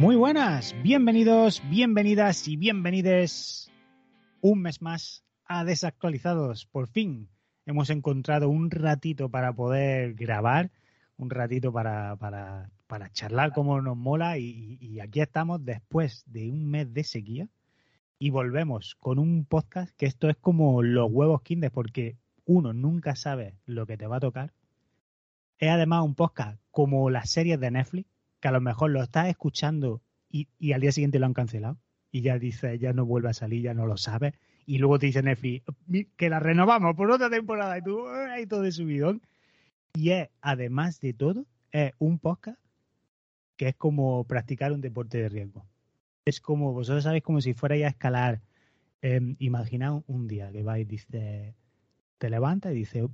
Muy buenas, bienvenidos, bienvenidas y bienvenides un mes más a Desactualizados. Por fin hemos encontrado un ratito para poder grabar, un ratito para, para, para charlar como nos mola y, y aquí estamos después de un mes de sequía y volvemos con un podcast que esto es como los huevos kinder porque uno nunca sabe lo que te va a tocar. Es además un podcast como las series de Netflix, que a lo mejor lo estás escuchando y, y al día siguiente lo han cancelado y ya dice, ya no vuelve a salir, ya no lo sabes. Y luego te dice Netflix que la renovamos por otra temporada y tú, ahí todo de subidón. Y es, además de todo, es un podcast que es como practicar un deporte de riesgo. Es como, vosotros sabéis, como si fuerais a escalar. Eh, imaginaos un día que vais, dice, te levantas y dices,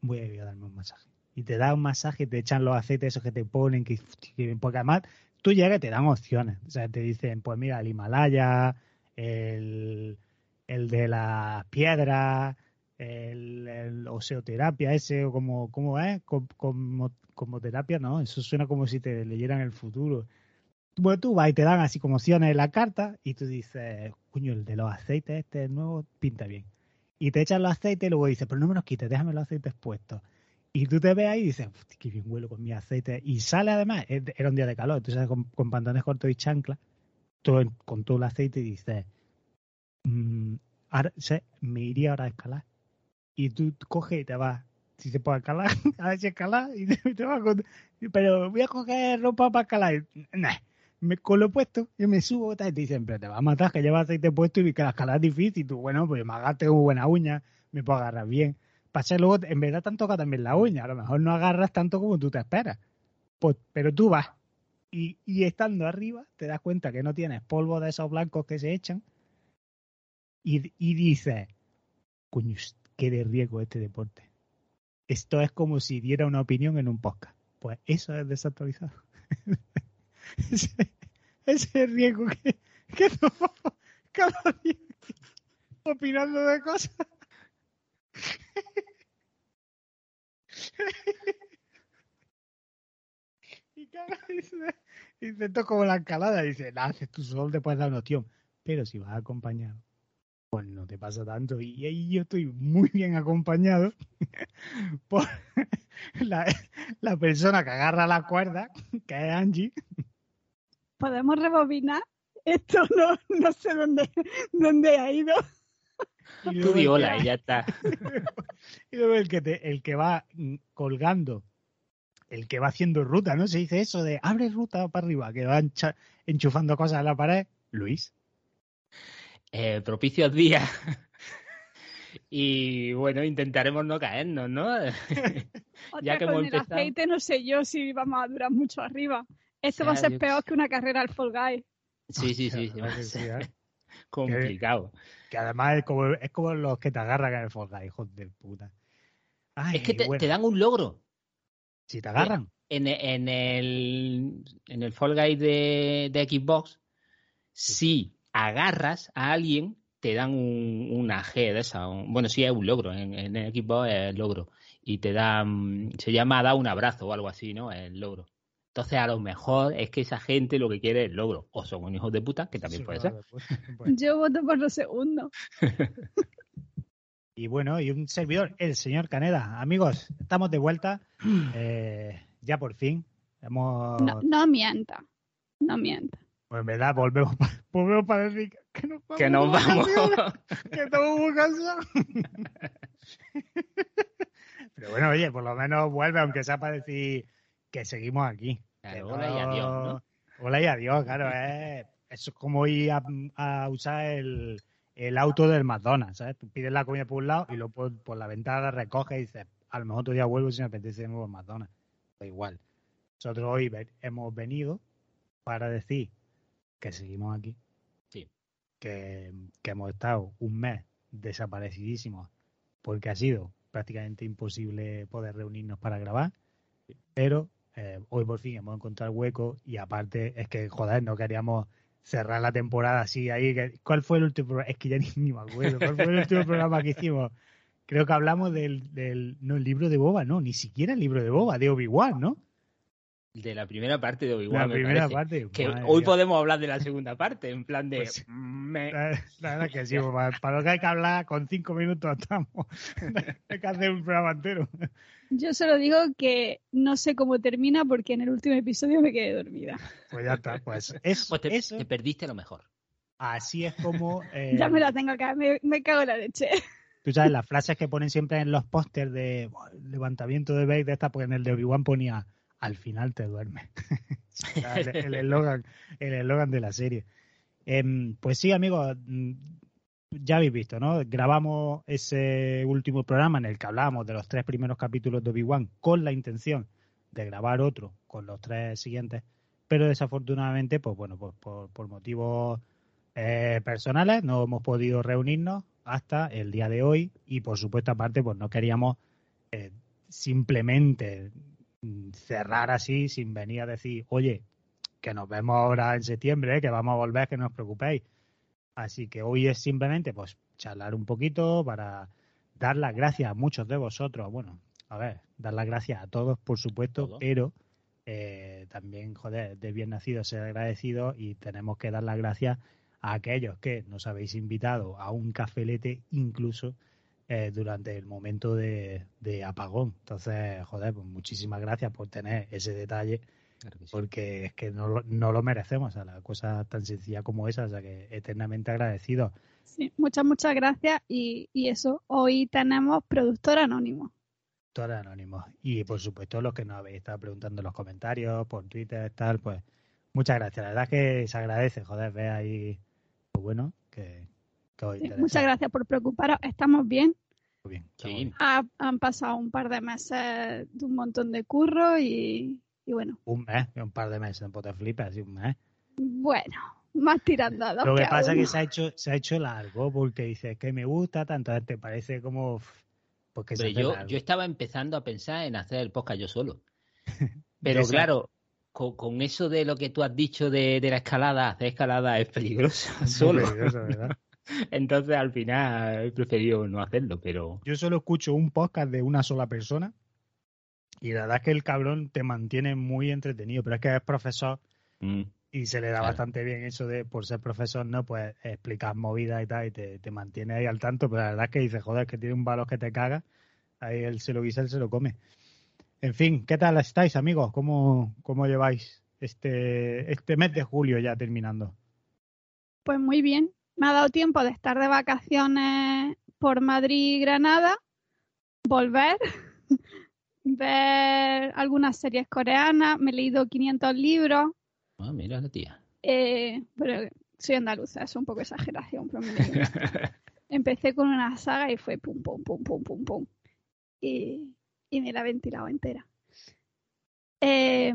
voy a a darme un masaje. Y te da un masaje, te echan los aceites esos que te ponen, que, que porque además tú llegas y te dan opciones. O sea, te dicen, pues mira, el Himalaya, el, el de las piedras, el, el, oseoterapia ese, o como, ¿cómo es? Como, como, como, terapia, no, eso suena como si te leyeran el futuro. Bueno, tú vas y te dan así como opciones en la carta y tú dices, coño, el de los aceites este nuevo pinta bien. Y te echan los aceites y luego dices, pero no me los quites, déjame los aceites puestos. Y tú te ves ahí y dices, qué bien huelo con mi aceite. Y sale además, era un día de calor, entonces con, con pantalones cortos y chancla, con todo el aceite y dices, mmm, ahora, sé, me iría ahora a escalar. Y tú coges y te vas, si se puede escalar, a ver si escalar, y te, vas con, pero voy a coger ropa para escalar. Nah, me, con lo puesto, yo me subo y te dicen, pero te vas a matar, que llevas aceite puesto y que la escalada es difícil. Y tú, bueno, pues me una buena uña, me puedo agarrar bien pasa luego, en verdad te toca también la uña, a lo mejor no agarras tanto como tú te esperas. Pues, pero tú vas y, estando arriba te das cuenta que no tienes polvo de esos blancos que se echan y, y dices, coño, qué de riesgo este deporte. Esto es como si diera una opinión en un podcast. Pues eso es desactualizado. ese, ese riesgo que, que tomamos opinando de cosas. y esto es como la escalada, dice, la haces tú solo te puedes dar una opción, pero si vas acompañado, pues no te pasa tanto. Y ahí yo estoy muy bien acompañado por la, la persona que agarra la cuerda, que es Angie. ¿Podemos rebobinar? Esto no, no sé dónde, dónde ha ido. Y Tú di hola y ya está. y luego el que, te, el que va colgando, el que va haciendo ruta, ¿no? Se dice eso de abre ruta para arriba, que va enchufando cosas a la pared. Luis. Eh, propicios días. y bueno, intentaremos no caernos, ¿no? ya que con hemos el empezado... aceite no sé yo si vamos a durar mucho arriba. Esto va a ser peor que una carrera al Fall Guy. Sí, sí, sí. sí, va a ser complicado. Que además es como, es como los que te agarran en el Fall Guys, hijos de puta. Ay, es que te, bueno. te, dan un logro. Si te agarran. En, en el, en el Fall Guys de, de Xbox, sí. si agarras a alguien, te dan un, una G de esa. Un, bueno, sí, es un logro. En, en el Xbox es el logro. Y te dan. Se llama da un abrazo o algo así, ¿no? El logro. Entonces, a lo mejor es que esa gente lo que quiere es el logro. O son un hijos de puta, que también sí, puede ser. Pues, bueno. Yo voto por lo segundo. y bueno, y un servidor, el señor Caneda. Amigos, estamos de vuelta. Eh, ya por fin. Hemos... No, no mienta. No mienta. Pues en verdad, volvemos, volvemos para decir que nos vamos. Que nos vamos. que estamos muy cansados. Pero bueno, oye, por lo menos vuelve, aunque sea para decir que seguimos aquí. Claro, hola y adiós, ¿no? Hola y adiós, claro. Es, eso es como ir a, a usar el, el, auto del McDonald's, ¿sabes? Tú pides la comida por un lado y luego por, por la ventana la recoges y dices, a lo mejor otro día vuelvo si me apetece de nuevo el McDonald's. Da igual. Nosotros hoy hemos venido para decir que seguimos aquí. Sí. Que, que hemos estado un mes desaparecidísimos porque ha sido prácticamente imposible poder reunirnos para grabar. Pero eh, hoy por fin hemos encontrado hueco y aparte es que, joder, no queríamos cerrar la temporada así ahí. Que, ¿Cuál fue el último programa? Es que ya ni, ni, me acuerdo. ¿Cuál fue el último programa que hicimos? Creo que hablamos del, del, no el libro de Boba, no, ni siquiera el libro de Boba, de Obi-Wan, ¿no? De la primera parte de Obi-Wan. La primera parte. Que hoy podemos hablar de la segunda parte, en plan de. Pues, la, verdad que sí, para, lo que hay que hablar, con cinco minutos estamos. hay que hacer un programa entero. Yo solo digo que no sé cómo termina porque en el último episodio me quedé dormida. Pues ya está, pues, es, pues te, perdiste lo mejor. Así es como. ya me la tengo acá, me, me cago en la leche. Tú sabes, las frases que ponen siempre en los pósters de levantamiento de Bake de esta, porque en el de Obi-Wan ponía al final te duermes. el eslogan el de la serie. Em, pues sí, amigos, mm, ya habéis visto, ¿no? Grabamos ese último programa en el que hablábamos de los tres primeros capítulos de Obi-Wan con la intención de grabar otro con los tres siguientes, pero desafortunadamente, pues bueno, pues por, motivos eh, personales no hemos podido reunirnos hasta el día de hoy y por supuesto aparte pues no queríamos eh, simplemente cerrar así sin venir a decir, oye, que nos vemos ahora en septiembre, que vamos a volver, que no os preocupéis. Así que hoy es simplemente pues charlar un poquito para dar las gracias a muchos de vosotros. Bueno, a ver, dar las gracias a todos, por supuesto, pero eh, también, joder, de bien nacido ser agradecido y tenemos que dar las gracias a aquellos que nos habéis invitado a un cafelete incluso eh, durante el momento de, apagón. Entonces, joder, pues muchísimas gracias por tener ese detalle, porque es que no, no lo merecemos, a la cosa tan sencilla como esa, o sea que eternamente agradecido. Sí, muchas, muchas gracias y, y eso, hoy tenemos productor anónimo. Productor anónimo. Y por supuesto, los que nos habéis estado preguntando en los comentarios, por Twitter, tal, pues muchas gracias. La verdad es que se agradece, joder, ve ahí, pues bueno, que, muchas gracias por preocuparos. ¿Estamos bien? bien. han pasado un par de meses de un montón de curro y, bueno. Un mes, un par de meses, en te flipas, así un mes. Bueno, más tirando a Lo que, pasa es que se ha hecho se ha hecho largo porque dices que me gusta tanto, te parece como porque yo, yo estaba empezando a pensar en hacer el podcast yo solo. Pero claro, con, eso de lo que tú has dicho de, de la escalada, hacer escalada es peligroso solo. Peligroso, ¿verdad? Entonces al final he preferido no hacerlo, pero... Yo solo escucho un podcast de una sola persona y la verdad es que el cabrón te mantiene muy entretenido, pero es que es profesor mm, y se le da bastante bien eso de, por ser profesor, ¿no? Pues explicar movidas y tal y te, mantiene ahí al tanto, pero la verdad es que dice, joder, que tiene un valor que te caga, ahí él se lo guisa, él se lo come. En fin, ¿qué tal estáis, amigos? ¿Cómo, cómo lleváis este, este mes de julio ya terminando? Pues muy bien, me ha dado tiempo de estar de vacaciones por Madrid y Granada, volver, ver algunas series coreanas, me he leído 500 libros. Ah, mira la tía. Eh, pero soy andaluza, es un poco exageración. Pero Empecé con una saga y fue pum, pum, pum, pum, pum, pum. Y, y me la he ventilado entera. Eh,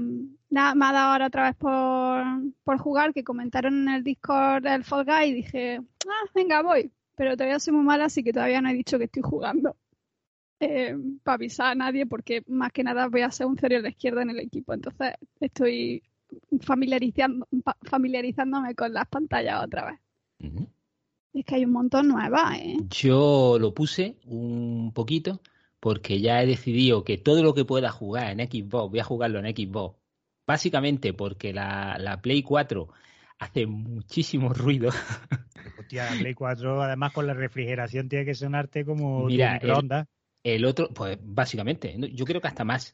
nada, me ha dado ahora otra vez por, jugar, que comentaron en el Discord del Fall Guy y dije, ah, venga, voy. Pero todavía soy muy mala, así que todavía no he dicho que estoy jugando. Eh, para avisar a nadie, porque más que nada voy a ser un cereal de izquierda en el equipo. Entonces estoy familiarizando, familiarizándome con las pantallas otra vez. Es que hay un montón nuevas, ¿eh? Yo lo puse un poquito porque ya he decidido que todo lo que pueda jugar en Xbox, voy a jugarlo en Xbox. Básicamente porque la, Play 4 hace muchísimo ruido. Hostia, la Play 4, además con la refrigeración, tiene que sonarte como Mira, el, el, otro, pues básicamente, yo creo que hasta más.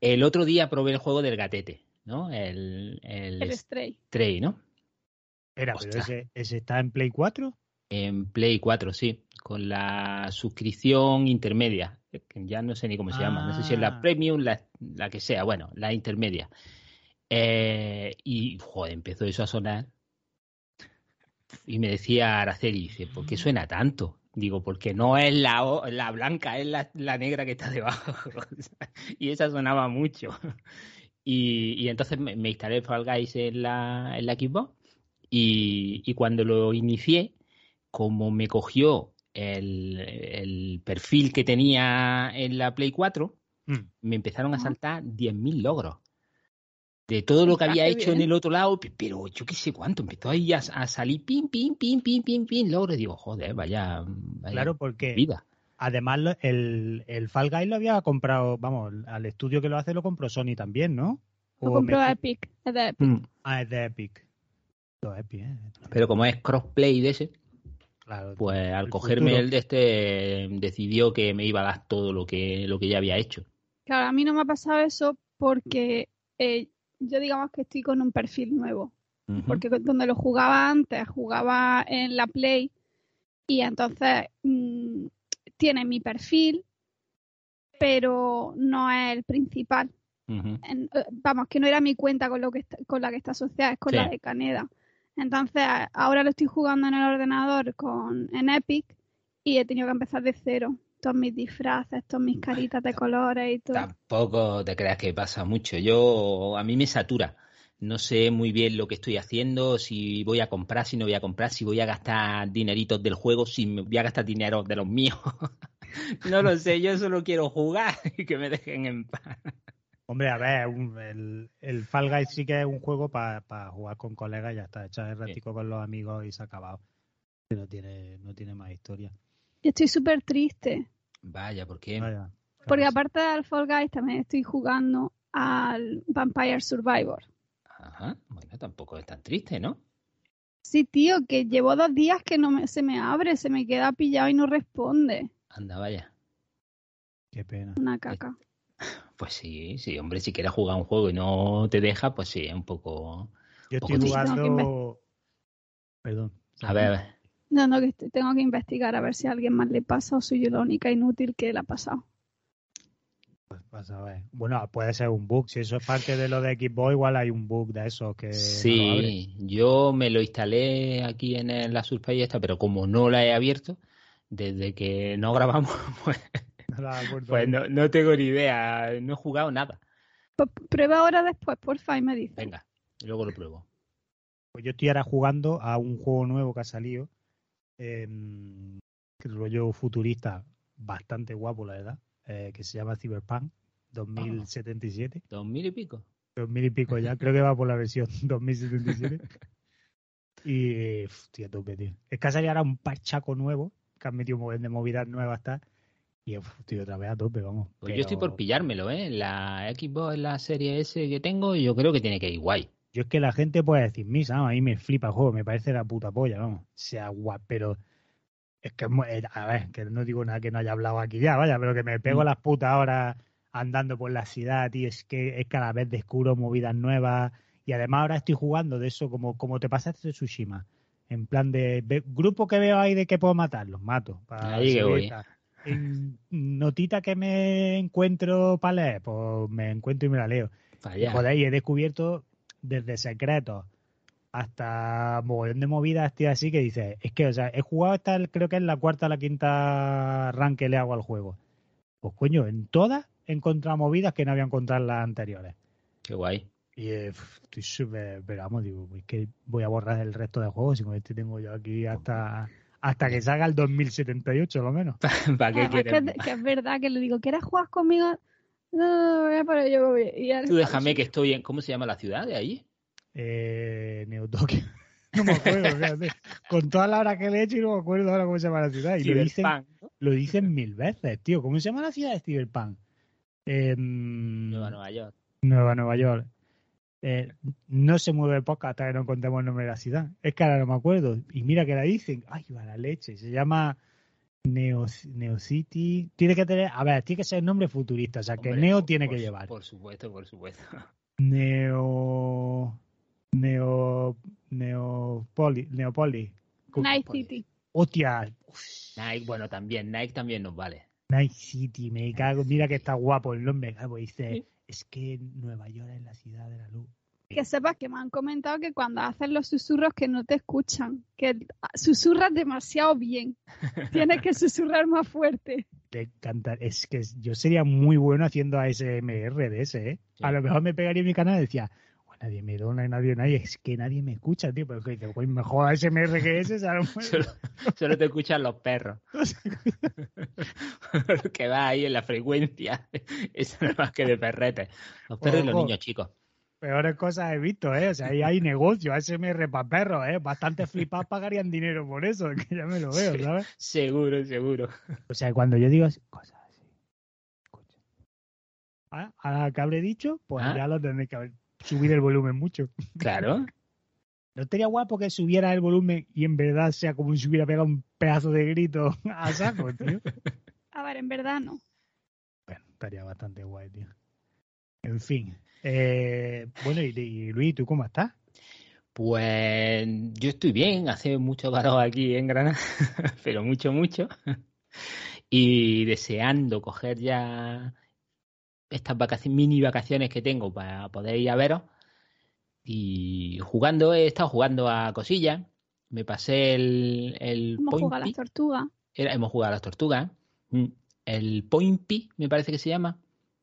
El otro día probé el juego del gatete, ¿no? El, el, Stray. Stray, ¿no? Era, pero ese, ese está en Play 4. En Play 4, sí, con la suscripción intermedia, ya no sé ni cómo se llama, no sé si es la ah. Premium, la, la que sea, bueno, la intermedia. Eh, y, joder, empezó eso a sonar. Y me decía Araceli, dice, ¿por qué suena tanto? Digo, porque no es la, la blanca, es la, la negra que está debajo. y esa sonaba mucho. Y, y entonces me, instalé Fall Guys en la, en la Xbox. Y, y cuando lo inicié, como me cogió el, perfil que tenía en la Play 4, mm. me empezaron a saltar 10.000 logros. De todo lo que había hecho en el otro lado, pero yo qué sé cuánto, empezó ahí a, salir pim, pim, pim, pim, pim, pim, logros. Digo, joder, vaya, claro, porque vida. Además, el, el Fall Guy lo había comprado, vamos, al estudio que lo hace lo compró Sony también, ¿no? Lo compró me- Epic. Es de Epic. Mm. Ah, es de Epic, ¿eh? Pero como es crossplay de ese, Claro. pues al El cogerme futuro. el de este decidió que me iba a dar todo lo que, lo que ya había hecho. Claro, a mí no me ha pasado eso porque eh, yo digamos que estoy con un perfil nuevo. Porque donde lo jugaba antes, jugaba en la Play y entonces mm, tiene mi perfil, pero no es el principal. En- eh, vamos, que no era mi cuenta con, lo que está- con la que está asociada, es con Sí. la de Caneda. Entonces, ahora lo estoy jugando en el ordenador con en Epic y he tenido que empezar de cero. Todos mis disfraces, todas mis caritas de colores y todo. Tampoco te creas que pasa mucho. Yo, a mí me satura. No sé muy bien lo que estoy haciendo, si voy a comprar, si no voy a comprar, si voy a gastar dineritos del juego, si voy a gastar dinero de los míos. no lo sé, yo solo quiero jugar y que me dejen en paz. Hombre, a ver, un- el, el Fall Guys sí que es un juego para jugar con colegas y ya está. Echar el ratico con los amigos y se ha acabado. No tiene, no tiene más historia. Yo estoy súper triste. Vaya, ¿por qué? Vaya. Porque aparte del Fall Guys también estoy jugando al Vampire Survivor. Ajá, bueno, tampoco es tan triste, ¿no? Sí, tío, que llevo dos días que no me- se me abre, se me queda pillado y no responde. Anda, vaya. Qué pena. Una caca. Pues sí, sí, hombre, si quieres jugar un juego y no te deja, pues sí, es un poco... Yo Poco estoy jugando. Perdón. A ver, a ver. No, no, que estoy- tengo que investigar a ver si a alguien más le pasa o soy yo la única inútil que le ha pasado. Pues vas a ver. Bueno, puede ser un bug. Si eso es parte de lo de Xbox, igual hay un bug de esos que. no. Sí, yo me lo instalé aquí en la Surface esta, pero como no la he abierto, desde que no grabamos, pues, Pues no, no tengo ni idea, no he jugado nada. Pues prueba ahora después, porfa, y me dice. Venga, luego lo pruebo. Pues yo estoy ahora jugando a un juego nuevo que ha salido. em, que rollo futurista, bastante guapo, la verdad. eh, que se llama Cyberpunk 2077. ¿Dos mil y pico? Dos mil y pico ya. Creo que va por la versión 2077. y, uf, tío, a tope, tío. Es que ha salido ahora un parchaco nuevo. Que han metido un de movidas nuevas, está. Y, tío, otra vez a tope, vamos. Pues yo estoy por pillármelo, ¿eh? La Xbox, la serie S que tengo, yo creo que tiene que ir guay. Yo es que la gente puede decir misa, a mí me flipa el juego, me parece la puta polla, vamos. Sea guap, pero es que, eh, a ver, que no digo nada que no haya hablado aquí ya, vaya, pero que me pego Mm. las putas horas andando por la ciudad, tío, es que es cada vez descubro movidas nuevas y además ahora estoy jugando de eso como, como te pasaste de Tsushima. En plan de grupo que veo ahí de que puedo matar, los mato. para Ahí que voy. y. En notita que me encuentro para leer, pues me encuentro y me la leo. Allá. Joder, y he descubierto desde secretos hasta mogollón de movidas, tío, así que dices, es que, o sea, he jugado hasta, el- creo que es la cuarta o la quinta rank que le hago al juego. Pues coño, en todas he encontrado movidas que no había encontrado en las anteriores. Qué guay. Y eh, estoy súper, pero vamos, digo, es que voy a borrar el resto de juegos y con este tengo yo aquí hasta hasta que salga el 2078, lo menos. ¿Para qué que, quieres? es- que es verdad que le digo, ¿quieres jugar conmigo? No, no, no, voy a por yo voy. Y Tú déjame que estoy en... ¿Cómo se llama la ciudad de ahí? Eh, Neo Tokio. No me acuerdo, fíjate. Con todas las horas que le he hecho y no me acuerdo ahora cómo se llama la ciudad. Y lo dicen, lo dicen mil veces, tío. ¿Cómo se llama la ciudad de Cyberpunk? Eh, Nueva Nueva York. Nueva Nueva York. Eh, no se mueve el podcast hasta que no contemos el nombre de la ciudad. Es que ahora no me acuerdo. Y mira que la dicen. Ay, va la leche. Se llama Neo, Neo City. Tiene que tener. A ver, tiene que ser nombre futurista. O sea, que Neo por- tiene por que llevar. Por supuesto, por supuesto. Neo. Neo. Neopoli. Neopoli. Night Poli. City. Hostia. Nike, bueno, también, Nike también nos vale. Night City, me cago. Mira que está guapo el nombre. Dice, es que Nueva York es la ciudad de la luz. Que sepas que me han comentado que cuando haces los susurros que no te escuchan, que susurras demasiado bien. Tienes que susurrar más fuerte. de cantar. Es que yo sería muy bueno haciendo ASMR de ese, ¿eh? Sí. A lo mejor me pegaría en mi canal y decía, "Oh, nadie me dona, nadie, nadie, es que nadie me escucha, tío. Pero que dice, pues mejor ASMR que ese, ¿sabes? Solo, solo te escuchan los perros. que va ahí en la frecuencia. Eso no es más que de perrete. Los perros y los Ojo. niños chicos. Peores cosas he visto, ¿eh? O sea, ahí hay negocio, ASMR para perros, ¿eh? Bastante flipados pagarían dinero por eso, que ya me lo veo, Sí. ¿sabes? Seguro, seguro. O sea, cuando yo digo así, cosas así, escucha. Ah, Ahora que habré dicho, pues Ah. ya lo tendréis que haber subir el volumen mucho. Claro. ¿No estaría guapo que subiera el volumen y en verdad sea como si hubiera pegado un pedazo de grito a saco, tío? A ver, en verdad no. Bueno, estaría bastante guay, tío. En fin. Eh, bueno, y, y Luis, ¿tú cómo estás? Pues yo estoy bien, hace mucho calor aquí en Granada, pero mucho, mucho. Y deseando coger ya estas vacaciones, mini vacaciones que tengo para poder ir a veros. Y jugando, he estado jugando a cosillas. Me pasé el. el Hemos jugado a las tortugas. Era- hemos jugado a las tortugas. Mm. El Point Pi, me parece que se llama.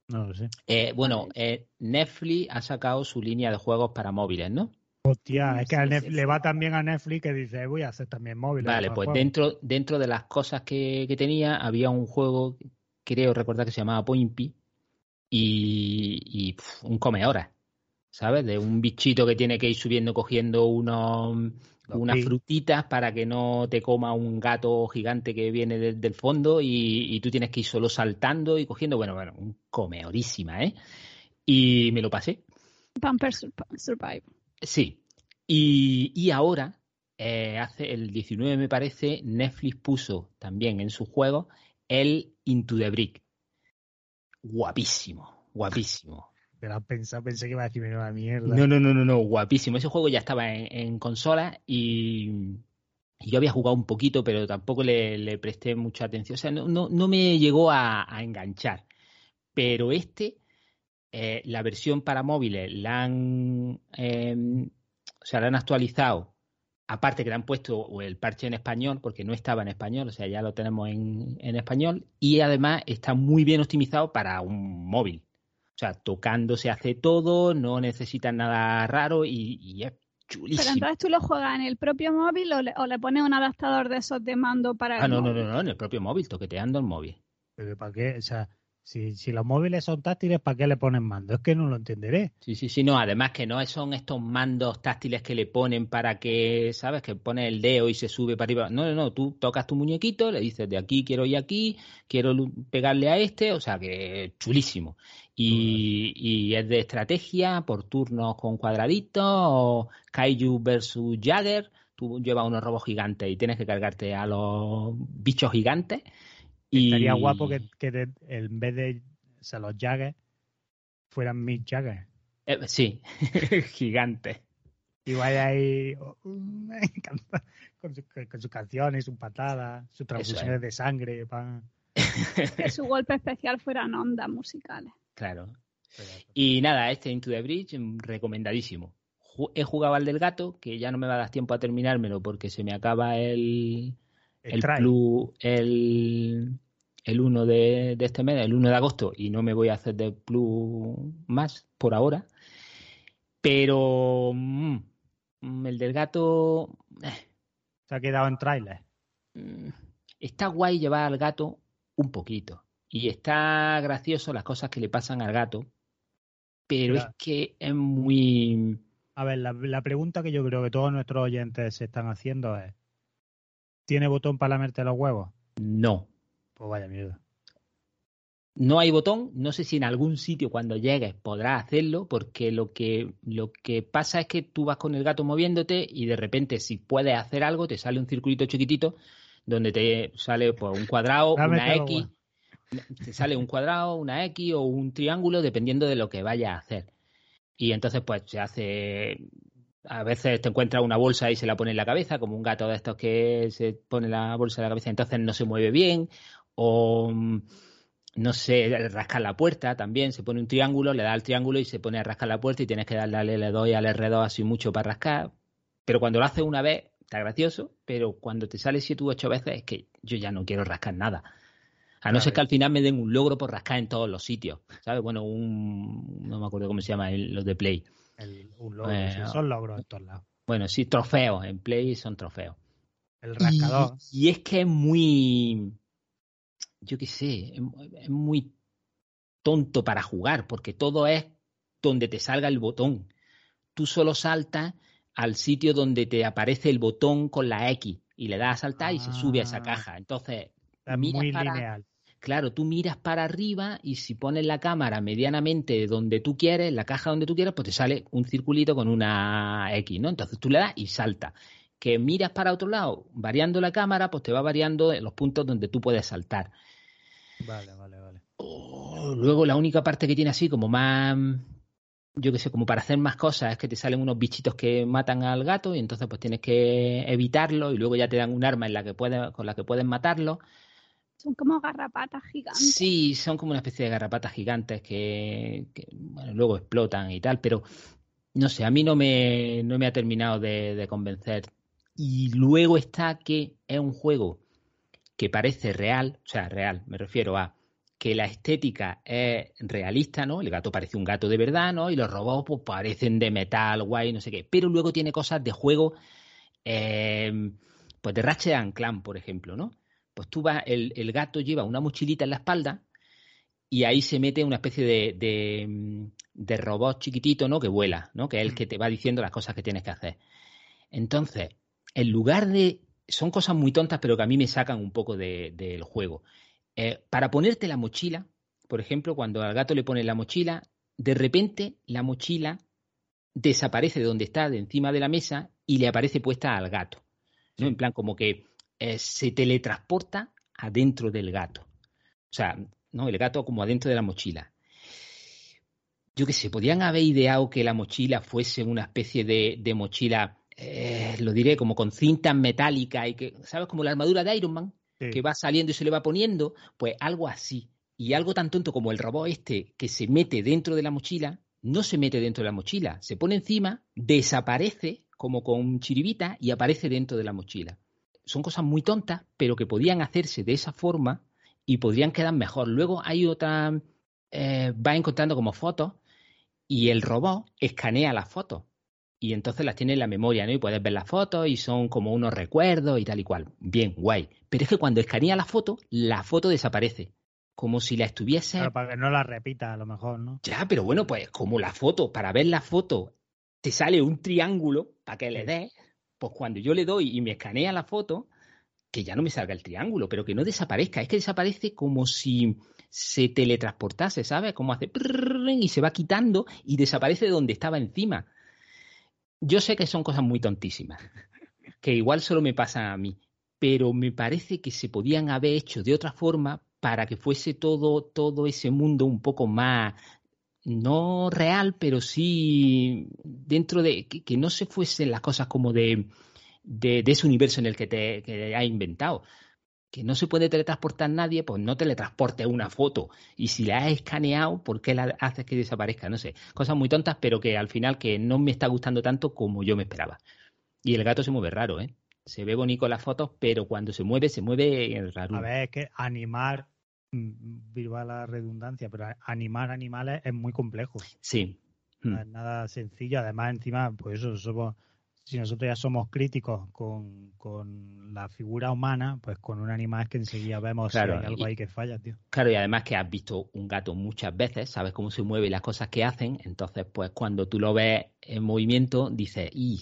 No lo sé. Eh, bueno, eh, Netflix ha sacado su línea de juegos para móviles, ¿no? Hostia, es que a le va también a Netflix que dice, voy a hacer también móviles. Vale, pues juegos". dentro, dentro de las cosas que, que tenía había un juego, creo recordar que se llamaba Point Pi, y, y, pf, un come horas, ¿sabes? De un bichito que tiene que ir subiendo cogiendo unos, unas frutitas para que no te coma un gato gigante que viene desde el fondo y, y tú tienes que ir solo saltando y cogiendo, bueno, bueno, un comeorísima, ¿eh? Y me lo pasé. Pamper Surp- Survive. Sí. Y, y ahora, eh, hace el 19 me parece, Netflix puso también en su juego el Into the Brick. Guapísimo, guapísimo. Pensé que iba a decirme una mierda. No, no, no, no, no, guapísimo. Ese juego ya estaba en, consola y, yo había jugado un poquito, pero tampoco le, presté mucha atención. O sea, no, no, no me llegó a, enganchar. Pero este, eh, la versión para móviles la han, eh, o sea, la han actualizado. Aparte que le han puesto el parche en español, porque no estaba en español, o sea, ya lo tenemos en, en español. Y además está muy bien optimizado para un móvil. O sea, tocando se hace todo, no necesitan nada raro y, y es Pero chulísimo. entonces tú lo juegas en el propio móvil o le, o le pones un adaptador de esos de mando para Ah, no, no, móvil? no, no, en el propio móvil, toqueteando el móvil. Pero ¿para qué? O sea, si, si los móviles son táctiles, ¿para qué le ponen mando? Es que no lo entenderé. Sí, sí, sí, no, además que no son estos mandos táctiles que le ponen para que, ¿sabes? Que pone el dedo y se sube para arriba. No, no, no, tú tocas tu muñequito, le dices de aquí quiero ir aquí, quiero pegarle a este, o sea que chulísimo. Y, y es de estrategia por turnos con cuadraditos, o Kaiju versus Jagger, tú llevas unos robos gigantes y tienes que cargarte a los bichos gigantes. Y... Estaría guapo que, que de- en vez de o sea, los Jagger fueran mis Jagger. Eh, sí, gigantes. Y vaya ahí oh, me encanta, con, su- con sus canciones, sus patadas, sus transfusiones de sangre. pa. Que su golpe especial fueran ondas musicales. Claro. Y nada, este Into the Bridge, mm, recomendadísimo. He jugado al del gato, que ya no me va a dar tiempo a terminármelo porque se me acaba el, El el el, el 1 de, de este mes, el 1 de agosto, y no me voy a hacer de plus más por ahora. Pero mm, el del gato eh, Se ha quedado en trailer. mm, está guay llevar al gato un poquito. Y está gracioso las cosas que le pasan al gato. Pero Claro. es que es muy. A ver, la, la pregunta que yo creo que todos nuestros oyentes se están haciendo es: ¿tiene botón para lamerte los huevos? No. Pues vaya mierda. No hay botón. No sé si en algún sitio cuando llegues podrás hacerlo, porque lo que, lo que pasa es que tú vas con el gato moviéndote y de repente, si puedes hacer algo, te sale un circulito chiquitito donde te sale pues, un cuadrado, una X. Te sale un cuadrado, una X o un triángulo, dependiendo de lo que vayas a hacer. Y entonces, pues se hace. A veces te encuentras una bolsa y se la pone en la cabeza, como un gato de estos que se pone la bolsa en la cabeza, entonces no se mueve bien. O mm, no sé, rascar la puerta también, se pone un triángulo, le da al triángulo y se pone a rascar la puerta y tienes que darle al L2 y al R2 así mucho para rascar. Pero cuando lo haces una vez, está gracioso, pero cuando te sale siete u ocho veces es que yo ya no quiero rascar nada. A no ser que al final me den un logro por rascar en todos los sitios, ¿sabes? Bueno, un... no me acuerdo cómo se llama, los de Play. El, un logro, Eh, sí, son logros en todos lados. Bueno, sí, trofeos, en Play son trofeos. El rascador. Y, y es que es muy, yo qué sé, es, muy tonto para jugar, porque todo es donde te salga el botón. Tú solo saltas al sitio donde te aparece el botón con la X y le das a saltar y se sube a esa Ah. caja. Entonces, es muy para- lineal. claro, tú miras para arriba y si pones la cámara medianamente donde tú quieres, la caja donde tú quieras, pues te sale un circulito con una X, ¿no? Entonces tú le das y salta. Que miras para otro lado, variando la cámara, pues te va variando los puntos donde tú puedes saltar. Vale, vale, vale. Oh, luego la única parte que tiene así como más, yo qué sé, como para hacer más cosas es que te salen unos bichitos que matan al gato y entonces pues tienes que evitarlo y luego ya te dan un arma en la que puedes, con la que puedes matarlo. Son como garrapatas gigantes. Sí, son como una especie de garrapatas gigantes que, que, bueno, luego explotan y tal, pero no sé, a mí no me, no me ha terminado de, de convencer. Y luego está que es un juego que parece real, o sea, real, me refiero a que la estética es realista, ¿no? El gato parece un gato de verdad, ¿no? Y los robots pues, parecen de metal, guay, no sé qué. Pero luego tiene cosas de juego, eh, pues de Ratchet and Clank, por ejemplo, ¿no? Pues tú vas, el, el, gato lleva una mochilita en la espalda y ahí se mete una especie de, de, de robot chiquitito, ¿no? Que vuela, ¿no? Que es el que te va diciendo las cosas que tienes que hacer. Entonces, en lugar de... Son cosas muy tontas, pero que a mí me sacan un poco del de, juego. Eh, para ponerte la mochila, por ejemplo, cuando al gato le pones la mochila, de repente la mochila desaparece de donde está, de encima de la mesa, y le aparece puesta al gato. ¿no? En plan, como que eh, se teletransporta adentro del gato. O sea, ¿no? El gato como adentro de la mochila. Yo qué sé, podrían haber ideado que la mochila fuese una especie de, de mochila, eh, lo diré, como con cintas metálicas y que, ¿sabes? Como la armadura de Iron Man, sí. que va saliendo y se le va poniendo, pues algo así. Y algo tan tonto como el robot este que se mete dentro de la mochila, no se mete dentro de la mochila, se pone encima, desaparece como con chiribita y aparece dentro de la mochila. Son cosas muy tontas, pero que podían hacerse de esa forma y podrían quedar mejor. Luego hay otra, eh, va encontrando como fotos y el robot escanea las fotos y entonces las tiene en la memoria, ¿no? Y puedes ver las fotos y son como unos recuerdos y tal y cual. Bien, guay. Pero es que cuando escanea la foto, la foto desaparece. Como si la estuviese. Pero para que no la repita, a lo mejor, ¿no? Ya, pero bueno, pues como la foto, para ver la foto, te sale un triángulo para que le des, pues cuando yo le doy y me escanea la foto, que ya no me salga el triángulo, pero que no desaparezca. Es que desaparece como si se teletransportase, ¿sabes? Como hace y se va quitando y desaparece de donde estaba encima. Yo sé que son cosas muy tontísimas, que igual solo me pasa a mí, pero me parece que se podían haber hecho de otra forma para que fuese todo, todo ese mundo un poco más, no real, pero sí dentro de, que, no se fuesen las cosas como de, de, ese universo en el que te que has inventado. Que no se puede teletransportar nadie, pues no teletransporte una foto. Y si la has escaneado, ¿por qué la haces que desaparezca? No sé. Cosas muy tontas, pero que al final que no me está gustando tanto como yo me esperaba. Y el gato se mueve raro, ¿eh? Se ve bonito las fotos, pero cuando se mueve, se mueve raro. A ver, es que animar, viva la redundancia, pero animar animales es muy complejo. Sí. No es nada sencillo. Además, encima, pues eso, somos si nosotros ya somos críticos con, con, la figura humana, pues con un animal es que enseguida vemos claro, si hay algo y, ahí que falla, tío. Claro, y además que has visto un gato muchas veces, sabes cómo se mueve y las cosas que hacen, entonces pues cuando tú lo ves en movimiento, dices, y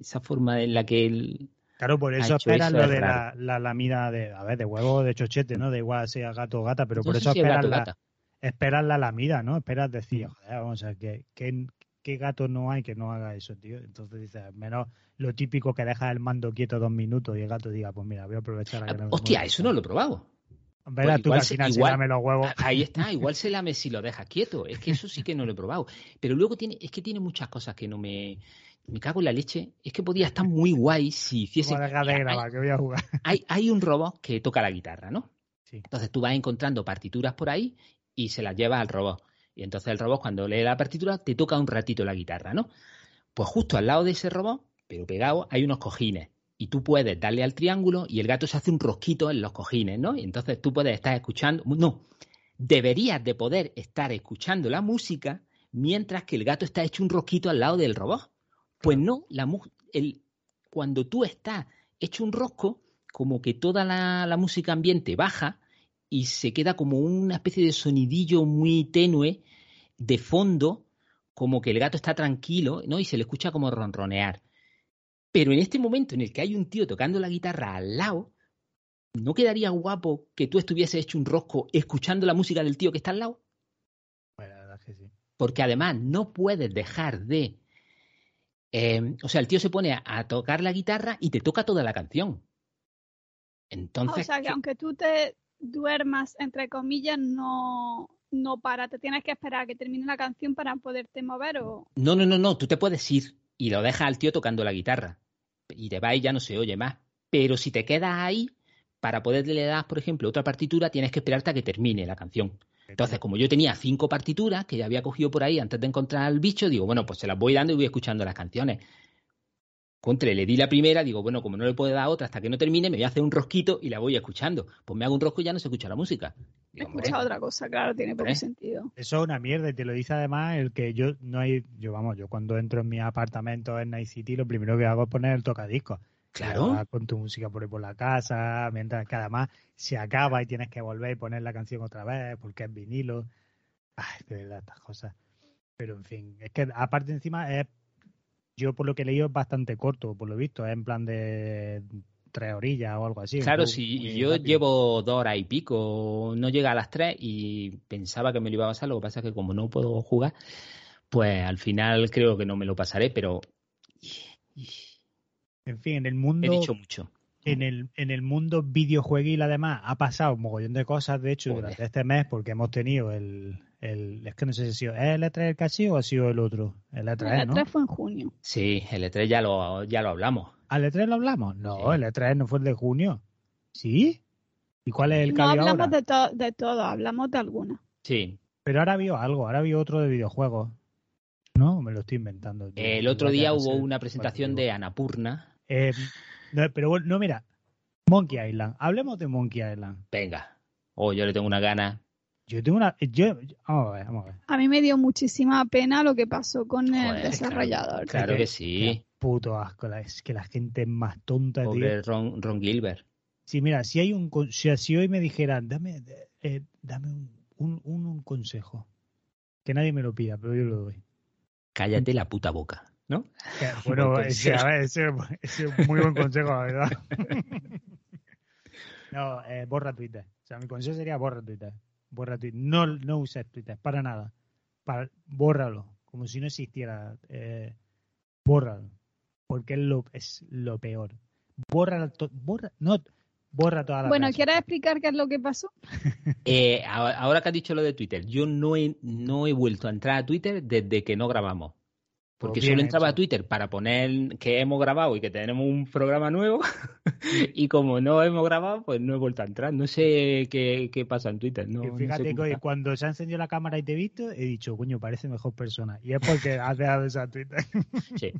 esa forma en la que él... Claro, por eso esperas lo de la, la, lamida de, a ver, de huevo de chochete, ¿no? Da igual sea gato o gata, pero no por eso si esperas, la, esperas la lamida, ¿no? Esperas decir, joder, vamos a ver, que, que, ¿qué gato no hay que no haga eso, tío? Entonces dices, menos lo típico que deja el mando quieto dos minutos y el gato diga, pues mira, voy a aprovechar a que no me Hostia, eso no lo he probado. Verás pues tú que al final se, igual, se lame los huevos. Ahí está, igual se lame si lo dejas quieto. Es que eso sí que no lo he probado. Pero luego tiene, es que tiene muchas cosas que no me. Me cago en la leche. Es que podría estar muy guay si hiciese. de grabar, que voy a jugar. Hay, hay un robot que toca la guitarra, ¿no? Sí. Entonces tú vas encontrando partituras por ahí y se las llevas al robot. Y entonces el robot, cuando lee la partitura, te toca un ratito la guitarra, ¿no? Pues justo al lado de ese robot, pero pegado, hay unos cojines. Y tú puedes darle al triángulo y el gato se hace un rosquito en los cojines, ¿no? Y entonces tú puedes estar escuchando. No, deberías de poder estar escuchando la música mientras que el gato está hecho un rosquito al lado del robot. Pues no, la, el, cuando tú estás hecho un rosco, como que toda la, la música ambiente baja y se queda como una especie de sonidillo muy tenue de fondo, como que el gato está tranquilo, ¿no? Y se le escucha como ronronear. Pero en este momento en el que hay un tío tocando la guitarra al lado, ¿no quedaría guapo que tú estuvieses hecho un rosco escuchando la música del tío que está al lado? Pues la verdad es que sí. Porque además no puedes dejar de... eh, o sea, el tío se pone a, a tocar la guitarra y te toca toda la canción. Entonces, o sea, que ¿qué- aunque tú te duermas, entre comillas, no, no para. Te tienes que esperar a que termine la canción para poderte mover o... no, no, no, no, tú te puedes ir y lo dejas al tío tocando la guitarra. Y te vas y ya no se oye más. Pero si te quedas ahí, para poderle dar, por ejemplo, otra partitura, tienes que esperarte a que termine la canción. Entonces, como yo tenía cinco partituras que ya había cogido por ahí antes de encontrar al bicho, digo, bueno, pues se las voy dando y voy escuchando las canciones. Contre, le di la primera, digo, bueno, como no le puedo dar otra hasta que no termine, me voy a hacer un rosquito y la voy escuchando. Pues me hago un rosco y ya no se escucha la música. Digo, Escucha otra cosa, claro, tiene poco sentido. Eso es una mierda y te lo dice además el que yo no hay, yo vamos, yo cuando entro en mi apartamento en Night City lo primero que hago es poner el tocadiscos. Claro. Con tu música por ahí por la casa, mientras que además se acaba y tienes que volver y poner la canción otra vez porque es vinilo. Ay, de verdad, estas cosas. Pero en fin, es que aparte encima es, yo por lo que he leído es bastante corto, por lo visto, es en plan de tres orillas o algo así. Claro, si yo rápido. llevo dos horas y pico, no llega a las tres y pensaba que me lo iba a pasar, lo que pasa es que como no puedo jugar, pues al final creo que no me lo pasaré, pero En fin, en el he mundo... dicho mucho. en el, en el mundo videojueguil además ha pasado un mogollón de cosas, de hecho, Joder. durante este mes, porque hemos tenido el, el es que no sé si ha sido ¿es el E3 el que ha sido o ha sido el otro, el E3, El ¿no? E3 fue en junio. Sí, el E3 ya lo, ya lo hablamos. ¿Al E3 lo hablamos? No, Sí. el E3 no fue el de junio. ¿Sí? ¿Y cuál es el que No había hablamos ahora? de, to- de todo, hablamos de alguna. Sí. Pero ahora vio algo, ahora vio otro de videojuegos. No, me lo estoy inventando. tío. El otro día no hubo una presentación de Anapurna. Eh, no, pero bueno, no, mira, Monkey Island. Hablemos de Monkey Island. Venga. Oh, yo le tengo una gana. Yo tengo una... Yo, vamos a ver, vamos a ver. A mí me dio muchísima pena lo que pasó con el desarrollador. Claro que- que sí. Puto asco, es que la gente es más tonta, tío. Pobre Ron, Ron Gilbert. Sí, mira, si hay un si, si hoy me dijeran, dame, eh, dame un, un, un- un consejo, que nadie me lo pida, pero yo lo doy. Cállate la puta boca, ¿no? Bueno, Buen ese, consejo. a ver, ese, ese es un muy buen consejo, la verdad. no, eh, borra Twitter. O sea, mi consejo sería borra Twitter. Borra Twitter. No, no uses Twitter, para nada. Para, bórralo, como si no existiera. Eh, bórralo, porque es lo, es lo peor. Borra, to- borra, no, borra toda la Bueno, ¿quieres explicar qué es lo que pasó? Eh, ahora que has dicho lo de Twitter, yo no he, no he vuelto a entrar a Twitter desde que no grabamos. Porque solo entraba a Twitter para poner que hemos grabado y que tenemos un programa nuevo. y como no hemos grabado, pues no he vuelto a entrar. No sé qué, qué pasa en Twitter. No, Y no sé fíjate que cuando se ha encendido la cámara y te he visto, he dicho, coño, parece mejor persona. Y es porque has dejado de usar Twitter. Sí.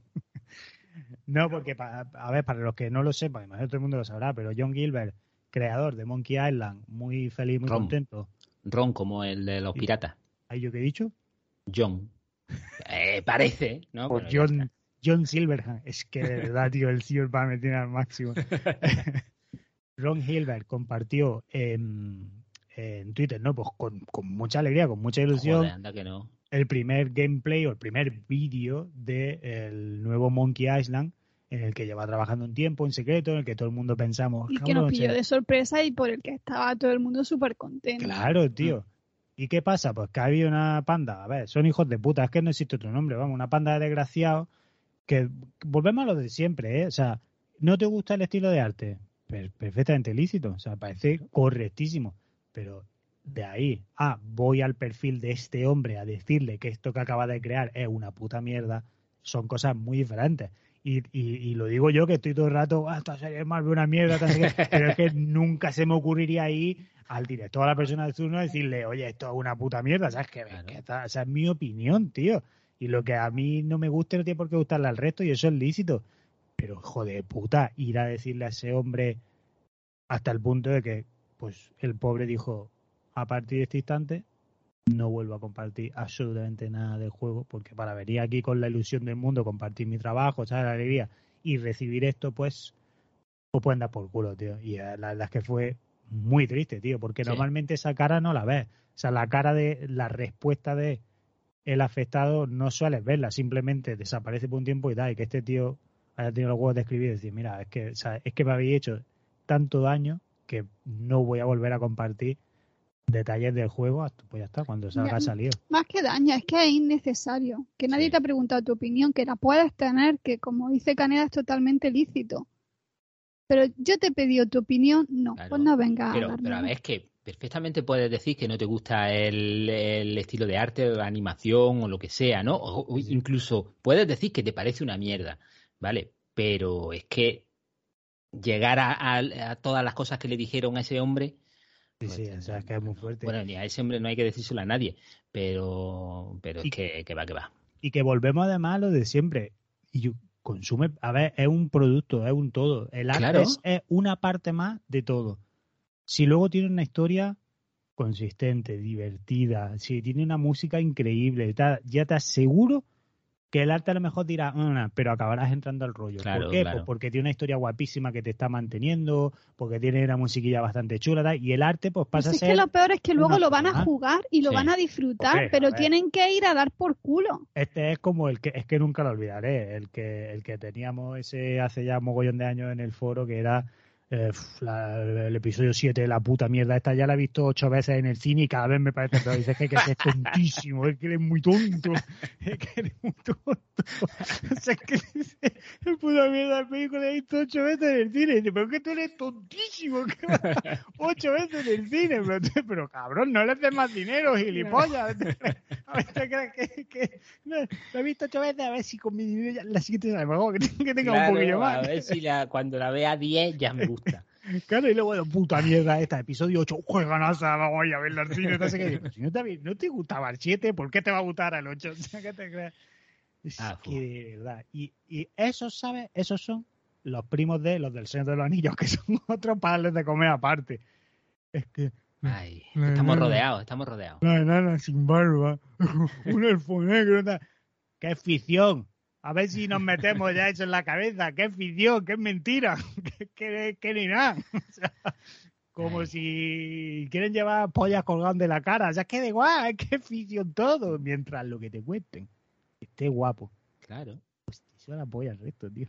no, porque, pa- a ver, para los que no lo sepan, imagino que todo el mundo lo sabrá, pero John Gilbert, creador de Monkey Island, muy feliz, muy Ron. contento. Ron, como el de los piratas. ¿Ahí yo qué he dicho? John. Eh, parece, ¿no? Pero ya John, John Silverhand. Es que de verdad, tío, el Silverhand me tiene al máximo. Ron Gilbert compartió en, en Twitter, ¿no? Pues con, con mucha alegría, con mucha ilusión, Joder, anda que no. el primer gameplay o el primer vídeo del nuevo Monkey Island en el que lleva trabajando un tiempo en secreto, en el que todo el mundo pensamos, Y que nos "Cabrón, pilló de sorpresa y por el que estaba todo el mundo súper contento. Claro, tío. ¿Y qué pasa? Pues que había una panda, a ver, son hijos de puta, es que no existe otro nombre, vamos, una panda de desgraciados que volvemos a lo de siempre, ¿eh? O sea, ¿no te gusta el estilo de arte? Per- perfectamente lícito, o sea, parece correctísimo, pero de ahí a voy al perfil de este hombre a decirle que esto que acaba de crear es una puta mierda, son cosas muy diferentes. Y, y, y lo digo yo que estoy todo el rato, ah, esta serie es Marvel una mierda, tal, no sé qué", pero es que nunca se me ocurriría ahí al director a la persona de turno decirle, oye, esto es una puta mierda, ¿sabes? Claro. que esta- esa es mi opinión, tío. Y lo que a mí no me guste no tiene por qué gustarle al resto y eso es lícito. Pero, joder, puta, ir a decirle a ese hombre hasta el punto de que, pues, el pobre dijo, a partir de este instante, no vuelvo a compartir absolutamente nada del juego, porque para venir aquí con la ilusión del mundo, compartir mi trabajo, ¿sabes? La alegría y recibir esto, pues, pues pueden dar por culo, tío. Y eh, la verdad es que fue muy triste, tío, porque Sí. normalmente esa cara no la ves. O sea, la cara de la respuesta de el afectado no sueles verla, simplemente desaparece por un tiempo y da, y que este tío haya tenido los huevos de escribir y decir, mira, es que, o sea, es que me habéis hecho tanto daño que no voy a volver a compartir detalles del juego, hasta- pues ya está, cuando salga Ya. salido. Más que daña, es que es innecesario. Que nadie Sí. te ha preguntado tu opinión, que la puedes tener, que como dice Caneda es totalmente lícito. Pero yo te he pedido tu opinión, no, Claro, pues no venga a Pero, a ver, es que perfectamente puedes decir que no te gusta el, el estilo de arte, la animación o lo que sea, ¿no? O, incluso puedes decir que te parece una mierda, ¿vale? Pero es que llegar a, a- a todas las cosas que le dijeron a ese hombre, Sí, Pues, sí, o sea, es que es muy fuerte. bueno, ni a ese hombre no hay que decírselo a nadie, pero, pero es Y- que, que va, que va. Y que volvemos además a lo de siempre. Y yo consume, a ver, es un producto, es un todo. El arte Claro. es, es una parte más de todo. Si luego tiene una historia consistente, divertida, si tiene una música increíble, ya te aseguro que el arte a lo mejor dirá, "Mm", pero acabarás entrando al rollo. Claro, ¿Por qué? claro. Pues porque tiene una historia guapísima que te está manteniendo, porque tiene una musiquilla bastante chula, y el arte pues Pues pasa es a ser... que lo peor es que luego lo van a jugar y lo Sí. van a disfrutar, pero tienen que ir a dar por culo. Este es como el que es que nunca lo olvidaré, el que el que teníamos ese hace ya mogollón de años en el foro que era eh, la- el episodio 7 de la puta mierda. Esta ya la he visto ocho veces en el cine y cada vez me parece peor. Dices que, que es tontísimo, es que eres muy tonto, es que eres muy tonto. O sea, es que el puta mierda de película la he visto ocho veces en el cine. Dice, pero es que tú eres tontísimo, que ocho veces en el cine. Pero, pero cabrón, no le des más dinero, gilipollas. A ver, ¿te crees que, que- no, lo he visto ocho veces, a ver si con mi dinero ya- la siguiente a lo mejor que, tenga Claro, un poquillo a más. ver si la- cuando la vea 10 ya me gusta. Claro, y luego, bueno, puta mierda esta, episodio 8, juega NASA, vamos a verla al cine, no sé qué. Pero si no te, no te gustaba el 7, ¿por qué te va a gustar el 8? O sea, ¿qué te crees? Es Ah, que fu. de verdad. Y, y esos, ¿sabes? Esos son los primos de los del Señor de los Anillos, que son otros padres de comer aparte. Es que Ay, No, estamos no, rodeados, estamos rodeados. la enana sin barba, un elfo negro. ¡Qué ficción! A ver si nos metemos ya eso en la cabeza. ¡Qué ficción! ¡Qué mentira! ¡Qué, qué, qué ni nada! O sea, como Ay. si quieren llevar pollas colgando de la cara. O sea, es que da igual, es que ficción todo. Mientras lo que te cuenten esté guapo. Claro. Eso la polla el resto, tío.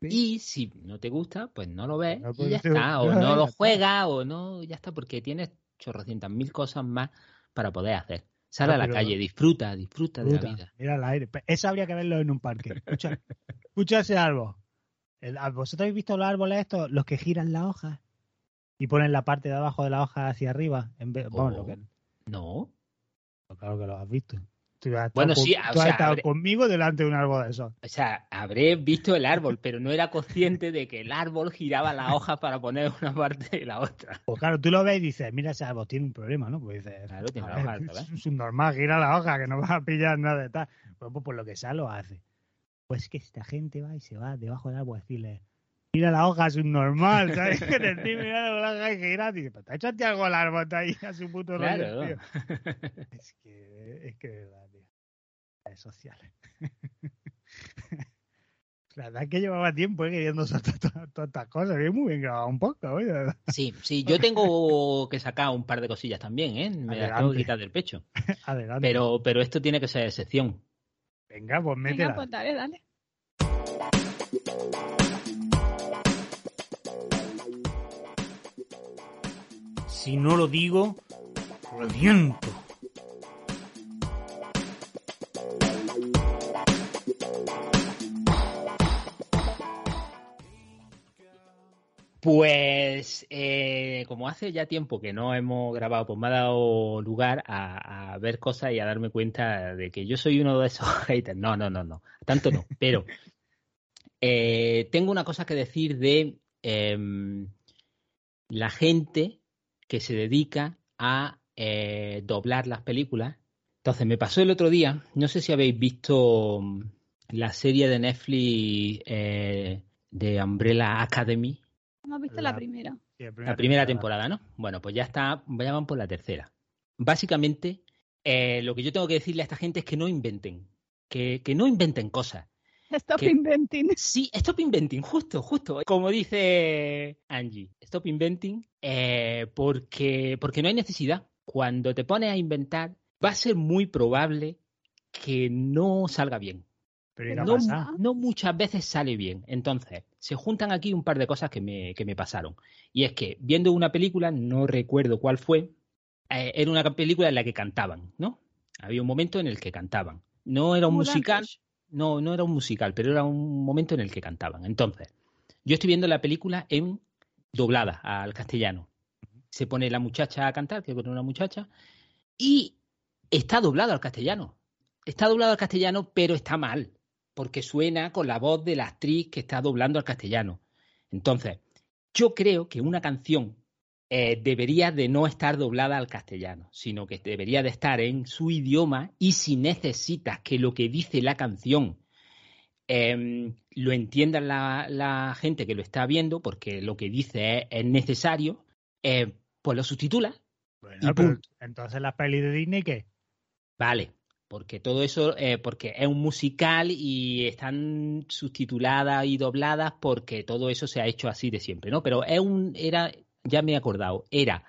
Y si no te gusta, pues no lo ves No, y pues ya está. O no lo juegas o no, ya está, porque tienes chorrocientas mil cosas más para poder hacer. Sal Ah, a la calle, disfruta, disfruta de la vida. Mira al aire. Eso habría que verlo en un parque. Escucha, escucha ese árbol. El- ¿Vosotros habéis visto los árboles estos? Los que giran las hojas y ponen la parte de abajo de la hoja hacia arriba. En vez, bueno, lo Oh. que- No. claro que lo has visto. Tú has Bueno, sí, tú o has sea, estado habré- conmigo delante de un árbol de esos. O sea, habré visto el árbol, pero no era consciente de que el árbol giraba las hojas para poner una parte y la otra. Pues claro, tú lo ves y dices, mira, ese árbol tiene un problema, ¿no? Pues dices, Claro, tiene la ver, hoja es normal, gira la hoja, que no vas a pillar nada de tal. Pues, pues por lo que sea lo hace. Pues que esta gente va y se va debajo del árbol a decirle, mira la hoja, es un normal, ¿sabes? Que te estoy mirando la hoja y gira, y dice, pues te ha hecho a ti algo al árbol, ahí a su puto rollo, Claro. tío. Es que, es que de verdad, tío. Es sociales. La verdad es que llevaba tiempo eh, queriendo soltar to- todas estas cosas. que es muy bien grabado un poco, verdad. Sí, sí, yo tengo que sacar un par de cosillas también, ¿eh? Me las tengo Adelante. que quitar del pecho. Adelante. Pero, pero esto tiene que ser excepción. Venga, pues métela. Venga, pues dale, dale. Si no lo digo, reviento. Pues eh, como hace ya tiempo que no hemos grabado, pues me ha dado lugar a, ver cosas y a darme cuenta de que yo soy uno de esos haters. No, no, no, no, tanto no. Pero eh, tengo una cosa que decir de em, la gente que se dedica a eh, doblar las películas. Entonces me pasó el otro día, no sé si habéis visto mm, la serie de Netflix eh, de Umbrella Academy. Hemos visto La- la primera. Sí, La primera temporada, ¿no? Bueno, pues ya está, ya van por la tercera. Básicamente, eh, lo que yo tengo que decirle a esta gente es que no inventen, que, que no inventen cosas. Stop inventing. Sí, stop inventing, justo, justo. Como dice Angie, stop inventing, eh, porque, porque no hay necesidad. Cuando te pones a inventar, va a ser muy probable que no salga bien. Pero ¿y qué ha no, muchas veces sale bien. Entonces, se juntan aquí un par de cosas que me, que me pasaron. Y es que, viendo una película, no recuerdo cuál fue, eh, era una película en la que cantaban, ¿no? Había un momento en el que cantaban. No era un musical. No, no era un musical, pero era un momento en el que cantaban. Entonces, yo estoy viendo la película en doblada al castellano. Se pone la muchacha a cantar, que es una muchacha, y está doblado al castellano. Está doblado al castellano, pero está mal, porque suena con la voz de la actriz que está doblando al castellano. Entonces, yo creo que una canción eh, debería de no estar doblada al castellano, sino que debería de estar en su idioma y si necesitas que lo que dice la canción eh, lo entienda la, la, gente que lo está viendo, porque lo que dice es, es necesario, eh, pues lo subtitula. Bueno, pero entonces las pelis de Disney, ¿qué? Vale, porque todo eso, eh, porque es un musical y están subtituladas y dobladas porque todo eso se ha hecho así de siempre, ¿no? Pero es un, era, ya me he acordado, era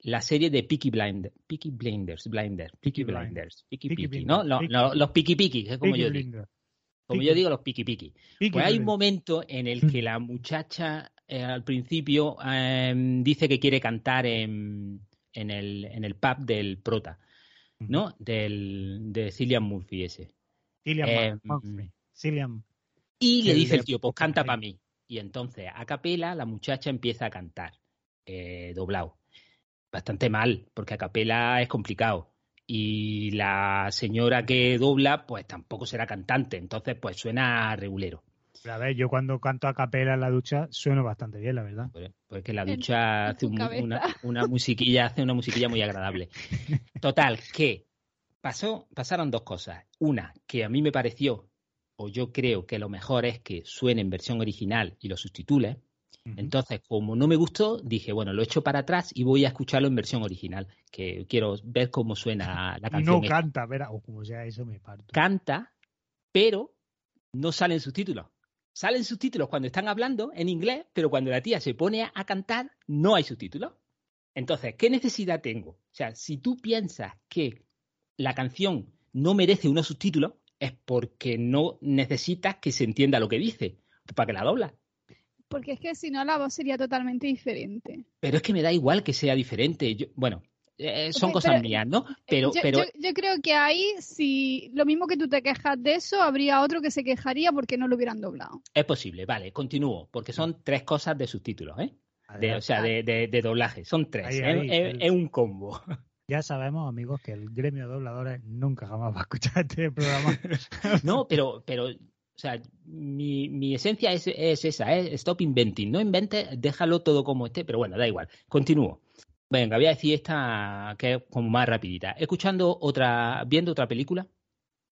la serie de Peaky Blinders, Peaky Blinders, Blinders, Peaky Peaky Blinders, Peaky Peaky ¿no? Peaky- lo- los Peaky es como yo digo. Como yo digo, los Peaky Peaky. Pues hay un momento en el que la muchacha eh, al principio eh, dice que quiere cantar en, en, el, en el pub del prota, ¿no? Del, de Cillian Murphy ese. Cillian Eh, Murphy. Cillian. Y le dice el tío, pues canta para mí. Y entonces, a capela, la muchacha empieza a cantar, eh, doblado. Bastante mal, porque a capela es complicado. Y la señora que dobla, pues tampoco será cantante. Entonces, pues suena regulero. Pero a ver, yo cuando canto a capela en la ducha sueno bastante bien, la verdad. Pues, pues que la ducha en hace un- una musiquilla, hace una musiquilla muy agradable. Total, que pasó, pasaron dos cosas. Una, que a mí me pareció, o yo creo que lo mejor es que suene en versión original y lo sustitule. Entonces, como no me gustó, dije, bueno, lo echo para atrás y voy a escucharlo en versión original, que quiero ver cómo suena la Y canción. no esta. canta, verá, o como sea eso me parto. Canta, pero no salen subtítulos. Salen subtítulos cuando están hablando en inglés, pero cuando la tía se pone a cantar, no hay subtítulos. Entonces, ¿qué necesidad tengo? O sea, si tú piensas que la canción no merece unos subtítulos, es porque no necesitas que se entienda lo que dice, para que la doblas. Porque es que si no la voz sería totalmente diferente. Pero es que me da igual que sea diferente. Yo- bueno, eh, son cosas pero- mías, ¿no? Pero, yo, pero yo- yo creo que ahí, si lo mismo que tú te quejas de eso, habría otro que se quejaría porque no lo hubieran doblado. es posible. Vale, continúo, porque son tres cosas de subtítulos, ¿eh? De- o sea, de, de- de doblaje. Son tres. Ahí, es, ahí, es- el- es un combo. Ya sabemos, amigos, que el gremio de dobladores nunca jamás va a escuchar este programa. No, pero, pero, o sea, mi, mi esencia es, es esa, es stop inventing. No inventes, déjalo todo como esté, pero bueno, da igual. Continúo. Venga, voy a decir esta que es como más rapidita. Escuchando otra, viendo otra película,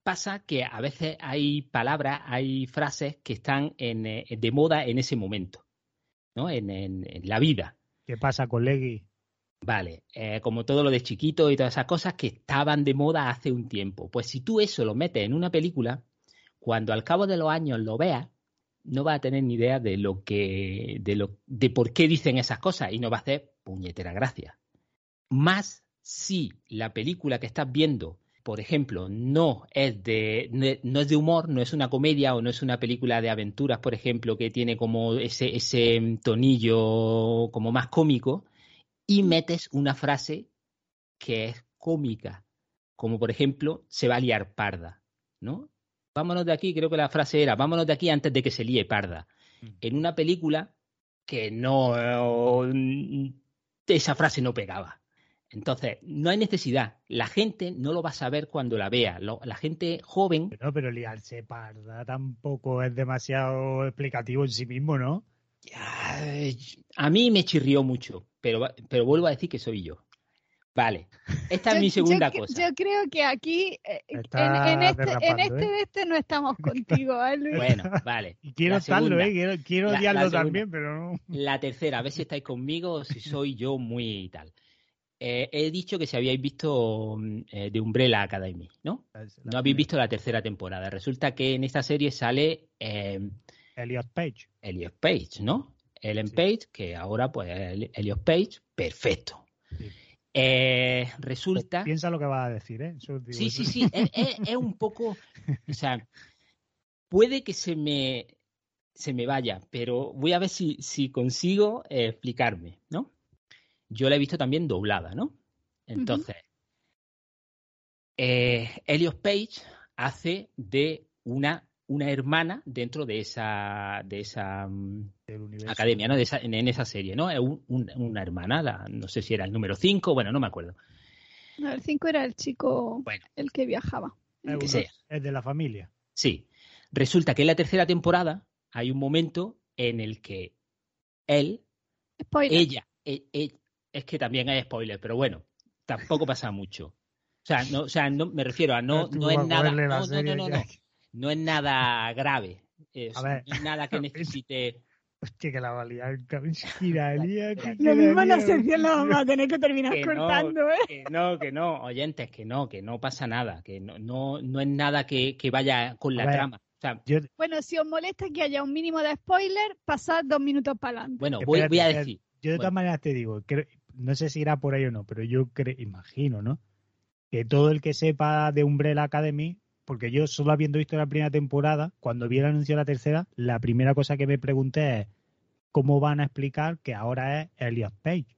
pasa que a veces hay palabras, hay frases que están en, eh, de moda en ese momento, ¿no? En, en- en la vida. ¿Qué pasa con Leggy? Vale, eh, como todo lo de chiquito y todas esas cosas que estaban de moda hace un tiempo. Pues si tú eso lo metes en una película, cuando al cabo de los años lo veas, no vas a tener ni idea de lo que, de lo, de por qué dicen esas cosas y no va a hacer puñetera gracia. Más si la película que estás viendo, por ejemplo, no es de, no es de humor, no es una comedia o no es una película de aventuras, por ejemplo, que tiene como ese, ese tonillo como más cómico, y metes una frase que es cómica, como por ejemplo, se va a liar parda, ¿no? Vámonos de aquí, creo que la frase era, vámonos de aquí antes de que se líe parda. Mm. En una película que no, esa frase no pegaba. Entonces, no hay necesidad. La gente no lo va a saber cuando la vea. Lo- la gente joven, Pero, pero liarse parda tampoco es demasiado explicativo en sí mismo, ¿no? Ay, a mí me chirrió mucho, pero, pero vuelvo a decir que soy yo. Vale, esta es mi segunda yo, cosa. Yo creo que aquí, eh, en, este, en este ¿eh? de este no estamos contigo, ¿eh, Luis? Bueno, vale. Y quiero estarlo. ¿eh? Quiero, quiero La- también, pero no. La tercera, a ver si estáis conmigo o si soy yo muy tal. Eh, he dicho que si habíais visto mm, eh, The Umbrella Academy, ¿no? No habéis visto la tercera temporada. Resulta que en esta serie sale eh, Elliot Page. Elliot Page, ¿no? Ellen Sí. Page, que ahora pues El- Elliot Page, perfecto. Sí. Eh, resulta... Piensa lo que vas a decir, ¿eh? Eso digo, Sí, eso- sí, sí, es, es- es un poco, o sea, puede que se me, se me vaya, pero voy a ver si, si consigo eh, explicarme, ¿no? Yo la he visto también doblada, ¿no? Entonces, eh, Elliot Page hace de una, una hermana dentro de esa, de esa mm, academia, ¿no? De esa, en, esa serie, ¿no? Es una hermana, no sé si era el número 5, bueno, no me acuerdo. No, el 5 era el chico, el que viajaba. Es, es de la familia. Sí. Resulta que en la tercera temporada hay un momento en el que él, ella, e, e, es que también hay spoiler, pero bueno, tampoco pasa mucho. O sea, no, o sea, no me refiero a no, no es nada, no, no, no, no, no, no es nada grave, es, no es nada que necesite Hostia, que la valía giraría. Lo mismo la sección la vamos a tener que terminar cortando, ¿eh? Que no, que no, oyentes, que no, que no pasa nada, que no, no, no es nada que, que vaya con la trama. Bueno, si os molesta que haya un mínimo de spoiler, pasad dos minutos para adelante. Bueno, voy, a decir. Yo de todas maneras te digo, no sé si irá por ahí o no, pero yo creo, imagino, ¿no? Que todo el que sepa de Umbrella Academy, porque yo solo habiendo visto la primera temporada, cuando vi el anuncio de la tercera, la primera cosa que me pregunté es cómo van a explicar que ahora es Elliot Page.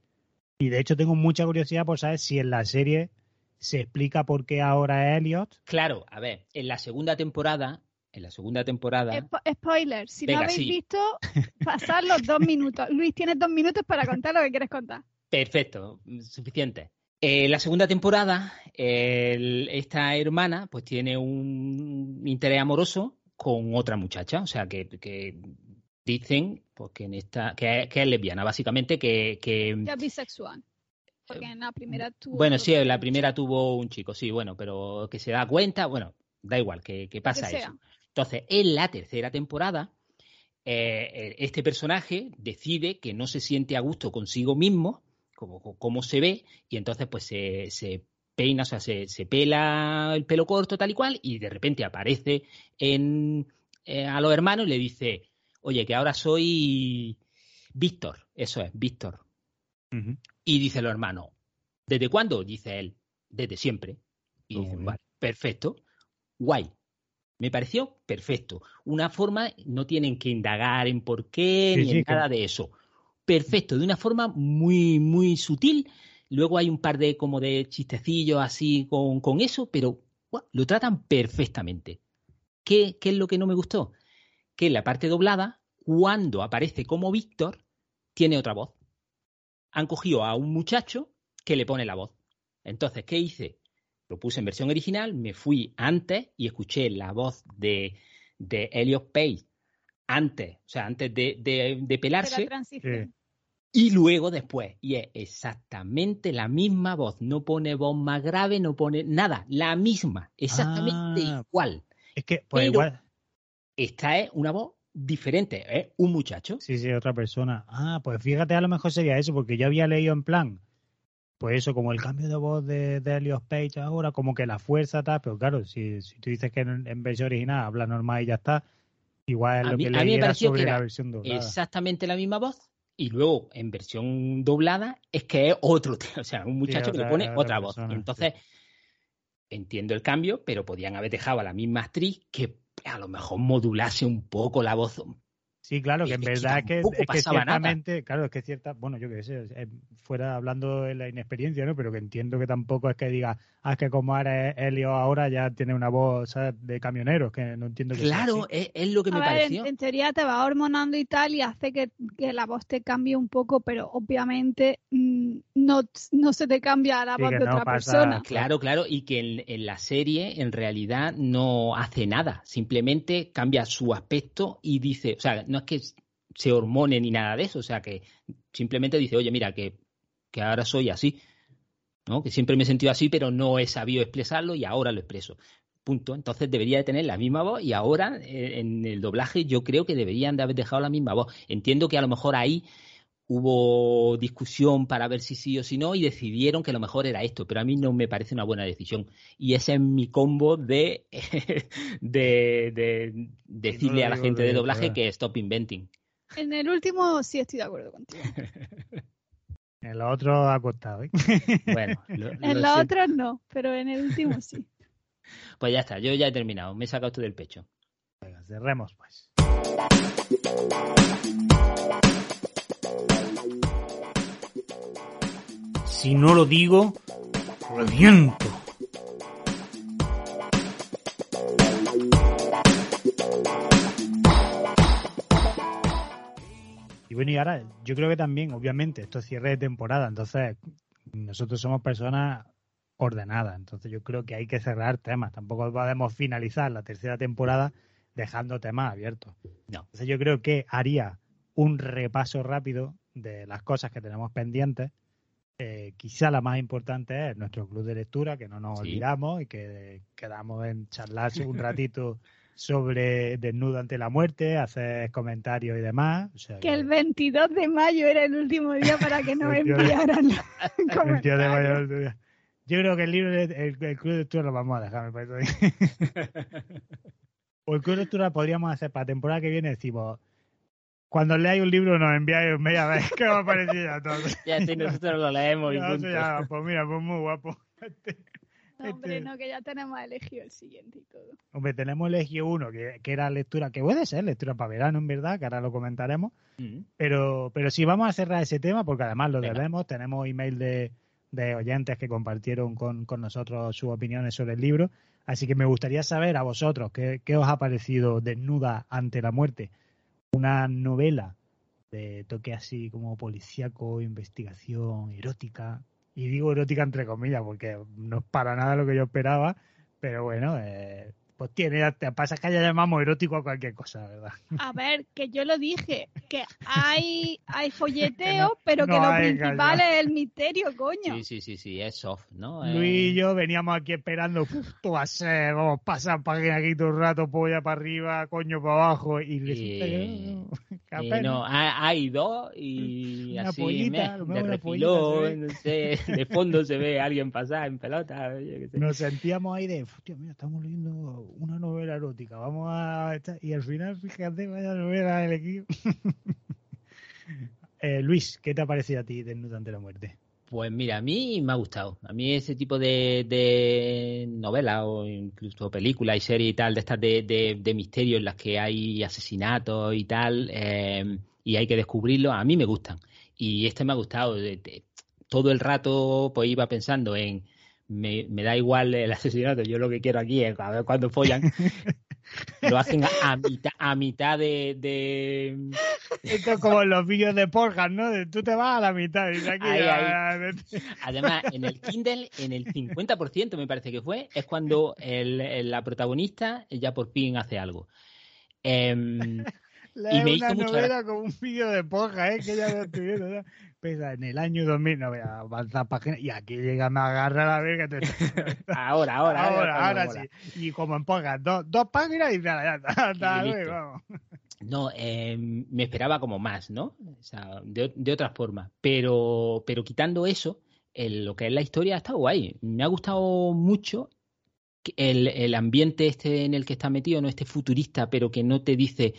Y de hecho tengo mucha curiosidad por saber si en la serie se explica por qué ahora es Elliot. Claro, a ver, en la segunda temporada en la segunda temporada. spoiler, si no habéis visto, pasad los dos minutos. Luis, tienes dos minutos para contar lo que quieres contar. Perfecto, suficiente. En la segunda temporada, esta hermana pues tiene un interés amoroso con otra muchacha, o sea que, dicen pues, que, en esta, que, es lesbiana, básicamente que... que ya bisexual. Porque en la primera tuvo... Bueno, sí, en la primera tuvo un chico, sí, bueno, pero que se da cuenta, bueno, da igual, que, pasa eso. Entonces, en la tercera temporada, eh, eh, este personaje decide que no se siente a gusto consigo mismo, como, se ve, y entonces pues se, peina, o sea, se, pela el pelo corto tal y cual, y de repente aparece en, eh, a los hermanos y le dice, oye, que ahora soy Víctor, eso es, Víctor. Y dice los hermanos, ¿desde cuándo? Dice él, desde siempre. Y dice, vale, perfecto, guay. Me pareció perfecto. Una forma, no tienen que indagar en por qué ni en nada de eso. Perfecto, de una forma muy, muy sutil. Luego hay un par de como de chistecillos así con, eso, pero lo tratan perfectamente. ¿Qué, ¿Qué es lo que no me gustó? Que en la parte doblada, cuando aparece como Víctor, tiene otra voz. Han cogido a un muchacho que le pone la voz. Entonces, ¿qué hice? lo puse en versión original, me fui antes y escuché la voz de, de Elliot Page antes, o sea, antes de, de, pelarse. Y luego después, y es exactamente la misma voz, no pone voz más grave, no pone nada, la misma, exactamente ah, igual. Es que, pues igual. Esta es una voz diferente, es un muchacho. Sí, sí, otra persona. Ah, pues fíjate, a lo mejor sería eso, porque yo había leído en plan, pues eso, como el cambio de voz de, de Page ahora, como que la fuerza tal, pero claro, si, si tú dices que en, versión original habla normal y ya está, igual es lo que leí sobre la versión doblada. Exactamente la misma voz, y luego en versión doblada es que es otro, o sea, un muchacho que le pone otra, voz. entonces, entiendo el cambio, pero podían haber dejado a la misma actriz que a lo mejor modulase un poco la voz Sí, claro, que en verdad es que, es que ciertamente, claro, es que cierta, bueno, yo qué sé, fuera hablando de la inexperiencia, ¿no? Pero que entiendo que tampoco es que diga, ah, es que como ahora Helio ahora ya tiene una voz de camioneros, que no entiendo que Claro, es, lo que me pareció. En, teoría te va hormonando y tal y hace que, la voz te cambie un poco, pero obviamente mm, no, no se te cambia la voz de otra persona. Claro, claro, y que en, en la serie en realidad no hace nada, simplemente cambia su aspecto y dice, o sea, no es que se hormone ni nada de eso, o sea que simplemente dice, oye, mira, que, que ahora soy así, ¿no? Que siempre me he sentido así, pero no he sabido expresarlo y ahora lo expreso. Punto. Entonces debería de tener la misma voz y ahora eh, en el doblaje yo creo que deberían de haber dejado la misma voz. Entiendo que a lo mejor ahí hubo discusión para ver si sí o si no y decidieron que lo mejor era esto, pero a mí no me parece una buena decisión. Y ese es mi combo de, de, decirle a la gente de doblaje que stop inventing. En el último sí estoy de acuerdo contigo. en lo otro ha costado. ¿eh? Bueno, en lo otro no, pero en el último sí. Pues ya está, yo ya he terminado, me he sacado esto del pecho. Venga, cerremos pues. Si no lo digo, reviento. Y bueno, y ahora yo creo que también, obviamente, esto es cierre de temporada, entonces nosotros somos personas ordenadas, entonces yo creo que hay que cerrar temas, tampoco podemos finalizar la tercera temporada dejando temas abiertos. No. Entonces yo creo que haría un repaso rápido de las cosas que tenemos pendientes. Eh, quizá la más importante es nuestro club de lectura, que no nos Sí. olvidamos y que quedamos en charlar un ratito sobre Desnudo ante la muerte, hacer comentarios y demás. O sea, Que el 22 de mayo era el último día para que nos 22 de- enviaran de Yo creo que el libro, de- el, el club de lectura lo vamos a dejar, me parece. o el club de lectura podríamos hacer para la temporada que viene, decimos, cuando leáis un libro nos enviáis un mail a ver qué os ha parecido a todos. Ya sí, nosotros lo leemos y punto. ya, pues mira, pues muy guapo. No, hombre, Este- no, que ya tenemos elegido el siguiente y todo. Hombre, tenemos Legio 1, que, que era lectura, que puede ser lectura para verano, en verdad, que ahora lo comentaremos. Mm. Pero, pero sí, vamos a cerrar ese tema porque además lo Venga. debemos. Tenemos email de, de oyentes que compartieron con, con nosotros sus opiniones sobre el libro. Así que me gustaría saber a vosotros qué, qué os ha parecido Desnuda ante la muerte. Una novela de toque así como policíaco, investigación, erótica. Y digo erótica entre comillas porque no es para nada lo que yo esperaba. Pero bueno, eh, pues tiene, te pasa que ya llamamos erótico a cualquier cosa, ¿verdad? A ver, que yo lo dije, que hay, hay folleteo, no- pero que no lo principal calla. es el misterio, coño. Sí, sí, sí, sí, es soft, ¿no? Eh, Luis y yo veníamos aquí esperando, "Uf, esto va a ser, vamos a pasar página aquí todo el rato, polla para arriba, coño para abajo, y resulta que no, que eh, hay dos y Una así pollita, me- de refilón, no sé, de fondo se ve a alguien pasar en pelota, yo qué sé. Nos sentíamos ahí de, hostia, mira, estamos leyendo una novela erótica, vamos a... echar-". Y al final, fíjate, vaya novela del equipo. Eh, Luis, ¿qué te ha parecido a ti Desnudo ante la muerte? Pues mira, a mí me ha gustado. A mí ese tipo de, de novela o incluso películas y series y tal, de estas de, de, misterio en las que hay asesinatos y tal, eh, y hay que descubrirlo, a mí me gustan. Y este me ha gustado. Todo el rato pues iba pensando en, me, me da igual el asesinato, yo lo que quiero aquí es a ver cuándo follan. Lo hacen a, mitad, a mitad de- de, Esto es como en los vídeos de Pornhub, ¿no? De tú te vas a la mitad y de aquí Ahí, a- Además, en el Kindle, en el 50% me parece que fue, es cuando el- el- la protagonista ya por fin hace algo. Leer Y me una hizo novela con un vídeo de porja, ¿eh? Que ya lo viendo. ¿no? Pesa en el año 2000, no voy a avanzar páginas. Y aquí llega, me agarra la verga. Te... ahora, ahora, ahora, ahora mola. sí. Y como en porja, dos, dos páginas y nada, ya está. Vamos. No, em, me esperaba como más, ¿no? O sea, de, de otra forma. Pero, pero quitando eso, el- lo que es la historia está guay. Me ha gustado mucho el, el ambiente este en el que está metido, no este futurista, pero que no te dice.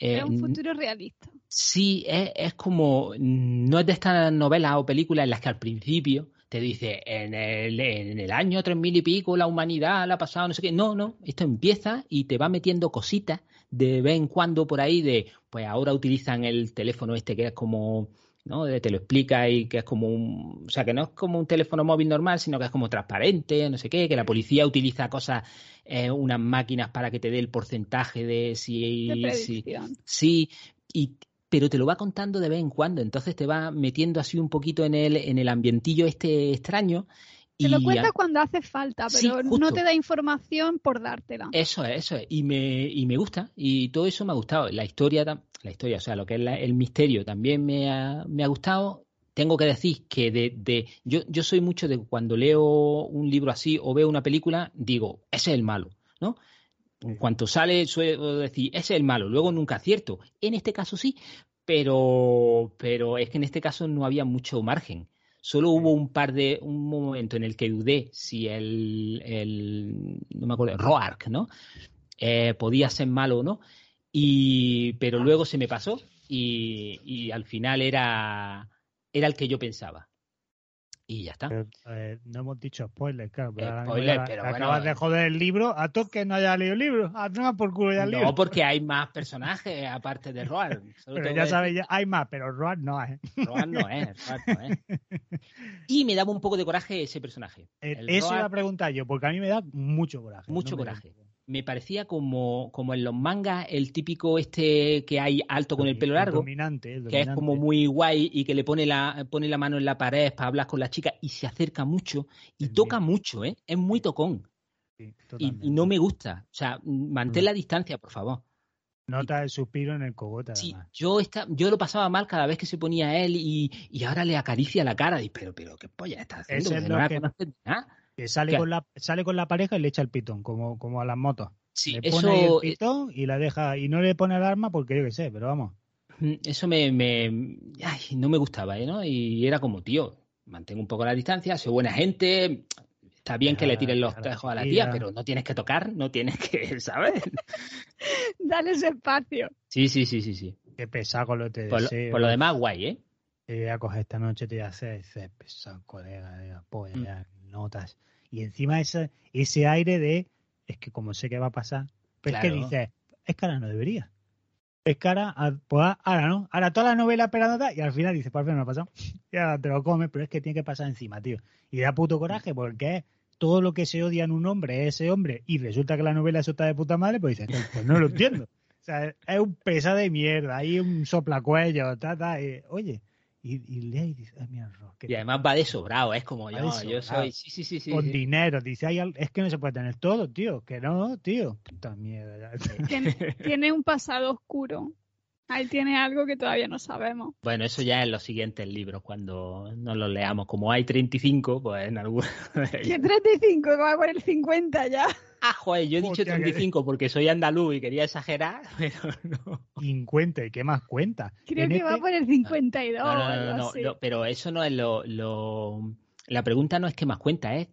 Eh, Es un futuro realista. Sí, es, es como, no es de estas novelas o películas en las que al principio te dice, en el, en el año tres mil y pico la humanidad la ha pasado, no sé qué. No, no, esto empieza y te va metiendo cositas de vez en cuando por ahí de, pues ahora utilizan el teléfono este que es como, ¿no? De- Te lo explica y que es como un, o sea, que no es como un teléfono móvil normal, sino que es como transparente, no sé qué, que la policía utiliza cosas, eh, unas máquinas para que te dé el porcentaje de si, De si, y, pero te lo va contando de vez en cuando, entonces te va metiendo así un poquito en el, en el ambientillo este extraño. Te lo cuenta cuando hace falta, Sí, pero no te da información por dártela. Eso es, eso es. Y me, y me gusta, y todo eso me ha gustado. La historia, la historia, o sea, lo que es la- el misterio también me ha, me ha gustado. Tengo que decir que de, de yo, yo soy mucho de cuando leo un libro así o veo una película, digo, ese es el malo, ¿no? En cuanto sale, suelo decir, ese es el malo. Luego nunca acierto. En este caso sí, pero, pero es que en este caso no había mucho margen. Solo hubo un par de, un momento en el que dudé si el, el no me acuerdo, Roark, ¿no? Eh, podía ser malo o no. Y, pero luego se me pasó y, y al final era, era el que yo pensaba. Y ya está. Pero, eh, no hemos dicho spoilers, claro. Pero Eh, spoiler, mismo pero acabas bueno, de joder el libro. A todos que no haya leído el libro. A tomar por culo ya el libro. No, porque hay más personajes aparte de Roar. Solo Pero ya sabéis, ya hay más, pero Roar no es. Roar no es, Roar no es. Y me daba un poco de coraje ese personaje. Eh, El Eso Roar- iba a preguntar yo, porque a mí me da mucho coraje. Mucho no da- coraje. Me parecía como, como en los mangas el típico este que hay alto con el pelo largo. Dominante, el que es como muy guay y que le pone la, pone la mano en la pared para hablar con la chica y se acerca mucho y toca bien. mucho, ¿eh? Es muy tocón Sí, y, no me gusta. O sea, mantén Mm. la distancia, por favor. Nota el suspiro en el cogote, Sí, además. yo, esta, yo lo pasaba mal cada vez que se ponía él y, y ahora le acaricia la cara. Y, pero, pero, ¿qué polla estás haciendo? Ese es lo no que- nada. Que sale con, la, sale con la pareja y le echa el pitón, como, como a las motos. Sí, le pone el eso, pitón y la deja, y no le pone el arma porque yo qué sé, pero vamos. Mm, Eso me, me- ay, no me gustaba, ¿eh? ¿no? Y era como, tío, mantengo un poco la distancia, soy buena gente, está bien que le tiren los tejos a la tía, pero no tienes que tocar, no tienes que, ¿sabes? Dale ese espacio. Sí, sí, sí, sí, sí. Qué pesado lo te Por, deseo. por lo demás, guay, ¿eh? Te voy a coger esta noche, te voy a hacer ese pesado, colega, de la polla, Mm. Notas. Y encima ese, ese aire de, es que como sé que va a pasar, pero es que dices, es que ahora no debería. Es que ahora, ah, pues ahora no, ahora toda la novela esperándote y al final dices, por fin no ha pasado. Y ahora te lo comes, pero es que tiene que pasar encima, tío. Y da puto coraje porque es todo lo que se odia en un hombre es ese hombre y resulta que la novela eso está de puta madre, pues dices, pues no lo entiendo. O sea, es un pesa de mierda, hay un soplacuello, ta, ta, y, oye, y, y lee y dice, ay, mira, Y además va de sobrado, es como yo, yo soy, sí, sí, sí, sí. con sí. dinero, dice, "Ay, al- es que no se puede tener todo, tío, que no, tío, puta mierda. ya. Tiene, tiene un pasado oscuro. Ahí tiene algo que todavía no sabemos. Bueno, eso ya en los siguientes libros, cuando nos los leamos. Como hay 35, pues en algunos... Que 35, que va por el 50 ya. ah, joder, yo he dicho Hostia, que- 35 porque soy andaluz y quería exagerar, pero no. 50, ¿y qué más cuenta? Creo En que este- va por el 52 No, no, no, pero eso no es lo, lo- La pregunta no es qué más cuenta, es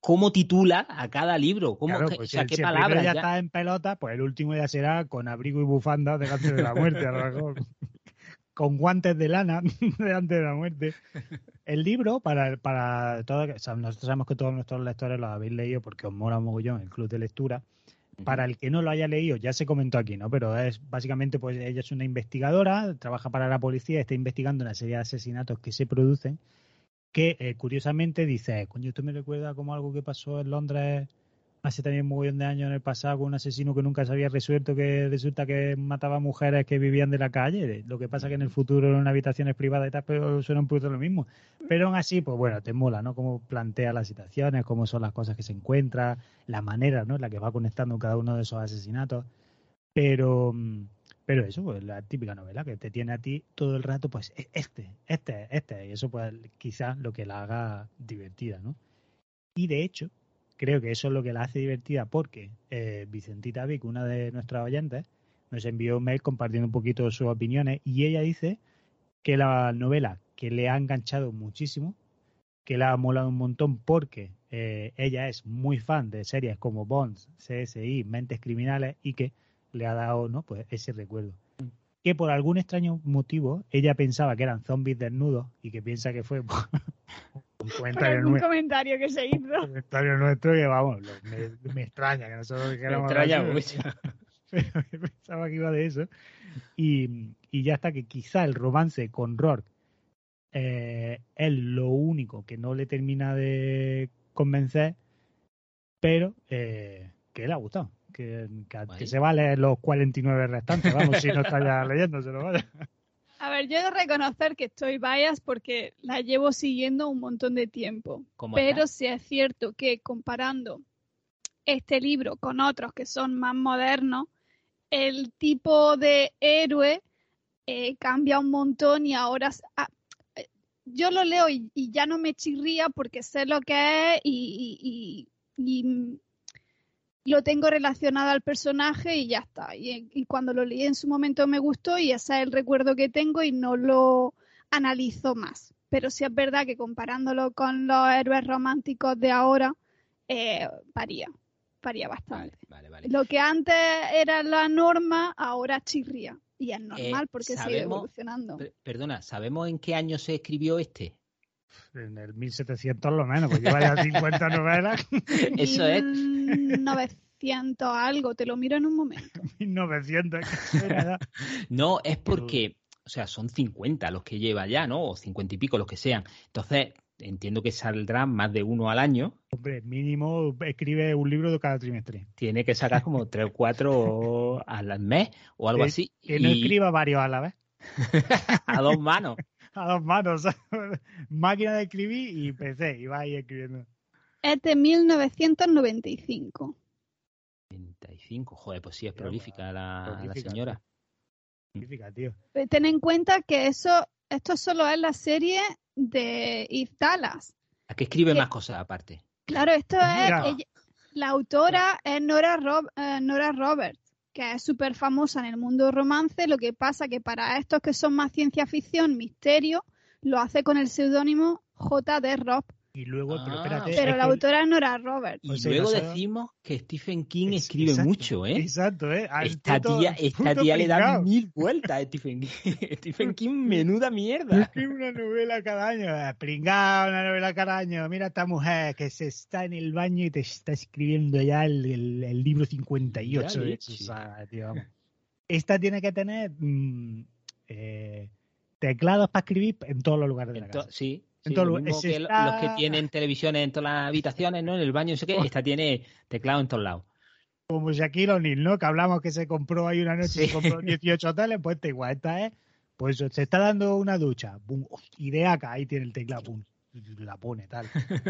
cómo titula a cada libro, cómo, Claro, qué- pues o sea, si- qué si el primero palabras ya, ya- está en pelota, pues el último ya será con abrigo y bufanda delante de la muerte, a lo mejor. con guantes de lana delante de la muerte. El libro, para, para todo, o sea, nosotros sabemos que todos nuestros lectores lo habéis leído porque os mola un mogollón el club de lectura. Para el que no lo haya leído, ya se comentó aquí, ¿no? Pero es básicamente, pues ella es una investigadora, trabaja para la policía, está investigando una serie de asesinatos que se producen, que eh, curiosamente dice, coño, esto me recuerda como algo que pasó en Londres hace también un mogollón de años en el pasado con un asesino que nunca se había resuelto, que resulta que mataba mujeres que vivían de la calle. Lo que pasa que en el futuro en habitaciones privadas y tal, pero suena un poquito lo mismo. Pero aún así, pues bueno, te mola, ¿no? Cómo plantea las situaciones, cómo son las cosas que se encuentra, la manera, ¿no? En la que va conectando cada uno de esos asesinatos. Pero, mm, pero eso, pues la típica novela que te tiene a ti todo el rato, pues e- este, este, este. Y eso, pues quizás lo que la haga divertida, ¿no? Y de hecho, creo que eso es lo que la hace divertida porque eh, Vicentita Vic, una de nuestras oyentes, nos envió un mail compartiendo un poquito sus opiniones y ella dice que la novela que le ha enganchado muchísimo, que le ha molado un montón porque eh, ella es muy fan de series como Bonds, CSI, Mentes Criminales y que le ha dado ¿no? pues ese recuerdo. Que por algún extraño motivo ella pensaba que eran zombies desnudos y que piensa que fue un comentario nuestro, comentario que se hizo. comentario nuestro que vamos, lo- me, me extraña que nosotros Me dijéramos extraña algo mucho. pero pensaba que iba de eso. Y, y ya está que quizá el romance con Rourke eh, es lo único que no le termina de convencer, pero eh, que le ha gustado. Que, que, que se va a leer los 49 restantes, vamos, si no está ya leyéndoselo, vaya. A ver, yo he de reconocer que estoy bias porque la llevo siguiendo un montón de tiempo. ¿Cómo Pero está? sí es cierto que comparando este libro con otros que son más modernos, el tipo de héroe eh, cambia un montón y ahora ah, eh, yo lo leo y, y ya no me chirría porque sé lo que es y, y- y- y, lo tengo relacionado al personaje y ya está. Y, y cuando lo leí en su momento me gustó y ese es el recuerdo que tengo y no lo analizo más. Pero sí es verdad que comparándolo con los héroes románticos de ahora, eh, varía, varía bastante. Vale, vale, vale. Lo que antes era la norma, ahora chirría. Y es normal Eh, porque sigue sabemos- evolucionando. Per- Perdona, ¿sabemos en qué año se escribió este? En el 1700 lo menos, pues lleva ya 50 novelas. Eso es. 900 algo, te lo miro en un momento. 1900. no, es porque, o sea, son 50 los que lleva ya, ¿no? O 50 y pico los que sean. Entonces, entiendo que saldrán más de uno al año. Hombre, mínimo escribe un libro de cada trimestre. Tiene que sacar como tres o cuatro al mes o algo así. Que no escriba varios a la vez. a dos manos. A dos manos. Máquina de escribir y PC, y va ahí escribiendo. Es de 1995. 95, joder, pues sí, es prolífica la, la señora. Prolífica, tío. Ten en cuenta que eso, esto solo es la serie de Yves Dallas. ¿A qué escribe más cosas aparte? Claro, esto es. la autora es Nora, eh, Nora Roberts, que es súper famosa en el mundo romance. Lo que pasa que para estos que son más ciencia ficción, misterio, lo hace con el seudónimo J.D. Robb. Y luego, pero ah. espérate. Pero la autora no era Robert. Y luego decimos que Stephen King escribe mucho, ¿eh? Exacto, ¿eh? esta tía, esta tía le da mil vueltas a Stephen King. Stephen King, menuda mierda. Escribe una novela cada año. Eh, pringado, una novela cada año. Mira esta mujer que se está en el baño y te está escribiendo ya el, el, libro 58. ¿eh? Esta tiene que tener mm, eh, teclados para escribir en todos los lugares de la casa. Sí, los que tienen televisiones en todas las habitaciones, ¿no? En el baño, no sé qué, esta tiene teclado en todos lados. Como Shaquille O'Neal, ¿no? Que hablamos que se compró ahí una noche, y se compró 18 hoteles, pues esta igual, esta es, pues se está dando una ducha, boom, idea acá, ahí tiene el teclado, la pone, tal.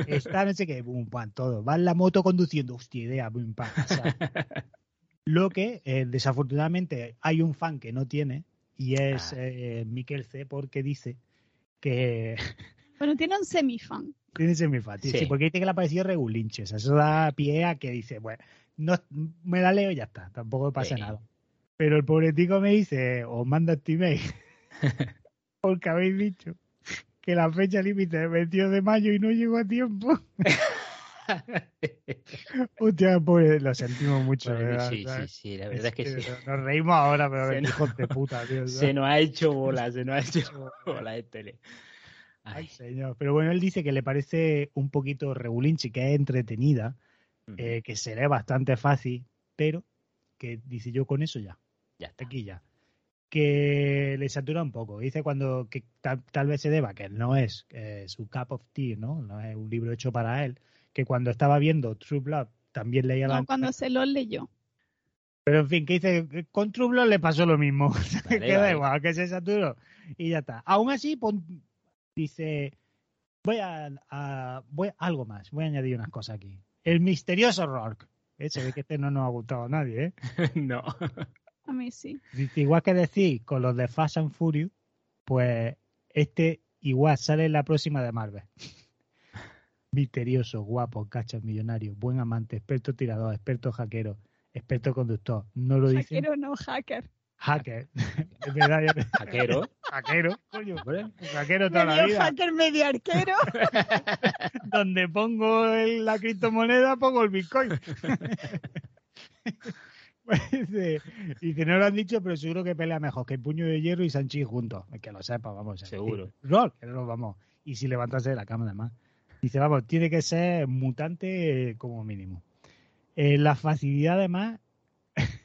Está no sé qué, pum, pam, todo. Va en la moto conduciendo, hostia, idea, pum, pam. Lo que, eh, desafortunadamente, hay un fan que no tiene, y es ah. eh, Miquel C, porque dice que bueno, tiene un semifan. Tiene semifan, sí. sí. porque dice que le ha parecido regulinche. O sea, eso da pie a que dice, bueno, no, me la leo y ya está, tampoco pasa nada. Pero el pobre tico me dice, os manda este email, porque habéis dicho que la fecha límite es el 22 de mayo y no llegó a tiempo. Hostia, pobre, lo sentimos mucho. sí, sí, sí, la verdad es que, sí. Nos reímos ahora, pero el hijo de puta, tío. Se nos ha hecho bola, se nos ha hecho bola de tele. Ay, señor. Pero bueno, él dice que le parece un poquito regulinchi, que es entretenida, eh, que se lee bastante fácil, pero que dice yo con eso ya. Ya Aquí ya. Que le satura un poco. Dice cuando que tal, vez se deba, que no es eh, su cup of tea, ¿no? No es un libro hecho para él. Que cuando estaba viendo True Blood también leía no, cuando se lo leyó. Pero en fin, que dice, con True Blood le pasó lo mismo. que da igual, que se saturó y ya está. Aún así, dice, voy a, voy algo más, voy a añadir unas cosas aquí. El misterioso Rourke. ¿Eh? Se ve que este no nos ha gustado a nadie, ¿eh? no. A mí sí. igual que decir con los de Fast and Furious, pues este igual sale en la próxima de Marvel. Misterioso, guapo, cachas, millonario, buen amante, experto tirador, experto hackero, experto conductor. No lo dice. Hackero no hacker. Hacker. Es verdad, Hackero. Hackero, coño. Hackero toda la vida. Hacker medio arquero. Donde pongo la criptomoneda, pongo el Bitcoin. dice, no lo han dicho, pero seguro que pelea mejor que el puño de hierro y Sanchi juntos. Que lo sepa, vamos. Seguro. Rol, que no vamos. Y si levantase de la cama, además. Dice, vamos, tiene que ser mutante como mínimo. Eh, la facilidad, además,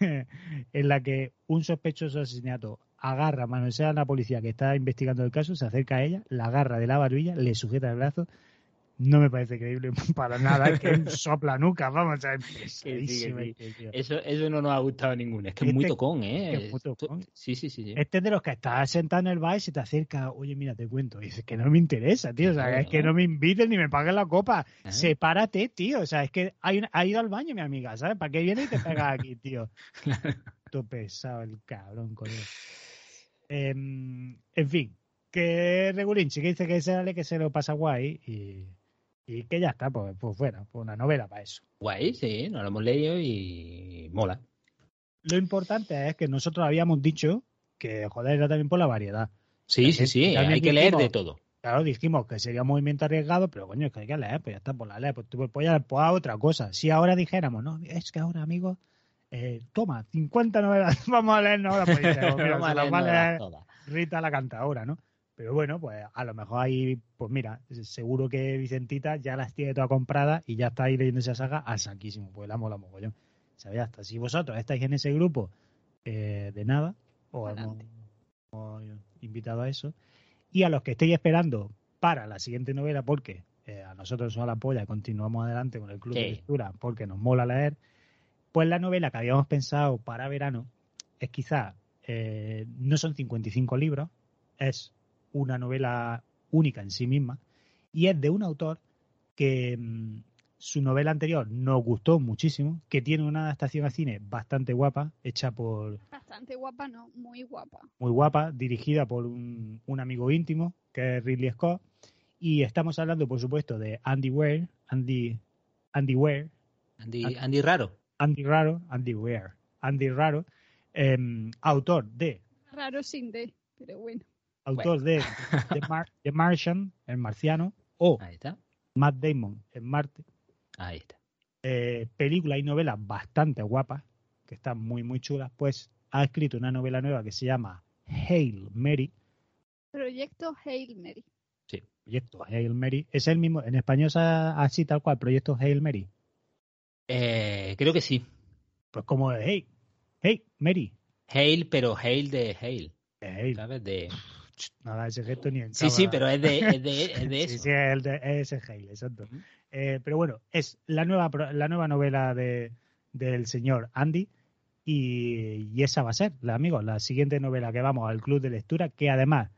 en la que un sospechoso asesinato agarra, manosea a la policía que está investigando el caso, se acerca a ella, la agarra de la barbilla, le sujeta el brazo. No me parece creíble para nada, es que sopla nuca, vamos, a eso, eso no nos ha gustado ninguno, es que es muy este tocón, ¿eh? Sí, sí, sí, Este es de los que estás sentado en el bar y se te acerca, oye, mira, te cuento, y dices que no me interesa, tío, o sea, es que no me inviten ni me paguen la copa, sepárate, tío, o sea, es que ha ido al baño mi amiga, ¿sabes? ¿Para qué viene y te pega aquí, tío? Todo pesado el cabrón, con Em, en fin, que Regulinchi que dice que sale, que se lo pasa guay y, que ya está, pues, pues fuera, pues una novela para eso. Guay, sí, nos lo hemos leído y mola. Lo importante es que nosotros habíamos dicho que, joder, era también por la variedad. Sí, sí, sí, hay que leer de todo. Claro, dijimos que sería un movimiento arriesgado, pero coño, es que hay que leer, pues ya está por la ley, pues tú puedes a, pues, otra cosa. Si ahora dijéramos, no, es que ahora, amigos, eh, toma, 50 novelas, vamos a leer ahora, pues vamos a leer Rita la cantadora, ¿no? Pero bueno, pues a lo mejor ahí, pues mira, seguro que Vicentita ya las tiene todas compradas y ya está ahí leyendo esa saga al saquísimo, pues la mola mogollón. Hasta si vosotros estáis en ese grupo eh, de nada, os hemos, hemos invitado a eso. Y a los que estéis esperando para la siguiente novela, porque eh, a nosotros nos la polla, continuamos adelante con el club de lectura, porque nos mola leer, pues la novela que habíamos pensado para verano es quizá, eh, no son 55 libros, es una novela única en sí misma, y es de un autor que mm, su novela anterior nos gustó muchísimo, que tiene una adaptación a cine bastante guapa, hecha por Bastante guapa, no, muy guapa. muy guapa, dirigida por un, un amigo íntimo, que es Ridley Scott. Y estamos hablando, por supuesto, de Andy Weir, Andy, Andy Weir, Andy, Andy Raro. Andy Raro, Andy Weir, Andy Raro, em, autor de Raro sin D, pero bueno. Autor de The, Mar- The Martian, el marciano, o Ahí está. Matt Damon en Marte. Ahí está. eh, películas y novelas bastante guapas, que están muy, muy chulas, pues ha escrito una novela nueva que se llama Hail Mary, Proyecto Hail Mary. Proyecto Hail Mary. Es el mismo, en español es así tal cual, Proyecto Hail Mary. Eh, creo que sí. Pues como de Hey, Hey, Mary. Hail, pero Hail de Hail. Hail. ¿Sabes? De... Nada, ese gesto ni en Sí, sí, cámara. pero es de, es de, es de Sí, eso. sí, es de, es Hail, exacto. Eh, pero bueno, es la nueva, la nueva novela de, del señor Andy y, y esa va a ser, la, amigos, la siguiente novela que vamos al club de lectura, que además,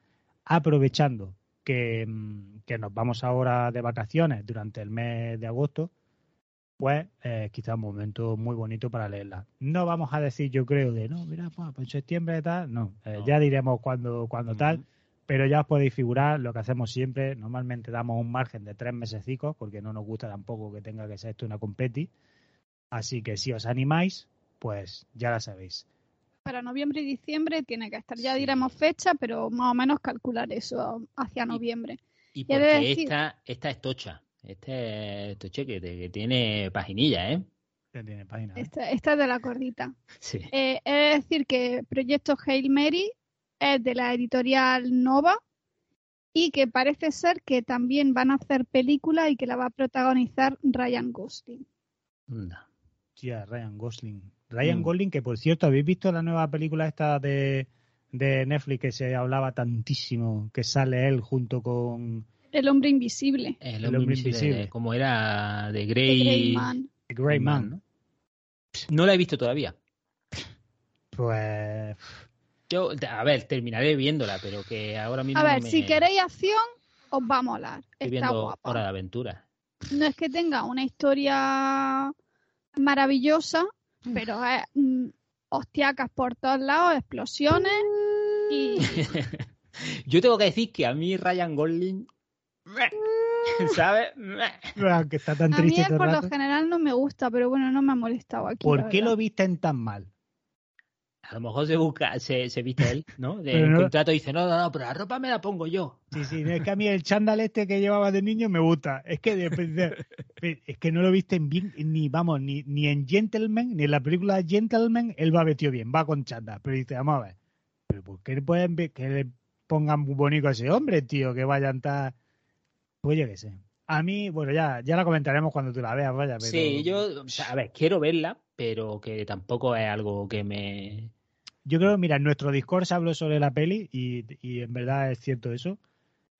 aprovechando que, mm, que nos vamos ahora de vacaciones durante el mes de agosto, pues eh, quizá un momento muy bonito para leerla. No vamos a decir, yo creo, de no, mira, pues, pues en septiembre tal, no, eh, No. ya diremos cuando, cuando tal, pero ya os podéis figurar lo que hacemos siempre. Normalmente damos un margen de tres mesecicos, porque no nos gusta tampoco que tenga que ser esto una competi. Así que si os animáis, pues ya la sabéis. Para noviembre y diciembre tiene que estar. Ya Sí. diremos fecha, pero más o menos calcular eso hacia noviembre. Y Y he de porque decir- esta, esta es tocha. Este es toche que, te- que tiene paginilla, ¿eh? Tiene página. ¿eh? Esta, esta es de la cordita. Sí. Eh, es decir, que Proyecto Hail Mary es de la editorial Nova y que parece ser que también van a hacer película y que la va a protagonizar Ryan Gosling. Anda. Tía, Ryan Gosling. Ryan Mm. Gosling, que por cierto, ¿habéis visto la nueva película esta de, de Netflix que se hablaba tantísimo? Que sale él junto con El hombre invisible. El El hombre invisible, invisible. como era de Grey. Grey Man. The Grey Man. ¿no? No la he visto todavía. Pues Yo, a ver, terminaré viéndola, pero que ahora mismo A ver, me- si queréis acción, os va a molar. estoy Está viendo guapa. Hora de Aventura. No es que tenga una historia maravillosa, pero es mm, hostiacas por todos lados, explosiones y Yo tengo que decir que a mí Ryan Gosling, ¿sabes? que está tan a mí triste él todo el por lo general no me gusta, pero bueno, no me ha molestado aquí. ¿Por qué verdad. lo visten tan mal? A lo mejor se busca, se, se viste él, ¿no? De Pero un no- contrato dice, no, no, no, pero la ropa me la pongo yo. Sí, sí, es que a mí el chándal este que llevaba de niño me gusta. Es que de- de- es que no lo visten bien, ni vamos, ni, ni en Gentleman, ni en la película Gentleman, él va vestido bien, va con chándal. Pero dice, vamos a ver, ¿pero por qué pueden que le pongan muy bonito a ese hombre, tío? Que vayan tan. Pues yo qué sé. A mí, bueno, ya, ya la comentaremos cuando tú la veas, vaya. Pero... Sí, yo, o sea, a ver, quiero verla, pero que tampoco es algo que me... Yo creo, mira, en nuestro Discord se habló sobre la peli y, y en verdad es cierto eso.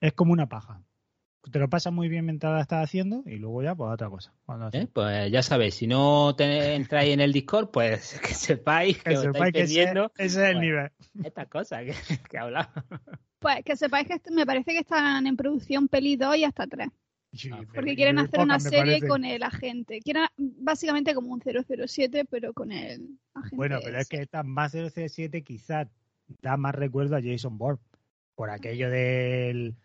Es como una paja. Te lo pasas muy bien mientras la estás haciendo y luego ya, pues otra cosa. Cuando ¿eh? Pues ya sabéis, si no te- entráis en el Discord, pues que sepáis que, Que os sepáis estáis que ese, perdiendo ese es el Bueno. nivel. estas cosas que, que hablamos. Pues que sepáis que me parece que están en producción peli 2 y hasta 3. Sí, Ah, Porque que quieren hacer una serie parece. con el agente. Quieren básicamente como un 007, pero con el agente. Bueno, pero es que esta más 007 quizás da más recuerdo a Jason Bourne. Por aquello del...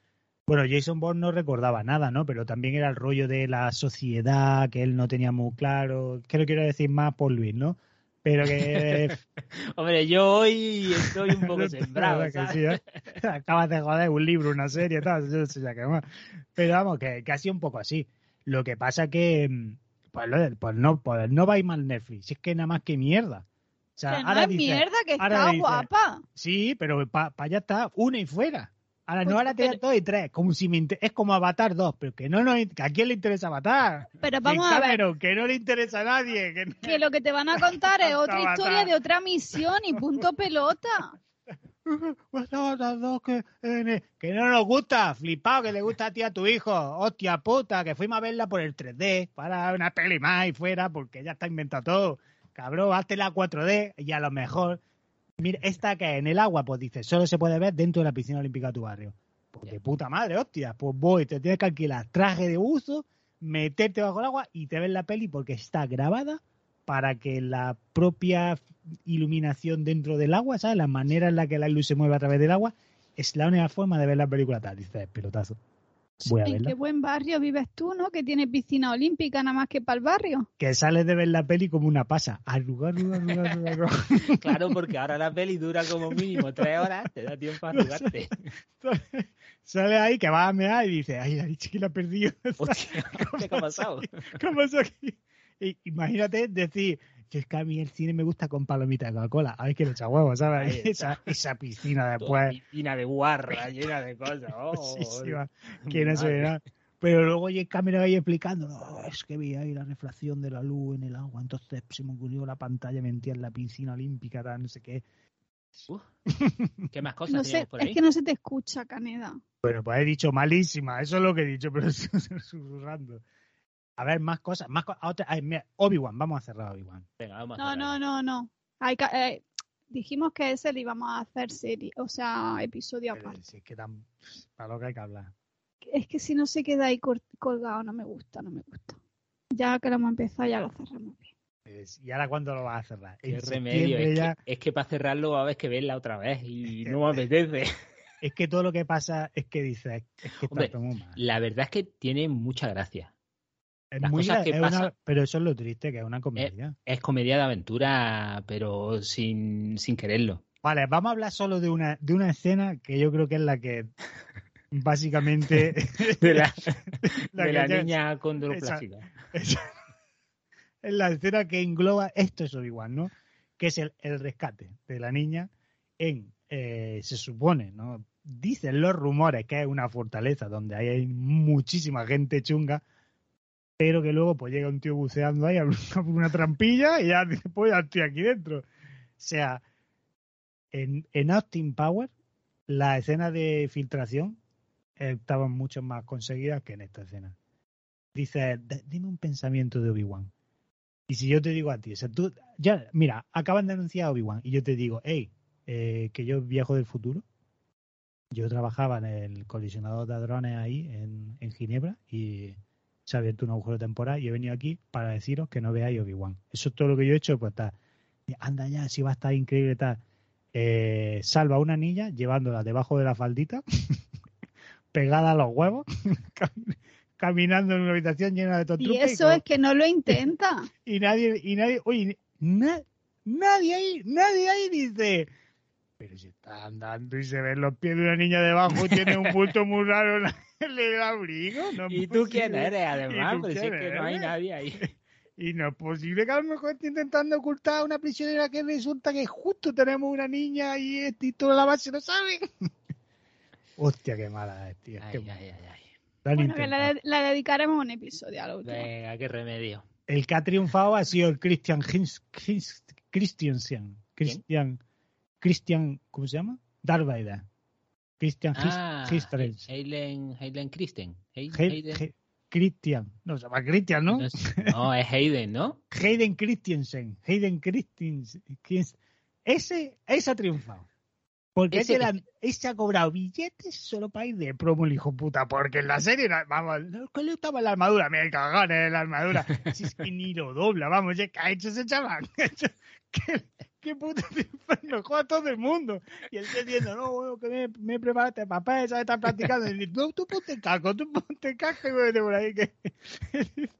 Bueno, Jason Bourne no recordaba nada, ¿no? Pero también era el rollo de la sociedad que él no tenía muy claro. Que no quiero decir más por Luis, ¿no? Pero que... Hombre, yo hoy estoy un poco sembrado, ¿Verdad que ¿sabes? sí, eh? Acabas de joder un libro, una serie, tal, yo no sé ya qué más. Pero vamos, que casi un poco así. Lo que pasa que, mm, pues, pues no, pues no vais mal Netflix, es que nada más que mierda. O sea, Que no ahora es dice, mierda, que está dice- guapa. sí, pero para allá está, una y fuera. Ahora no, Pues, ahora te pero- dos y tres. Como si me inter- es como Avatar 2, pero que no, no, a quién le interesa Avatar. Pero vamos a ver, que no le interesa a nadie. Que no- que lo que te van a contar es otra Avatar. historia de otra misión y punto pelota. Avatar 2 que, eh, que no nos gusta, flipado, que le gusta a ti a tu hijo. Hostia puta, que fuimos a verla por el 3D, para una peli más y fuera, porque ya está inventado todo. Cabrón, hazte la 4D y a lo mejor. Mira, esta que en el agua, pues dice, solo se puede ver dentro de la piscina olímpica de tu barrio. Pues de puta madre, hostia. Pues voy, te tienes que alquilar traje de buzo, meterte bajo el agua y te ves la peli porque está grabada para que la propia iluminación dentro del agua, ¿sabes? La manera en la que la luz se mueve a través del agua es la única forma de ver la película tal. Dices, pelotazo. Voy a En verla. qué buen barrio vives tú, ¿no? Que tiene piscina olímpica nada más que para el barrio. Que sales de ver la peli como una pasa. Arrugar, arrugar, arrugar, arrugar. Claro, porque ahora la peli dura como mínimo tres horas, te da tiempo a arrugarte. Sales ahí que vas a mear y dices, ay, la leche que la he perdido. Hostia, ¿qué ha pasado? ¿Cómo pasó aquí? Y, imagínate decir, que es que a mí el cine me gusta con palomitas de Coca-Cola. Ay, que le echa huevos, ¿sabes? Esa, esa piscina Toda después. piscina de guarra, llena de cosas. Oh, que no se ve nada. Pero luego cámara ahí explicando, no, es que vi ahí la refracción de la luz en el agua, entonces se me ocurrió la pantalla mentía en la piscina olímpica, tal, no sé qué. Uf, ¿Qué más cosas No sé, por ahí? es que no se te escucha, Caneda. Bueno, pues he dicho malísima, eso es lo que he dicho, pero susurrando. A ver, más cosas, más co- a otra- ay, mira, Obi-Wan, vamos a cerrar Obi-Wan. Venga, vamos a No, no, no, no. Hay que- eh, dijimos que ese le íbamos a hacer serie, o sea, episodio Pero aparte. si es que tan, para lo que hay que hablar. Es que si no se queda ahí colgado, no me gusta, no me gusta. Ya que lo hemos empezado, ya lo cerramos bien. ¿Y ahora cuándo lo vas a cerrar? Qué remedio. Es ya- que, es que para cerrarlo va a haber que verla otra vez y no me apetece. es que todo lo que pasa es que dices, es que Hombre, está todo muy mal. La verdad es que tiene mucha gracia. Es las muy cosas que es una- pero eso es lo triste, que es una comedia. Es comedia de aventura, pero sin, sin quererlo. Vale, vamos a hablar solo de una, de una escena que yo creo que es la que básicamente De la, la de la ya- niña condroplástica. es, es la escena que engloba esto es Obi-Wan, ¿no? Que es el, el rescate de la niña en, eh, se supone, ¿no? Dicen los rumores que es una fortaleza donde hay muchísima gente chunga, pero que luego pues llega un tío buceando ahí, abre una, trampilla y ya dice, pues ya estoy aquí dentro. O sea, en, en Austin Power, la escena de filtración estaban mucho más conseguidas que en esta escena. Dice, "D- dime un pensamiento de Obi-Wan. Y si yo te digo a ti, o sea, tú, ya, mira, acaban de anunciar a Obi-Wan y yo te digo, hey, eh, que yo viajo del futuro. Yo trabajaba en el colisionador de hadrones ahí en, en Ginebra y se ha abierto un agujero temporal y he venido aquí para deciros que no veáis Obi-Wan. Eso es todo lo que yo he hecho, pues está. Anda ya, si va a estar increíble tal. Eh, salva a una niña llevándola debajo de la faldita, pegada a los huevos, cam- caminando en una habitación llena de Y tortugas. eso es que no lo intenta. y nadie, y nadie, oye, na- nadie ahí, nadie ahí dice, pero si está andando y se ven los pies de una niña debajo y tiene un bulto muy raro en el abrigo. No ¿Y tú quién eres, además? ¿Y tú Pues si es quién que no hay eres? nadie ahí. Y no es posible que a lo mejor esté intentando ocultar a una prisionera que resulta que justo tenemos una niña y, este, y toda la base lo sabe. Hostia, qué mala es, tío. Ay, qué ay, ay, ay. Lo Bueno, que le, le dedicaremos un episodio a la última. Venga, qué remedio. El que ha triunfado ha sido el Christian Hins- Hins- Christiansen. Christian, Christian, ¿cómo se llama? Darth Vader. Christian Ah. Hayden, Hayden He- Hayden. Christian. No, se llama Christian, ¿no? No, es, no, es Hayden, ¿no? Hayden Christiansen. Hayden Christensen. Christ- Ese, ese ha triunfado. Porque Ese- ese, la- ese ha cobrado billetes solo para ir de promo el hijo puta. Porque en la serie, vamos, que le gustaba la armadura. Me cagan en la armadura. Si es que ni lo dobla, vamos, ¿qué ha hecho ese chaval? ¿Qué, qué triunfo? Lo juega todo el mundo. Y él diciendo, no, bueno, que me, me preparaste papel, ¿sabes? Está practicando. Y dice, no, tú ponte el casco, tú ponte el casco y vete por ahí. Que...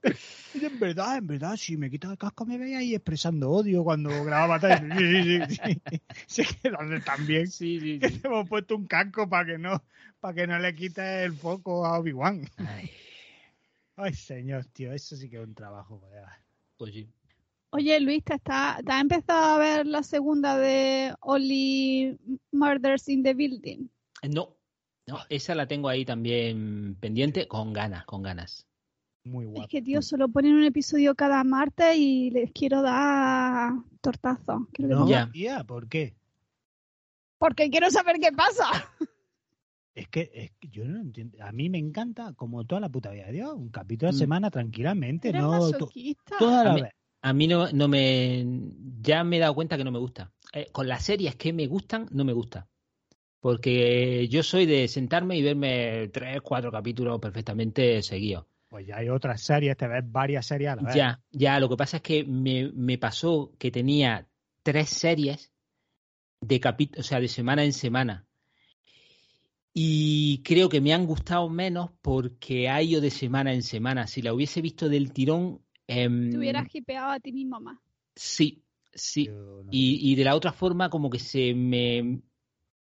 Y en verdad, en verdad, si me quitas el casco me veía ahí expresando odio cuando grababa tal. Sí, sí, sí. sí. Se quedan también. Sí, sí, Que sí. te hemos puesto un casco para que no para que no le quites el foco a Obi-Wan. Ay, Ay, señor, tío, eso sí que es un trabajo, colega. pues sí. Oye, Luis, ¿te, está, ¿te has empezado a ver la segunda de Only Murders in the Building? No, No, esa la tengo ahí también pendiente, con ganas, con ganas. Muy guapo. Es que, tío, solo ponen un episodio cada martes y les quiero dar tortazo. Que No, tía, ¿por qué? Porque quiero saber qué pasa. Es que, es que yo no entiendo. A mí me encanta, como toda la puta vida de Dios, un capítulo a la Mm. semana tranquilamente, Eres no masoquista. toda la A mí- vez. A mí no, no me. Ya me he dado cuenta que no me gusta. Eh, con las series que me gustan, no me gusta. Porque yo soy de sentarme y verme tres, cuatro capítulos perfectamente seguidos. Pues ya hay otras series, te ves varias series a la vez. Ya, ya, lo que pasa es que me, me pasó que tenía tres series de capítulos, o sea, de semana en semana. Y creo que me han gustado menos porque ha ido de semana en semana. Si la hubiese visto del tirón, em, Te hubieras hipeado a ti mismo más. sí, sí. No- Y, y de la otra forma, como que se me.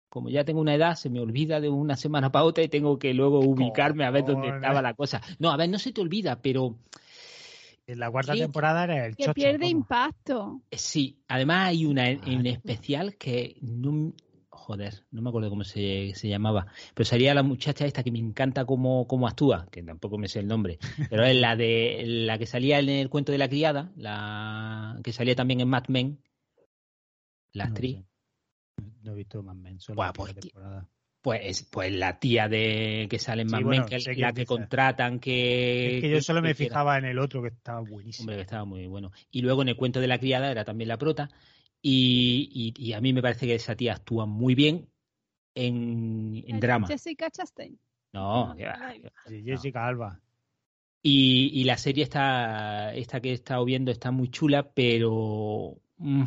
Como ya tengo una edad, se me olvida de una semana para otra y tengo que luego ubicarme a ver dónde estaba la cosa. No, a ver, no se te olvida, pero En la cuarta temporada era el Que chocho. pierde ¿cómo? impacto. eh, sí. Además, hay una en, en especial que. No, joder, no me acuerdo cómo se, se llamaba. Pero sería la muchacha esta que me encanta cómo, cómo actúa, que tampoco me sé el nombre. Pero es la de la que salía en el cuento de la criada, la que salía también en Mad Men. La No actriz. sé. No he visto más Men, solo Buah, pues, temporada. Pues, pues la tía de que sale en Sí, Mad bueno, Men, que es la que contratan, que... Es que yo solo me fijaba en el otro que estaba buenísimo. Hombre, que estaba muy bueno. Y luego en el cuento de la criada era también la prota. Y, y- y a mí me parece que esa tía actúa muy bien en, en Eh, drama. Jessica Chastain. No, no. Jessica Alba. Y, y la serie está, esta que he estado viendo está muy chula, pero mm,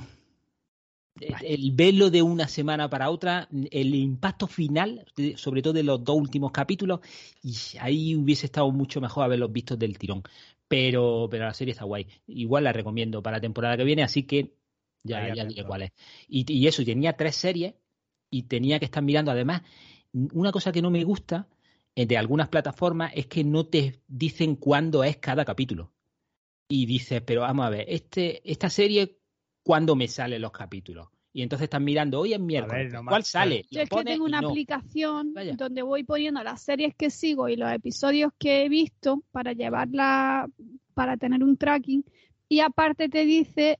el verlo de una semana para otra, el impacto final, sobre todo de los dos últimos capítulos, y ahí hubiese estado mucho mejor haberlos visto del tirón. Pero, pero la serie está guay. Igual la recomiendo para la temporada que viene, así que ya, ya diré cuál es. Y, y eso, tenía tres series y tenía que estar mirando. Además, una cosa que no me gusta eh, de algunas plataformas es que no te dicen cuándo es cada capítulo. Y dices, pero vamos a ver, este, esta serie, ¿cuándo me salen los capítulos? Y entonces estás mirando, hoy es miércoles, ver, no ¿cuál sale? Yo es que tengo una no. aplicación Vaya. donde voy poniendo las series que sigo y los episodios que he visto para llevarla, para tener un tracking. Y aparte te dice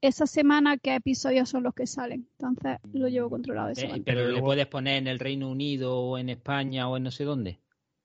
esa semana qué episodios son los que salen. Entonces lo llevo controlado de esa Eh, pero luego- puedes poner en el Reino Unido o en España o en no sé dónde.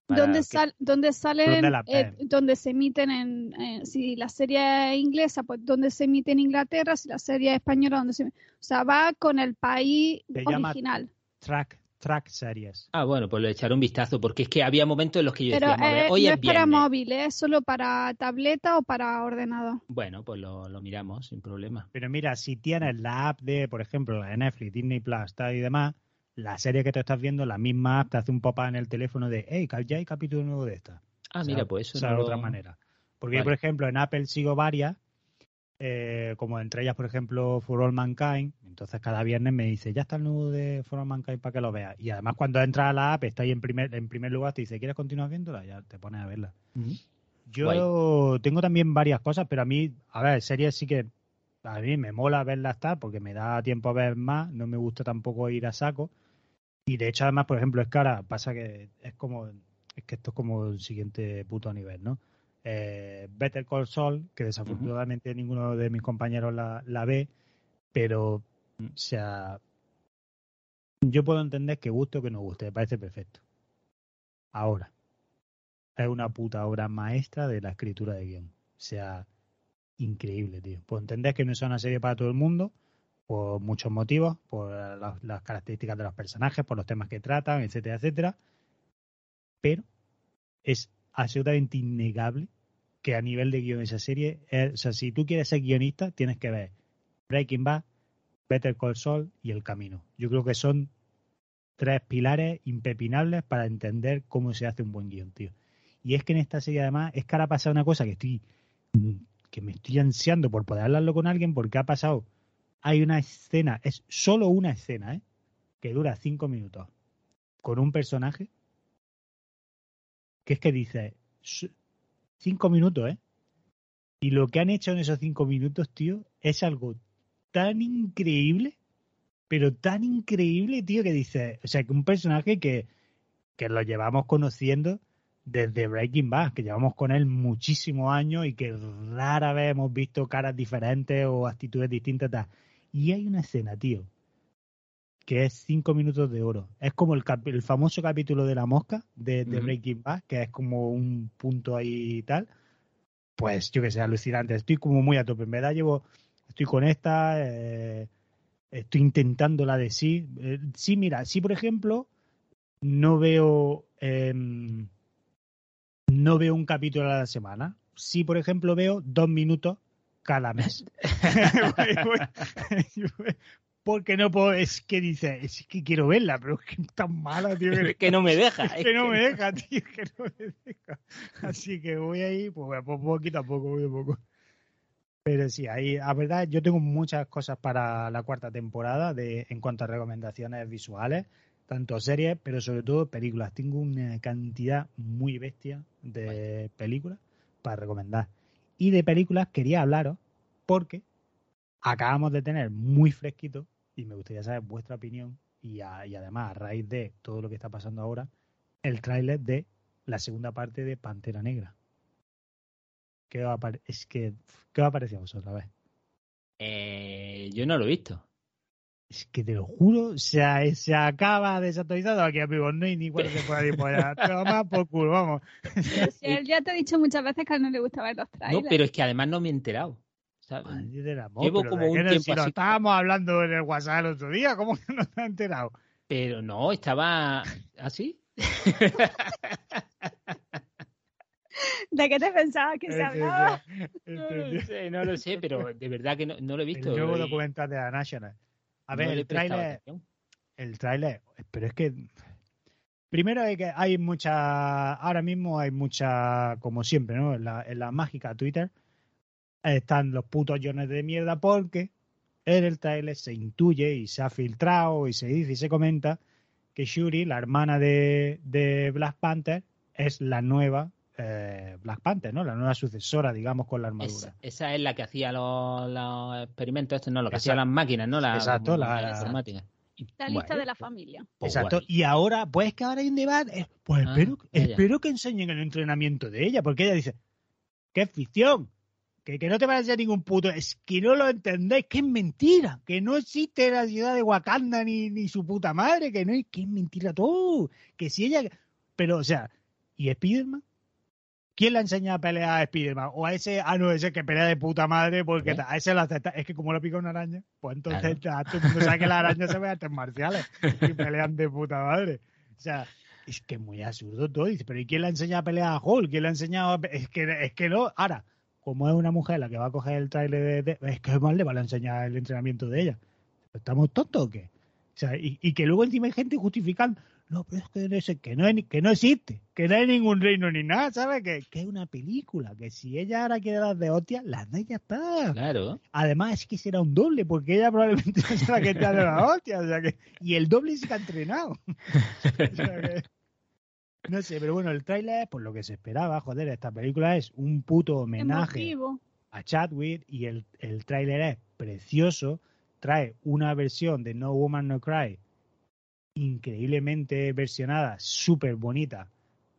Donde, que- sal, donde salen, ¿Dónde la eh, donde se emiten en, si la serie es inglesa, pues donde se emite en Inglaterra, si la serie es española, donde se, o sea, va con el país Se llama- original. Track, track series. Ah, bueno, pues le echaré un vistazo, porque es que había momentos en los que yo Pero decía, "Vamos a ver, eh, hoy no es es para viernes". móvil, es solo para tableta o para ordenador. Bueno, pues lo, lo miramos sin problema. Pero mira, si tienes la app de, por ejemplo, la de Netflix, Disney Plus tal y demás, la serie que te estás viendo, la misma app te hace un pop-up en el teléfono de, hey, ya hay capítulo nuevo de esta. Ah, O sea, mira, pues eso no es lo- otra manera. Porque yo, por ejemplo, en Apple sigo varias, eh, como entre ellas, por ejemplo, For All Mankind. Entonces, cada viernes me dice, ya está el nuevo de For All Mankind para que lo veas. Y además, cuando entras a la app, está ahí en primer, en primer lugar, te dice, ¿quieres continuar viéndola? Ya te pones a verla. Yo tengo también varias cosas, pero a mí, a ver, series sí que a mí me mola verlas estar porque me da tiempo a ver más, no me gusta tampoco ir a saco. Y de hecho, además, por ejemplo, es ahora pasa que es como, es que esto es como el siguiente puto nivel, ¿no? Eh, Better Call Saul, que desafortunadamente ninguno de mis compañeros la, la ve, pero, o sea, yo puedo entender que guste o que no guste, me parece perfecto. Ahora, es una puta obra maestra de la escritura de guion. O sea, increíble, tío. Puedo entender que no es una serie para todo el mundo, por muchos motivos, por la- las características de los personajes, por los temas que tratan, etcétera, etcétera. Pero es absolutamente innegable que a nivel de guion esa serie, es- o sea, si tú quieres ser guionista, tienes que ver Breaking Bad, Better Call Saul y El Camino. Yo creo que son tres pilares impepinables para entender cómo se hace un buen guion, tío. Y es que en esta serie además es que ahora ha pasado una cosa que estoy mm, que me estoy ansiando por poder hablarlo con alguien porque ha pasado hay una escena, es solo una escena, ¿eh? que dura cinco minutos con un personaje que es que dice "S- cinco minutos, ¿eh? Y lo que han hecho en esos cinco minutos, tío, es algo tan increíble, pero tan increíble, tío, que dice, o sea, que un personaje que, que lo llevamos conociendo desde Breaking Bad, que llevamos con él muchísimos años y que rara vez hemos visto caras diferentes o actitudes distintas. Tal. Y hay una escena, tío, que es cinco minutos de oro. Es como el, el famoso capítulo de la mosca de, de Breaking Bad, que es como un punto ahí y tal. Pues yo que sé, alucinante. Estoy como muy a tope. En verdad llevo, estoy con esta, eh, estoy intentando la de sí. Eh, sí, mira, sí, por ejemplo, no veo... Eh, no veo un capítulo a la semana. Sí, por ejemplo, veo dos minutos cada mes. Porque no puedo, es que dice, es que quiero verla, pero es que es tan mala, tío. Que, que no me deja. Es que no me deja, tío, que no me deja. Así que voy ahí, pues poquito a poco, voy a poco. Pero sí, ahí, la verdad, yo tengo muchas cosas para la cuarta temporada de, en cuanto a recomendaciones visuales tanto series, pero sobre todo películas. Tengo una cantidad muy bestia de películas para recomendar. Y de películas quería hablaros porque acabamos de tener muy fresquito y me gustaría saber vuestra opinión y, además a raíz de todo lo que está pasando ahora, el tráiler de la segunda parte de Pantera Negra. ¿Qué va a es que, ¿Qué va a parecer a vosotros? A ver. Eh, yo no lo he visto. Es que te lo juro, se, se acaba desactualizado aquí, amigos. No hay ni cuál se puede ir por allá. Toma por culo, vamos. si él ya te ha dicho muchas veces que a él no le gusta ver los trailers. No, pero es que además no me he enterado. Llevo como un tiempo si lo estábamos hablando en el WhatsApp el otro día, ¿cómo que no te has enterado? Pero no, estaba así. ¿De qué te pensabas que se hablaba? No lo sé, no lo sé, pero de verdad que no, no lo he visto. El nuevo documental de la National. A ver, el tráiler, el tráiler, pero es que primero hay que hay mucha, ahora mismo hay mucha, como siempre, ¿no? En la, en la mágica Twitter están los putos llones de mierda porque en el tráiler se intuye y se ha filtrado y se dice y se comenta que Shuri, la hermana de, de Black Panther, es la nueva eh, Black Panther, ¿no? La nueva sucesora, digamos, con la armadura. esa es la que hacía los, experimentos, esto no, lo que hacían las máquinas, ¿no? La, Exacto, la, la informática. La lista de la familia. Pues Exacto. Y ahora, pues que ahora hay un debate. Eh, pues ah, espero, espero que enseñen el entrenamiento de ella, porque ella dice, es ficción, que, que no te parece ningún puto, es que no lo entendéis, que es mentira, que no existe la ciudad de Wakanda ni, ni su puta madre, que no es, que es mentira todo, que si ella, pero o sea, ¿y Spiderman? ¿Quién le enseña a pelear a Spiderman? O a ese, ah, no, ese que pelea de puta madre, porque a ese lo acepta. Es que como lo pica una araña, pues entonces todo el mundo sabe que la araña se ve a artes marciales y pelean de puta madre. O sea, es que es muy absurdo todo. Dice, pero ¿y quién le enseña a pelear a Hulk? ¿Quién le ha enseñado a... Es que, es que no. Ahora, como es una mujer la que va a coger el trailer de, es que mal le va a enseñar el entrenamiento de ella. ¿Estamos tontos o qué? O sea, y, y que luego encima hay gente justificando, no, pero es que no, que no, que no existe, que no hay ningún reino ni nada, ¿sabes? Que, que es una película, que si ella ahora quiere dar de hostia, las y ya está. Claro. Además es que será un doble, porque ella probablemente no será que te de la hostia, o sea que, y el doble sí que ha entrenado. no sé, pero bueno, el tráiler, por lo que se esperaba, joder, esta película es un puto homenaje a Chadwick y el, el tráiler es precioso, trae una versión de No Woman No Cry increíblemente versionada, súper bonita,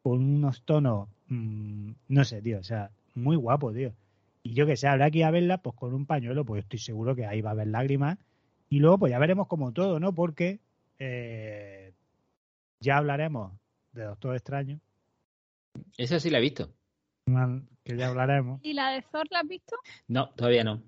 con unos tonos, mmm, no sé, tío, o sea, muy guapo, tío. Y yo que sé, habrá que ir a verla, pues con un pañuelo, pues estoy seguro que ahí va a haber lágrimas. Y luego, pues ya veremos como todo, ¿no? Porque eh, ya hablaremos de Doctor Extraño. Esa sí la he visto. Que ya hablaremos. ¿Y la de Thor la has visto? No, todavía no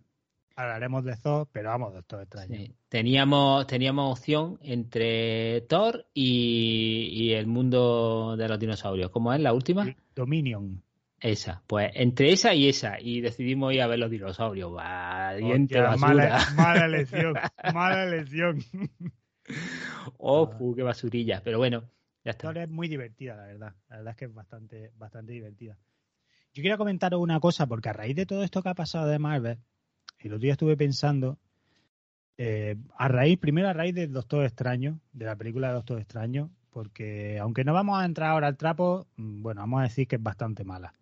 hablaremos de Thor, pero vamos, Doctor Extraño. Teníamos, teníamos opción entre Thor y, el mundo de los dinosaurios. ¿Cómo es la última? Dominion. Esa, pues entre esa y esa, y decidimos ir a ver los dinosaurios. Va, mala, mala elección, mala elección. oh, qué basurilla. Pero bueno, ya está. es muy divertida, la verdad. La verdad es que es bastante, bastante divertida. Yo quiero comentaros una cosa, porque a raíz de todo esto que ha pasado de Marvel, el otro día estuve pensando, eh, a raíz, primero a raíz del Doctor Extraño, de la película de Doctor Extraño, porque aunque no vamos a entrar ahora al trapo, mm, bueno, vamos a decir que es bastante mala.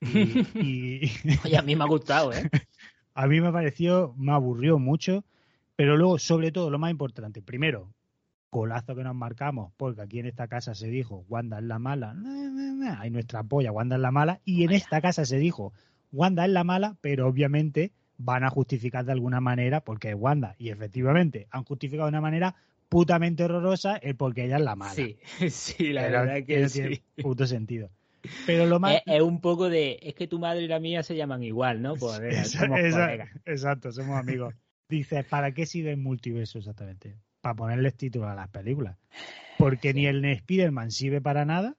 Y, Oye, a mí me ha gustado, ¿eh? a mí me pareció, me aburrió mucho, pero luego, sobre todo, lo más importante, primero, colazo que nos marcamos, porque aquí en esta casa se dijo, Wanda es la mala, hay nuestra polla, Wanda es la mala, y en esta casa se dijo, Wanda es la mala, pero obviamente van a justificar de alguna manera porque es Wanda, y efectivamente han justificado de una manera putamente horrorosa el porque ella es la mala. Sí, sí, la Pero- verdad que pero sí. tiene puto sentido. Pero lo más... Es, es un poco de, es que tu madre y la mía se llaman igual, ¿no? Pues Esa- somos esa- exacto, somos amigos. Dice, ¿para qué sirve el multiverso exactamente? Para ponerles títulos a las películas. Porque ni el Spider-Man sirve para nada,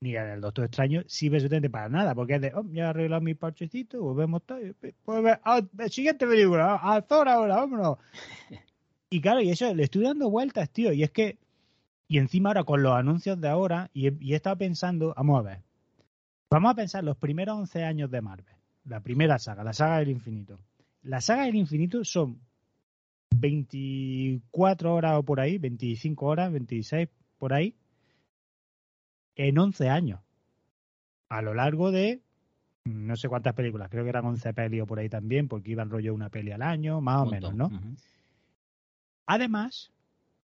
ni el Doctor Extraño sirve absolutamente para nada, porque es de, oh, ya he arreglado mi parchecito, volvemos todo, pues, ve- ah, siguiente película, a Thor ahora, vámonos. Y claro, y eso, le estoy dando vueltas, tío, y es que, y encima ahora con los anuncios de ahora, y he, y he estado pensando, vamos a ver, vamos a pensar los primeros 11 años de Marvel, la primera saga, la saga del infinito. La saga del infinito son 24 horas o por ahí, 25 horas, 26 por ahí, en 11 años. A lo largo de no sé cuántas películas, creo que eran 11 pelis o por ahí también, porque iban rollo una peli al año, más o menos. ¿no? Además,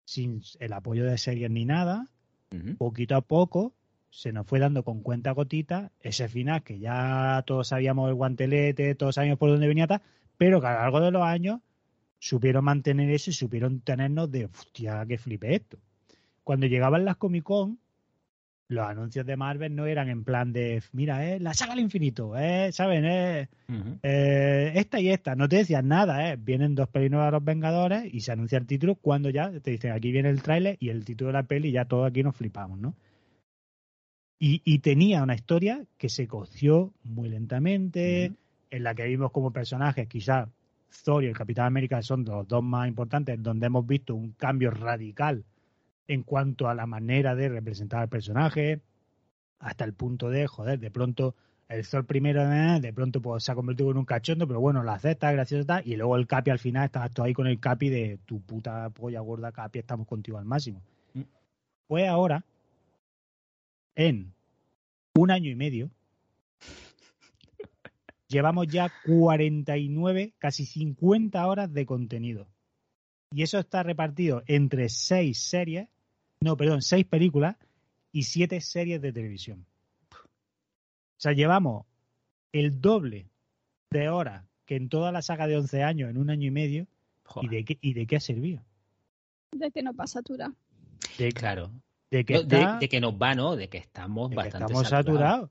sin el apoyo de series ni nada, poquito a poco se nos fue dando con cuenta gotita ese final que ya todos sabíamos el guantelete, todos sabíamos por dónde venía pero que a lo largo de los años supieron mantener eso y supieron tenernos de hostia, que flipe esto. Cuando llegaban las Comic Con, los anuncios de Marvel no eran en plan de, mira, eh, la saga al infinito, eh, ¿saben? Eh, eh, esta y esta, no te decían nada, ¿eh? Vienen dos pelis nuevas de los Vengadores y se anuncia el título cuando ya te dicen aquí viene el tráiler y el título de la peli y ya todos aquí nos flipamos, ¿no? Y, y tenía una historia que se coció muy lentamente, en la que vimos como personajes, quizás Thor y el Capitán América son los dos más importantes, donde hemos visto un cambio radical en cuanto a la manera de representar al personaje, hasta el punto de, joder, de pronto el Thor primero, eh, de pronto pues, se ha convertido en un cachondo, pero bueno, la acepta, gracioso está, y luego el Capi al final, estás tú ahí con el Capi de tu puta polla gorda Capi, estamos contigo al máximo. Pues ahora, en un año y medio, llevamos ya 49, casi 50 horas de contenido. Y eso está repartido entre seis series, no, perdón, seis películas y siete series de televisión. O sea, llevamos el doble de horas que en toda la saga de 11 años, en un año y medio. ¿Y de qué, y de qué ha servido? De que no pasa satura. De, Claro. de que No, de, está- de que nos va, ¿no? De que estamos de que bastante estamos saturados. saturados.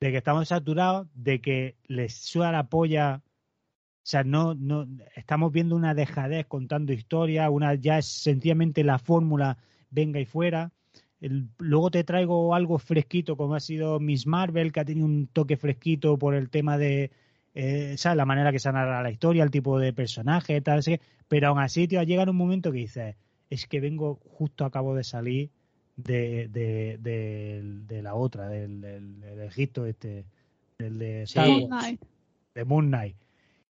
De que estamos saturados, de que les suda la polla. O sea, no, no, estamos viendo una dejadez contando historias, una ya es sencillamente la fórmula venga y fuera. Luego te traigo algo fresquito, como ha sido Miss Marvel, que ha tenido un toque fresquito por el tema de, eh, ¿sabes? La manera que se narra la historia, el tipo de personaje, tal, así. Pero aún así, tío, llega un momento que dices, es que vengo, justo acabo de salir de, de, de, de la otra, del, del, del Egipto, este, del de Sí. Wars, de Moon Knight.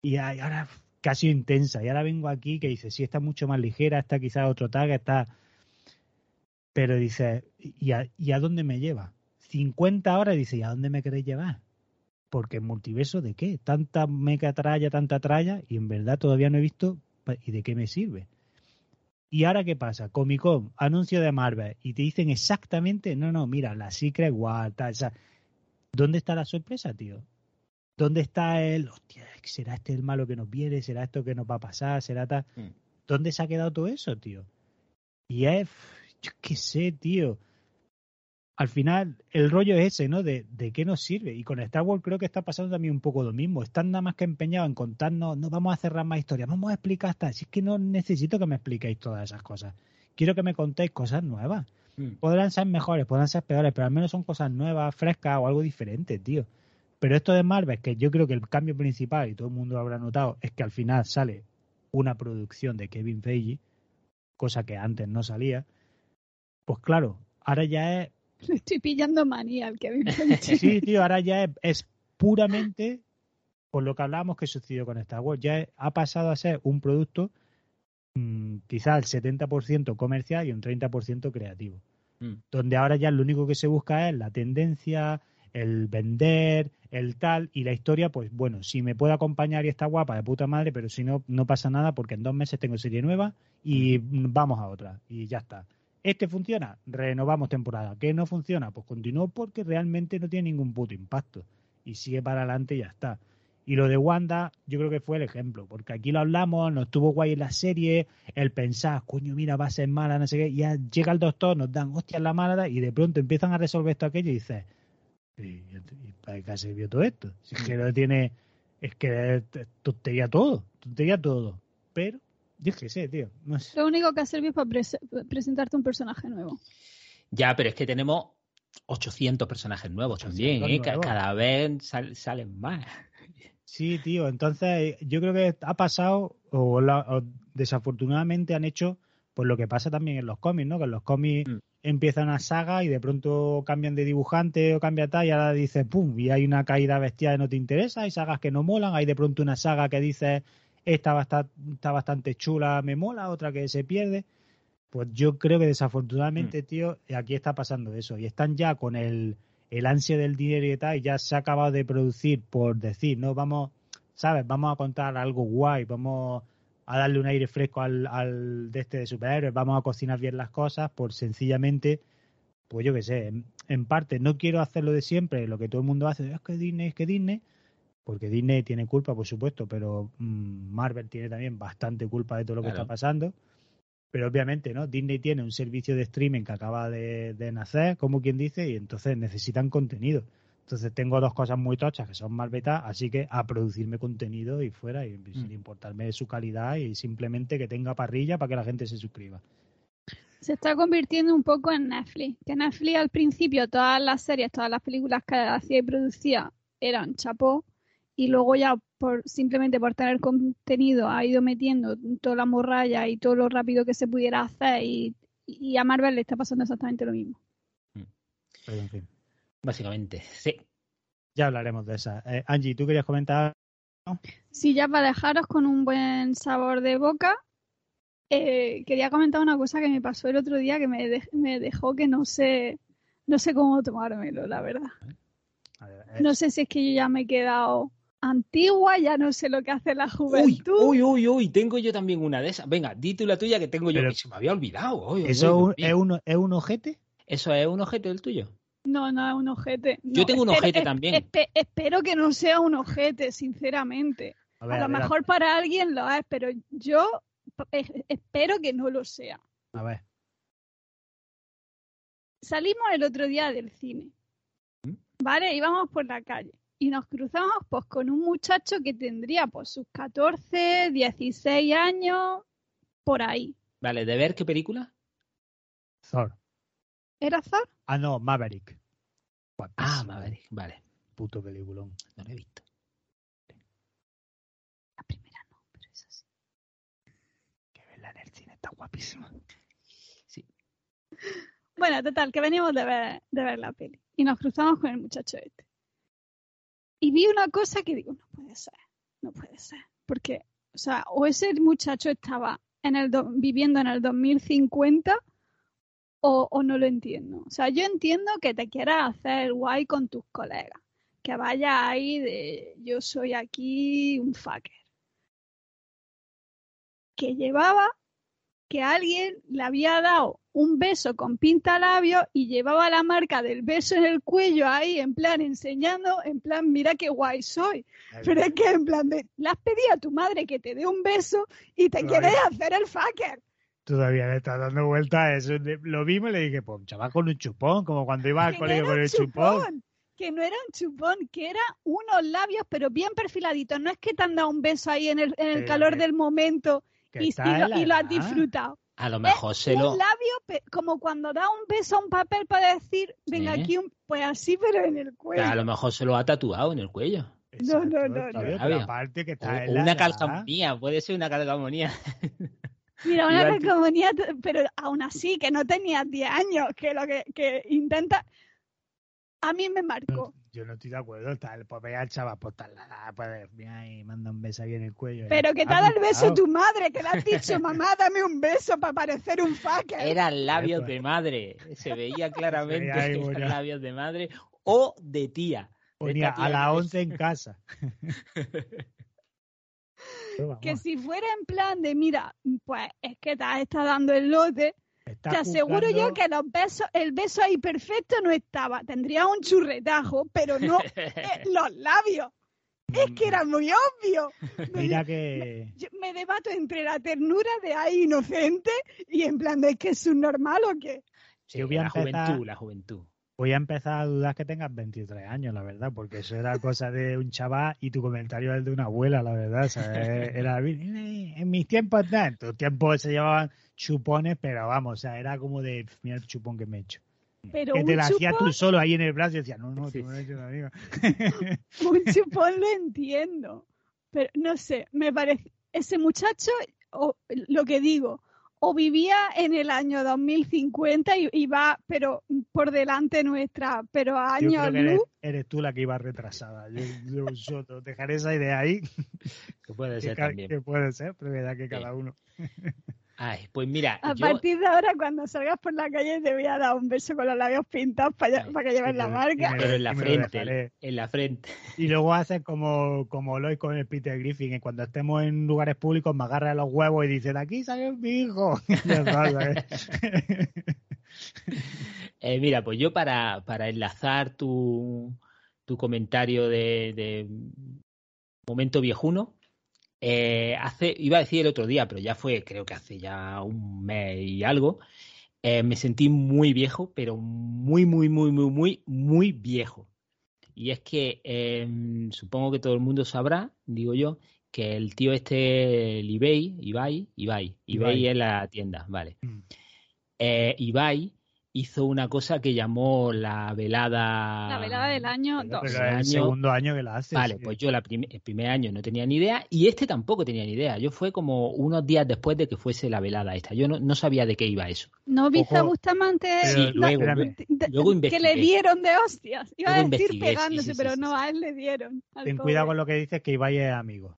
Y ahora casi intensa. Y ahora vengo aquí que dice, sí, está mucho más ligera, está quizás otro tag, está... Pero dice, ¿y a, ¿y a dónde me lleva? 50 horas dice, ¿y a dónde me queréis llevar? Porque multiverso de qué? Tanta meca tralla, tanta tralla, y en verdad todavía no he visto y de qué me sirve. ¿Y ahora qué pasa? Comic Con, anuncio de Marvel, y te dicen exactamente, no, no, mira, la Secret War, tal, o sea, ¿dónde está la sorpresa, tío? ¿Dónde está el, hostia, será este el malo que nos viene? ¿Será esto que nos va a pasar? ¿Será tal? Mm. ¿Dónde se ha quedado todo eso, tío? Y es, yo qué sé, tío. Al final, el rollo es ese, ¿no? De, de qué nos sirve. Y con Star Wars creo que está pasando también un poco lo mismo. Están nada más que empeñados en contarnos, no vamos a cerrar más historias, vamos a explicar hasta. Si es que no necesito que me expliquéis todas esas cosas. Quiero que me contéis cosas nuevas. Mm. Podrán ser mejores, podrán ser peores, pero al menos son cosas nuevas, frescas o algo diferente, tío. Pero esto de Marvel, que yo creo que el cambio principal, y todo el mundo lo habrá notado, es que al final sale una producción de Kevin Feige, cosa que antes no salía. Pues claro, ahora ya es estoy pillando manía al Kevin Feige. Sí, tío, ahora ya es, es puramente por lo que hablábamos que sucedió con Star Wars. Ya ha pasado a ser un producto mm, quizás el 70% comercial y un 30% creativo. Mm. Donde ahora ya lo único que se busca es la tendencia, el vender, el tal, y la historia, pues bueno, si me puede acompañar y está guapa de puta madre, pero si no, no pasa nada porque en dos meses tengo serie nueva y vamos a otra, y ya está. Este funciona, renovamos temporada. ¿Qué no funciona? Pues continúo porque realmente no tiene ningún puto impacto. Y sigue para adelante y ya está. Y lo de Wanda, yo creo que fue el ejemplo, porque aquí lo hablamos, nos tuvo guay en la serie, el pensar, coño, mira, va a ser mala, no sé qué, y ya llega el doctor, nos dan hostias la mala, y de pronto empiezan a resolver esto aquello y dices, ¿y, para qué servido todo esto? Si es que no tiene, es que tontería todo, tontería todo. Pero, yo es que sé, tío, no sé. Lo único que ha servido es para presentarte un personaje nuevo. Ya, pero es que tenemos 800 personajes nuevos también, ¿eh? Cada vez salen más. Sí, tío, entonces yo creo que ha pasado, o, desafortunadamente han hecho, pues lo que pasa también en los cómics, ¿no? Que en los cómics mm. empiezan una saga y de pronto cambian de dibujante o cambia tal y ahora dices, ¡pum! Y hay una caída bestial que no te interesa, hay sagas que no molan, hay de pronto una saga que dices, esta está, está bastante chula, me mola, otra que se pierde. Pues yo creo que desafortunadamente, mm. tío, aquí está pasando eso. Y están ya con el el ansia del dinero y tal, ya se ha acabado de producir por decir, no vamos, ¿sabes? Vamos a contar algo guay, vamos a darle un aire fresco al, al de este de superhéroes, vamos a cocinar bien las cosas, por sencillamente, pues yo qué sé, en, parte no quiero hacerlo de siempre, lo que todo el mundo hace, es que Disney, es que Disney, porque Disney tiene culpa, por supuesto, pero mm, Marvel tiene también bastante culpa de todo lo que está pasando. Pero obviamente, ¿no? Disney tiene un servicio de streaming que acaba de, nacer, como quien dice, y entonces necesitan contenido. Entonces tengo dos cosas muy tochas que son mal beta, así que a producirme contenido y fuera, y sin mm. importarme de su calidad y simplemente que tenga parrilla para que la gente se suscriba. Se está convirtiendo un poco en Netflix. Que Netflix al principio todas las series, todas las películas que hacía y producía eran chapó y luego ya por simplemente por tener contenido ha ido metiendo toda la morralla y todo lo rápido que se pudiera hacer y, a Marvel le está pasando exactamente lo mismo. Mm. Básicamente, sí. Ya hablaremos de esa. Eh, Angie, ¿tú querías comentar? Sí, ya para dejaros con un buen sabor de boca, eh, quería comentar una cosa que me pasó el otro día que me, me dejó que no sé, no sé cómo tomármelo, la verdad. No sé si es que yo ya me he quedado antigua, ya no sé lo que hace la juventud. Uy, uy, uy, tengo yo también una de esas. Venga, di tú la tuya que tengo yo, que se me había olvidado. ¿Eso es, un, es un ojete? ¿Eso es un ojete el tuyo? No, no es un ojete. yo tengo un ojete también. espero que no sea un ojete, sinceramente. A, lo mejor para alguien lo es, pero yo espero que no lo sea. A ver. Salimos el otro día del cine. ¿Mm? ¿Vale? Íbamos por la calle y nos cruzamos pues con un muchacho que tendría pues sus 14, 16 años, por ahí. Vale, ¿de ver qué película? Thor. ¿Era Thor? Ah, no, Maverick. Ah, Maverick, vale. Puto peliculón. No lo he visto. La primera no, pero es así. Que verla en el cine está guapísima. Sí. Bueno, total, que veníamos de ver, de ver la peli. Y nos cruzamos con el muchacho este y vi una cosa que digo, no puede ser, no puede ser. Porque, o sea, o ese muchacho estaba en el viviendo en el 2050 o, o no lo entiendo. O sea, yo entiendo que te quieras hacer guay con tus colegas, que vaya ahí de yo soy aquí un fucker. Que llevaba que alguien le había dado un beso con pinta labio y llevaba la marca del beso en el cuello ahí, en plan enseñando, en plan, mira qué guay soy. Pero es que en plan, de, le has pedido a tu madre que te dé un beso y te quieres hacer el fucker. Todavía le está dando vuelta a eso. Lo vimos y le dije, pues chaval con un chupón, como cuando iba al colegio con el chupón. Que no era un chupón, que era unos labios, pero bien perfiladitos. No es que te han dado un beso ahí en el, en el calor del momento y, lo, has disfrutado. A lo mejor se lo. Un labio, como cuando da un beso a un papel para decir, venga aquí, un... pues así, pero en el cuello. a lo mejor se lo ha tatuado en el cuello. no, no, no. no. una calcamonía, puede ser una calcamonía. Mira, una calcamonía, pero aún así, que no tenía 10 años, que lo que, que intenta. A mí me marcó yo no estoy de acuerdo. Está el papel al chaval, pues tal, pues mira, y manda un beso ahí en el cuello. Pero que te ha dado el beso tu madre, que le has dicho, mamá, dame un beso para parecer un fucker. Eran labios de madre, se veía claramente que eran labios de madre. o de tía. Ponía a las que- 11 en casa. Que si fuera en plan de, mira, pues es que te has estado dando el lote, está te aseguro yo que los besos, el beso ahí perfecto no estaba. Tendría un churretajo, pero no eh, los labios. Es que era muy obvio. Me, Mira que... yo me debato entre la ternura de ahí inocente y en plan de que es subnormal o qué. Sí, Yo voy a la empezar- juventud, la juventud. Voy a empezar a dudar que tengas 23 años, la verdad, porque eso era cosa de un chaval y tu comentario es el de una abuela, la verdad. o sea, era, en mis tiempos, en tus tiempos se llevaban chupones, pero vamos, o sea, era como de, mira el chupón que me he hecho. Pero que te un la hacías chupón, tú solo ahí en el brazo y decías, no, no, Sí. tú me lo has hecho, amigo. un chupón lo entiendo. Pero no sé, me parece, ese muchacho, o, lo que digo, o vivía en el año 2050 y, y va, pero por delante nuestra, pero a Yo años creo que eres, luz. eres tú la que iba retrasada. Yo, yo, yo te dejaré esa idea ahí, Que puede que, ser ca- también. que puede ser, pero verdad que cada uno. Ay, pues mira, A yo, partir de ahora, cuando salgas por la calle, te voy a dar un beso con los labios pintados para, Ay, para que lleves la marca. pero en la frente, en la frente. Y luego haces como, como Lois con el Peter Griffin, que cuando estemos en lugares públicos me agarra los huevos y dice, de aquí sale mi hijo. Eh, mira, pues yo para, para enlazar tu, tu comentario de, de momento viejuno, eh, hace, iba a decir el otro día, pero ya fue, creo que hace ya un mes y algo, eh, me sentí muy viejo, pero muy, muy, muy, muy, muy, muy viejo. Y es que eh, supongo que todo el mundo sabrá, digo yo, que el tío este, el eBay, Ibai, Ibai, Ibai Ibai. es la tienda, vale. Mm. Eh, Ibai hizo una cosa que llamó la velada. La velada del año Pero 2. es el el año- segundo año que la haces. Vale, sí. pues yo la prim- el primer año no tenía ni idea y este tampoco tenía ni idea. Yo fue como unos días después de que fuese la velada esta. Yo no, no sabía de qué iba eso. ¿No viste a Bustamante Pero, Sí, luego, luego que le dieron de hostias? Iba Luego a decir pegándose, sí, sí, pero sí, no, a él le dieron. Ten pobre. cuidado con lo que dices que Ibai es amigo.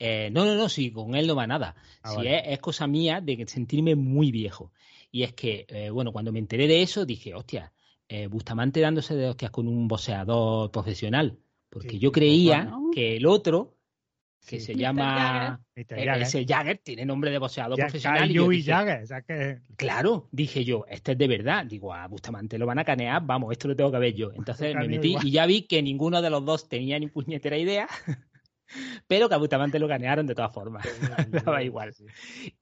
Eh, no, no, no, sí, con él no va nada. Ah, Sí, vale. es, es cosa mía de sentirme muy viejo. Y es que, eh, bueno, cuando me enteré de eso, dije, hostia, eh, Bustamante dándose de hostias con un boxeador profesional. Porque Sí, yo creía ¿no? que el otro, que Sí. se Mr. llama eh, Jagger. ese Jagger, tiene nombre de boxeador Ya- profesional. y yo y dije, Jagger, o sea que... Claro, dije yo, este es de verdad. Digo, a Bustamante lo van a canear, vamos, esto lo tengo que ver yo. Entonces me metí igual. y ya vi que ninguno de los dos tenía ni puñetera idea, pero que a Bustamante lo canearon de todas formas. Daba igual. Sí.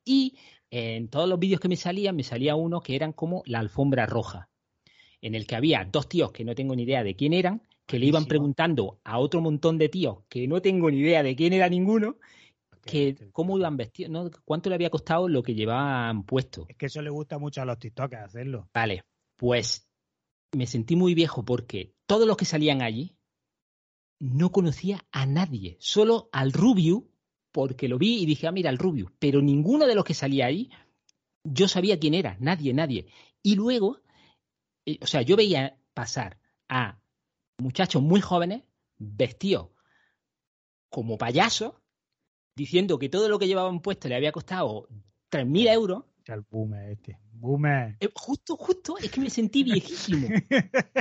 Y en todos los vídeos que me salían, me salía uno que eran como la alfombra roja, en el que había dos tíos que no tengo ni idea de quién eran, que le iban preguntando a otro montón de tíos que no tengo ni idea de quién era ninguno, que cómo iban vestidos, ¿no? cuánto le había costado lo que llevaban puesto. Es que eso le gusta mucho a los TikTokers hacerlo. Vale, pues me sentí muy viejo porque todos los que salían allí no conocía a nadie, solo al Rubio, porque lo vi y dije, ah, mira, el Rubio, pero ninguno de los que salía ahí yo sabía quién era, nadie, nadie. Y luego, eh, o sea, yo veía pasar a muchachos muy jóvenes vestidos como payasos, diciendo que todo lo que llevaban puesto le había costado 3.000 euros El boomer este. Boomer. eh, justo, justo, es que me sentí viejísimo.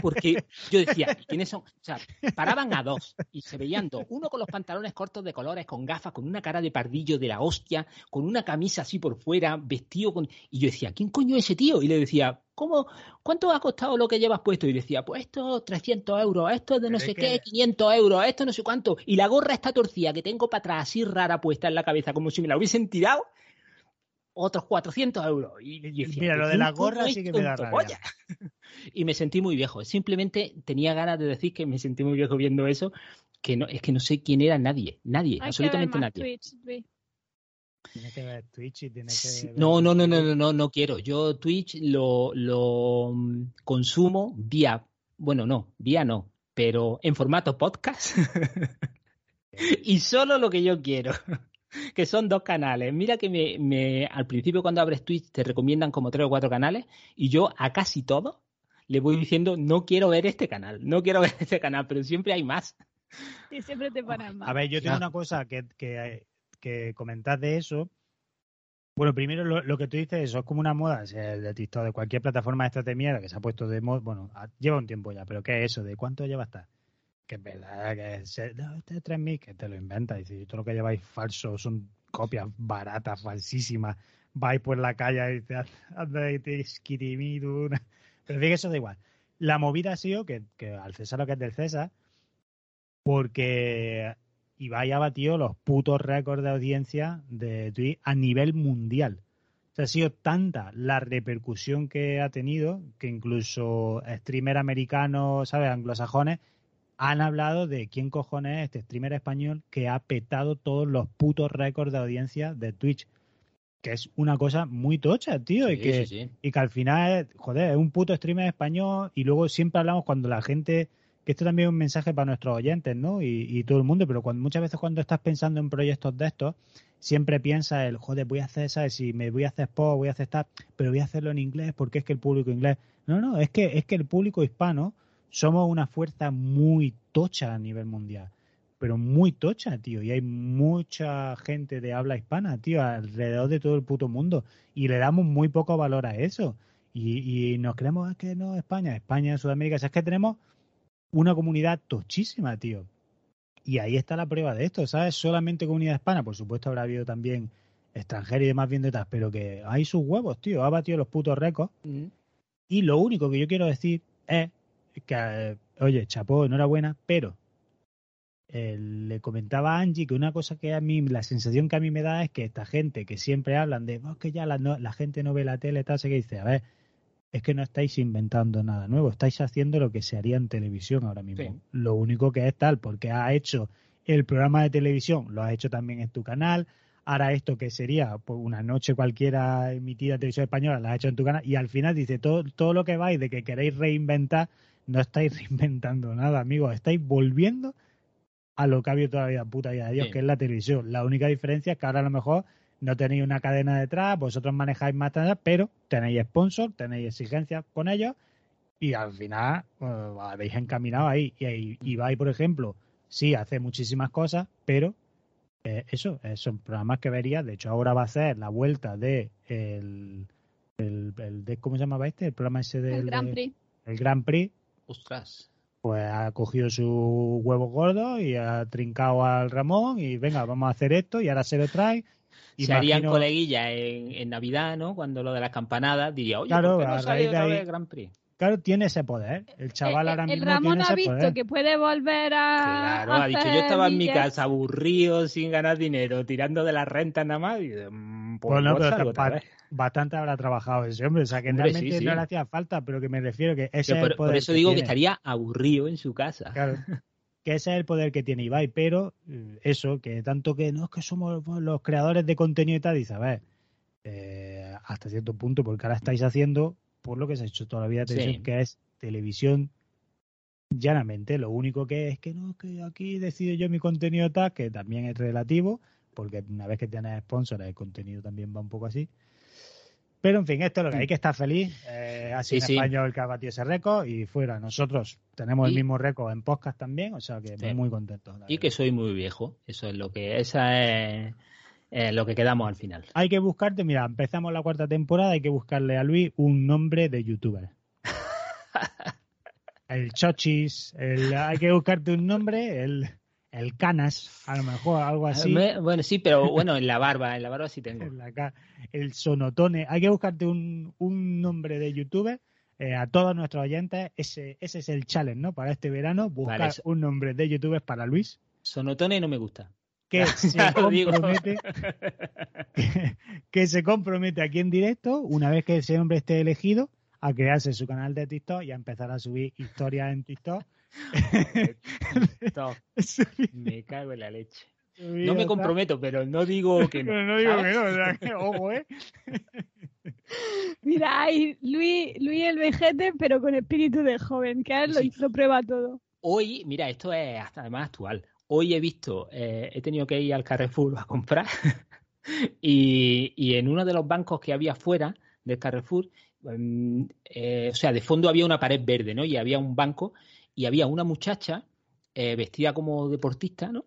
Porque yo decía, ¿y ¿quiénes son? O sea, paraban a dos y se veían dos. Uno con los pantalones cortos de colores, con gafas, con una cara de pardillo de la hostia, con una camisa así por fuera, vestido con. Y yo decía, ¿quién coño es ese tío? Y le decía, ¿cómo? ¿Cuánto ha costado lo que llevas puesto? Y decía, pues esto 300 euros, esto de no sé qué, que- 500 euros, esto no sé cuánto. Y la gorra está torcida que tengo para atrás, así rara puesta en la cabeza, como si me la hubiesen tirado. Otros 400 euros. Y, y decía, Mira, lo de ¿quién la gorra sí que me da rabia. y me sentí muy viejo. Simplemente tenía ganas de decir que me sentí muy viejo viendo eso, que no, es que no sé quién era nadie, nadie, Hay que absolutamente ver más nadie. Twitch. Tienes que ver Twitch y tienes que. Ver- No, no, no, no, no, no, no quiero. Yo Twitch lo, lo mm, consumo vía, bueno, no, vía no, pero en formato podcast. y solo lo que yo quiero. Que son dos canales. Mira que me, me, al principio cuando abres Twitch te recomiendan como tres o cuatro canales y yo a casi todos le voy diciendo no quiero ver este canal, no quiero ver este canal, pero siempre hay más. Y siempre te ponen más. A ver, yo tengo una cosa que, que, que comentar de eso. Bueno, primero lo, que tú dices, eso es como una moda de TikTok, de cualquier plataforma esta de mierda que se ha puesto de moda. Bueno, lleva un tiempo ya, pero ¿qué es eso? ¿De cuánto lleva hasta? Que es verdad, que es, no, este es 3.000, que te lo inventa. Y todo lo que lleváis falso son copias baratas, falsísimas. Vais por la calle y te andáis Pero fíjate, eso da igual. La movida ha sido que, que al César lo que es del César, porque Ibai ha batido los putos récords de audiencia de Twitch a nivel mundial. O sea, ha sido tanta la repercusión que ha tenido que incluso streamers americanos, ¿sabes? Anglosajones han hablado de quién cojones es este streamer español que ha petado todos los putos récords de audiencia de Twitch. Que es una cosa muy tocha, tío. y, que, y que al final, joder, es un puto streamer español. Y luego siempre hablamos cuando la gente que esto también es un mensaje para nuestros oyentes, ¿no? Y, todo el mundo, pero cuando muchas veces cuando estás pensando en proyectos de estos, siempre piensas el, joder, voy a hacer, ¿sabes? Si me voy a hacer post, voy a hacer tal, pero voy a hacerlo en inglés porque es que el público inglés. No, no, es que, es que el público hispano somos una fuerza muy tocha a nivel mundial, pero muy tocha, tío, y hay mucha gente de habla hispana, tío, alrededor de todo el puto mundo, y le damos muy poco valor a eso. Y, y nos creemos es que no, España, España, Sudamérica, es que tenemos una comunidad tochísima, tío. Y ahí está la prueba de esto, ¿sabes? Solamente comunidad hispana, por supuesto habrá habido también extranjeros y demás viendo tal, pero que hay sus huevos, tío, ha batido los putos récords. Mm. Y lo único que yo quiero decir es que, oye, chapó, enhorabuena, pero eh, le comentaba a Angie que una cosa que a mí, la sensación que a mí me da es que esta gente que siempre hablan de, oh, que ya la, la gente no ve la tele, tal, sé que dice, a ver, es que no estáis inventando nada nuevo, estáis haciendo lo que se haría en televisión ahora mismo. Lo único que es tal, porque ha hecho el programa de televisión, lo has hecho también en tu canal, ahora esto que sería pues, una noche cualquiera emitida en televisión española, lo has hecho en tu canal, y al final dice, todo, todo lo que vais de que queréis reinventar, no estáis reinventando nada, amigos, estáis volviendo a lo que ha habido toda la vida, puta vida de Dios, que es la televisión. La única diferencia es que ahora a lo mejor no tenéis una cadena detrás, vosotros manejáis más, pero tenéis sponsor, tenéis exigencias con ellos y al final pues, habéis encaminado ahí. Y, y vais, por ejemplo, sí hace muchísimas cosas, pero eh, eso, eh, son programas que vería. De hecho, ahora va a ser la vuelta de el, el, de, ¿cómo se llamaba este? El programa ese del el Grand Prix. el Grand Prix. Ostras. Pues ha cogido su huevo gordo y ha trincado al Ramón y venga, vamos a hacer esto y ahora se lo trae se harían coleguillas en, Navidad, ¿no? Cuando lo de las campanadas, diría, oye, claro, ¿por qué no sale otra vez Grand Prix? Claro, tiene ese poder. El chaval ahora mismo. El Ramón ha visto que puede volver a. Claro, ha dicho: Yo estaba en mi casa aburrido, sin ganar dinero, tirando de las rentas nada más. Y, mm, pues bueno, pero bastante habrá trabajado ese hombre. O sea, que realmente no le hacía falta, pero que me refiero que ese por, por, eso digo que estaría aburrido en su casa. Claro. que ese es el poder que tiene Ibai, pero eh, eso, que tanto que no es que somos los creadores de contenido y tal, dice, a ver, eh, hasta cierto punto, porque ahora estáis haciendo por lo que se ha hecho toda la vida televisión, que es televisión llanamente. Lo único que es que no, que aquí decido yo mi contenido tal, que también es relativo, porque una vez que tienes sponsors, el contenido también va un poco así. Pero en fin, esto es lo que hay que estar feliz. Eh, ha sido español que ha batido ese récord y fuera. Nosotros tenemos el mismo récord en podcast también, o sea que muy contentos. Y que soy muy viejo. Eso es lo que esa es lo que quedamos al final. Hay que buscarte, mira, empezamos la cuarta temporada, hay que buscarle a Luis un nombre de youtuber. el Chochis, hay que buscarte un nombre, el el Canas, a lo mejor, algo así. bueno, sí, pero bueno, en la barba, en la barba sí tengo. el Sonotone. Hay que buscarte un, nombre de youtuber. Eh, a todos nuestros oyentes, ese, ese es el challenge, ¿no? Para este verano, buscar un nombre de youtuber para Luis. Sonotone no me gusta. Que se compromete, que se compromete aquí en directo, una vez que ese hombre esté elegido, a crearse su canal de TikTok y a empezar a subir historias en TikTok me cago en la leche. No me comprometo, pero no digo que no. no digo que no, ojo, ¿eh? Mira, hay Luis, Luis el vejete, pero con espíritu de joven, que él lo, prueba todo. Hoy, mira, esto es hasta además actual. Hoy he visto, eh, he tenido que ir al Carrefour a comprar y, y, en uno de los bancos que había fuera del Carrefour, em, eh, o sea, de fondo había una pared verde, ¿no? Y había un banco y había una muchacha eh, vestida como deportista, ¿no?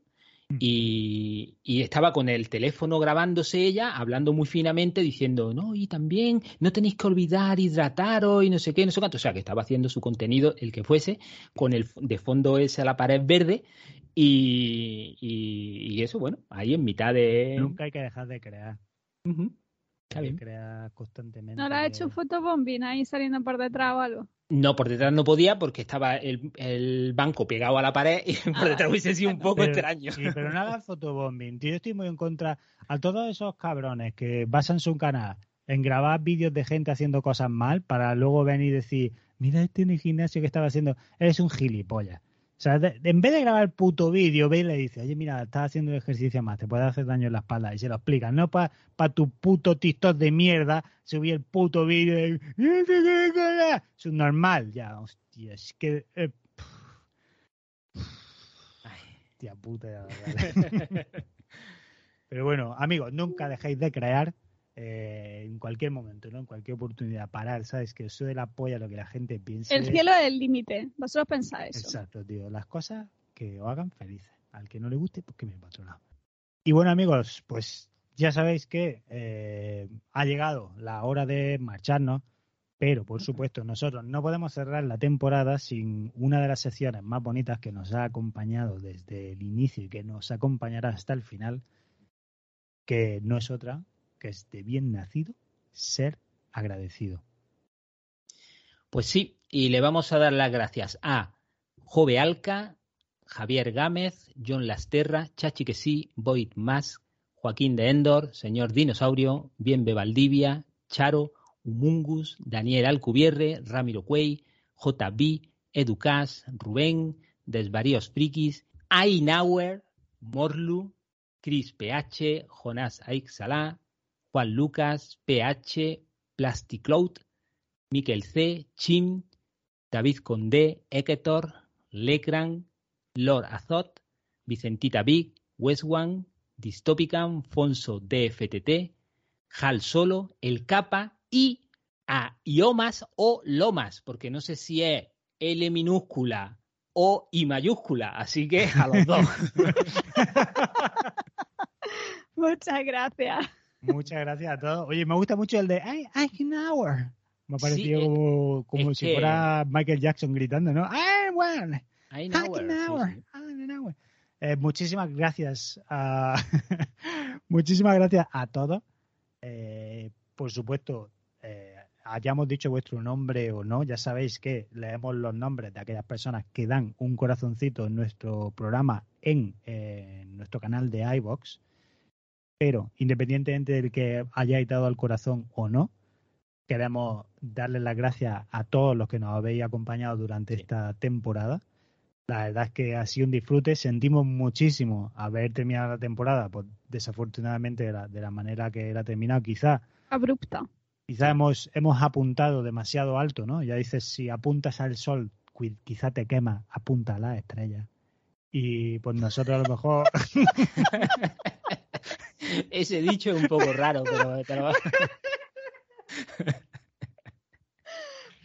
Y, y, estaba con el teléfono grabándose ella, hablando muy finamente, diciendo, no, y también no tenéis que olvidar hidrataros y no sé qué, no sé cuánto. O sea, que estaba haciendo su contenido, el que fuese, con el de fondo ese a la pared verde. Y, y, eso, bueno, ahí en mitad de. Nunca hay que dejar de crear. Está bien. Crea constantemente. ¿No le ha hecho fotobombing ahí saliendo por detrás o algo? No, por detrás no podía porque estaba el, el banco pegado a la pared y por Ah, detrás hubiese sido un poco Pero- extraño. Sí, pero no hagas fotobombing. Yo estoy muy en contra a todos esos cabrones que basan su canal en grabar vídeos de gente haciendo cosas mal para luego venir y decir, mira este en el gimnasio que estaba haciendo, eres un gilipollas. O sea, de- en vez de grabar el puto vídeo, ve y le dice, oye, mira, estás haciendo el ejercicio más, te puede hacer daño en la espalda. Y se lo explican, no para tu puto TikTok de mierda, subir el puto vídeo de... Es un normal, ya, hostia, es que... eh, Hostia puta, ya. Pero bueno, amigos, nunca dejéis de crear eh, en cualquier momento, ¿no? En cualquier oportunidad, parar, ¿sabes? Que eso de la polla lo que la gente piense. El cielo es el límite. Vosotros pensáis eso. Exacto, tío. Las cosas que os hagan felices. Al que no le guste, pues que me lado. Y bueno, amigos, pues ya sabéis que eh, ha llegado la hora de marcharnos, pero por supuesto nosotros no podemos cerrar la temporada sin una de las secciones más bonitas que nos ha acompañado desde el inicio y que nos acompañará hasta el final, que no es otra que es de bien nacido ser agradecido. Pues sí, y le vamos a dar las gracias a Jove Alca, Javier Gámez, John Lasterra, Chachi que sí, Boyd Mas, Joaquín de Endor, Señor Dinosaurio, Bienve Valdivia, Charo, Humungus, Daniel Alcubierre, Ramiro Cuey, JB, Educas, Rubén, Desvaríos Frikis, Ainauer, Morlu, Chris PH, Jonás Aixalá, Juan Lucas, PH, Plasticloud, Miquel C, Chim, David Condé, Eketor, Lecran, Lord Azot, Vicentita Big, Westwan, Dystopican, Fonso DFTT, Hal Solo, El Capa y a Iomas o Lomas, porque no sé si es L minúscula o I mayúscula, así que a los dos. Muchas gracias. Muchas gracias a todos. Oye, me gusta mucho el de I, Eisenhower. Me ha parecido como, si que- fuera Michael Jackson gritando, ¿no? I won. Eisenhower, sí, Eisenhower, sí. Eisenhower. Eh, muchísimas gracias a muchísimas gracias a todos. Eh, por supuesto, eh, hayamos dicho vuestro nombre o no, ya sabéis que leemos los nombres de aquellas personas que dan un corazoncito en nuestro programa en nuestro canal de iBox. Pero independientemente del que hayáis dado al corazón o no, queremos darles las gracias a todos los que nos habéis acompañado durante Sí. esta temporada. La verdad es que ha sido un disfrute. Sentimos muchísimo haber terminado la temporada, pues desafortunadamente de la, de la manera que la ha terminado. Quizá, Abrupta. quizá hemos, hemos apuntado demasiado alto, ¿no? Ya dices, si apuntas al sol, qui- quizá te quema, apunta a las estrellas. Y pues nosotros a lo mejor Ese dicho es un poco raro, pero, pero-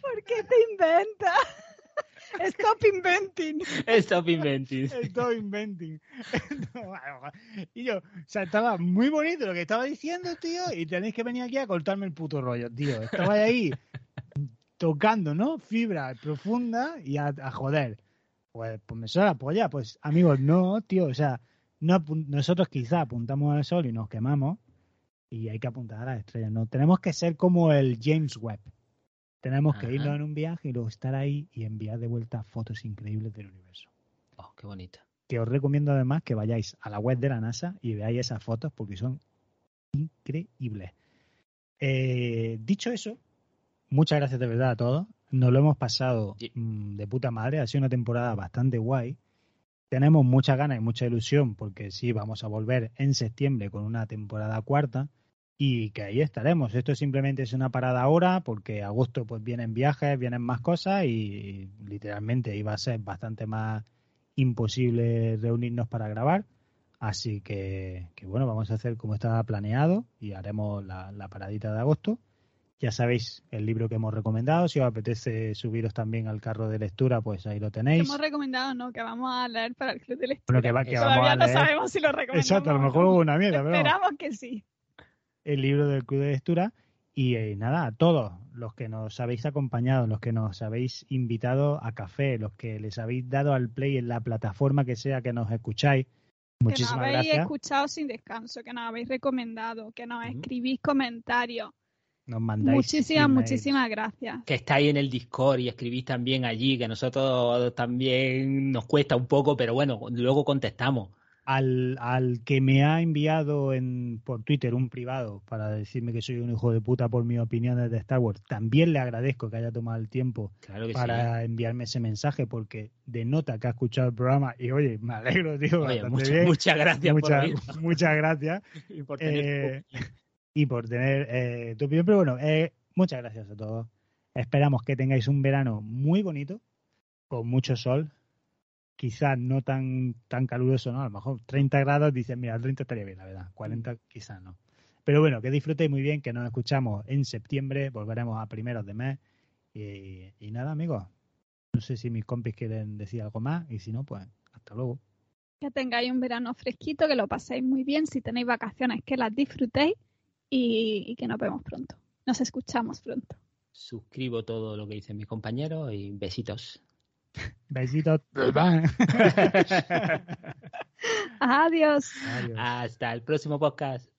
¿Por qué te inventas? Stop inventing. Stop inventing. Estoy inventing. y yo, o sea, estaba muy bonito lo que estaba diciendo, tío, y tenéis que venir aquí a cortarme el puto rollo, tío. Estaba ahí tocando, ¿no? Fibra profunda y a, a joder. Pues, pues me suena la polla. Pues, amigos, no, tío, o sea, no nosotros quizá apuntamos al sol y nos quemamos y hay que apuntar a las estrellas. No, tenemos que ser como el James Webb. Tenemos que irnos en un viaje y luego estar ahí y enviar de vuelta fotos increíbles del universo Oh, qué bonito. que os recomiendo además que vayáis a la web de la NASA y veáis esas fotos porque son increíbles. Eh, dicho eso, muchas gracias de verdad a todos. Nos lo hemos pasado Sí. mm, de puta madre. Ha sido una temporada bastante guay. Tenemos muchas ganas y mucha ilusión porque sí, vamos a volver en septiembre con una temporada cuarta y que ahí estaremos. Esto simplemente es una parada ahora porque agosto pues vienen viajes, vienen más cosas y literalmente iba a ser bastante más imposible reunirnos para grabar. Así que, bueno, vamos a hacer como estaba planeado y haremos la paradita de agosto. Ya sabéis el libro que hemos recomendado. Si os apetece subiros también al carro de lectura, pues ahí lo tenéis. Hemos recomendado, no, que vamos a leer para el club de lectura. Bueno, que va- que Todavía vamos a no leer. sabemos si lo recomendamos. Exacto, a lo mejor hubo una mierda, pero vamos. Esperamos que sí. el libro del Club de Lectura. Y eh, nada, a todos los que nos habéis acompañado, los que nos habéis invitado a café, los que les habéis dado al play en la plataforma que sea que nos escucháis, Que nos muchísimas habéis gracias. escuchado sin descanso, que nos habéis recomendado, que nos escribís comentarios. Nos mandáis Muchísimas, muchísimas gracias. Que estáis en el Discord y escribís también allí, que a nosotros también nos cuesta un poco, pero bueno, luego contestamos. Al, al que me ha enviado en, por Twitter un privado para decirme que soy un hijo de puta por mis opiniones de Star Wars, también le agradezco que haya tomado el tiempo Claro para enviarme ese mensaje porque denota que ha escuchado el programa y oye, me alegro, tío. Oye, muchas, gracias Muchas- por oír muchas gracias. y por tener Eh, y por tener eh, tu opinión. Pero bueno, eh, muchas gracias a todos. Esperamos que tengáis un verano muy bonito, con mucho sol. Quizás no tan, tan caluroso, ¿no? A lo mejor 30 grados, dicen, mira, 30 estaría bien, la verdad. 40 quizás no. Pero bueno, que disfrutéis muy bien, que nos escuchamos en septiembre, volveremos a primeros de mes. Y, y nada, amigos. No sé si mis compis quieren decir algo más, y si no, pues hasta luego. Que tengáis un verano fresquito, que lo paséis muy bien. Si tenéis vacaciones, que las disfrutéis y, y que nos vemos pronto. Nos escuchamos pronto. Suscribo todo lo que dicen mis compañeros y besitos. Besitos. Adiós. Adiós. Hasta el próximo podcast.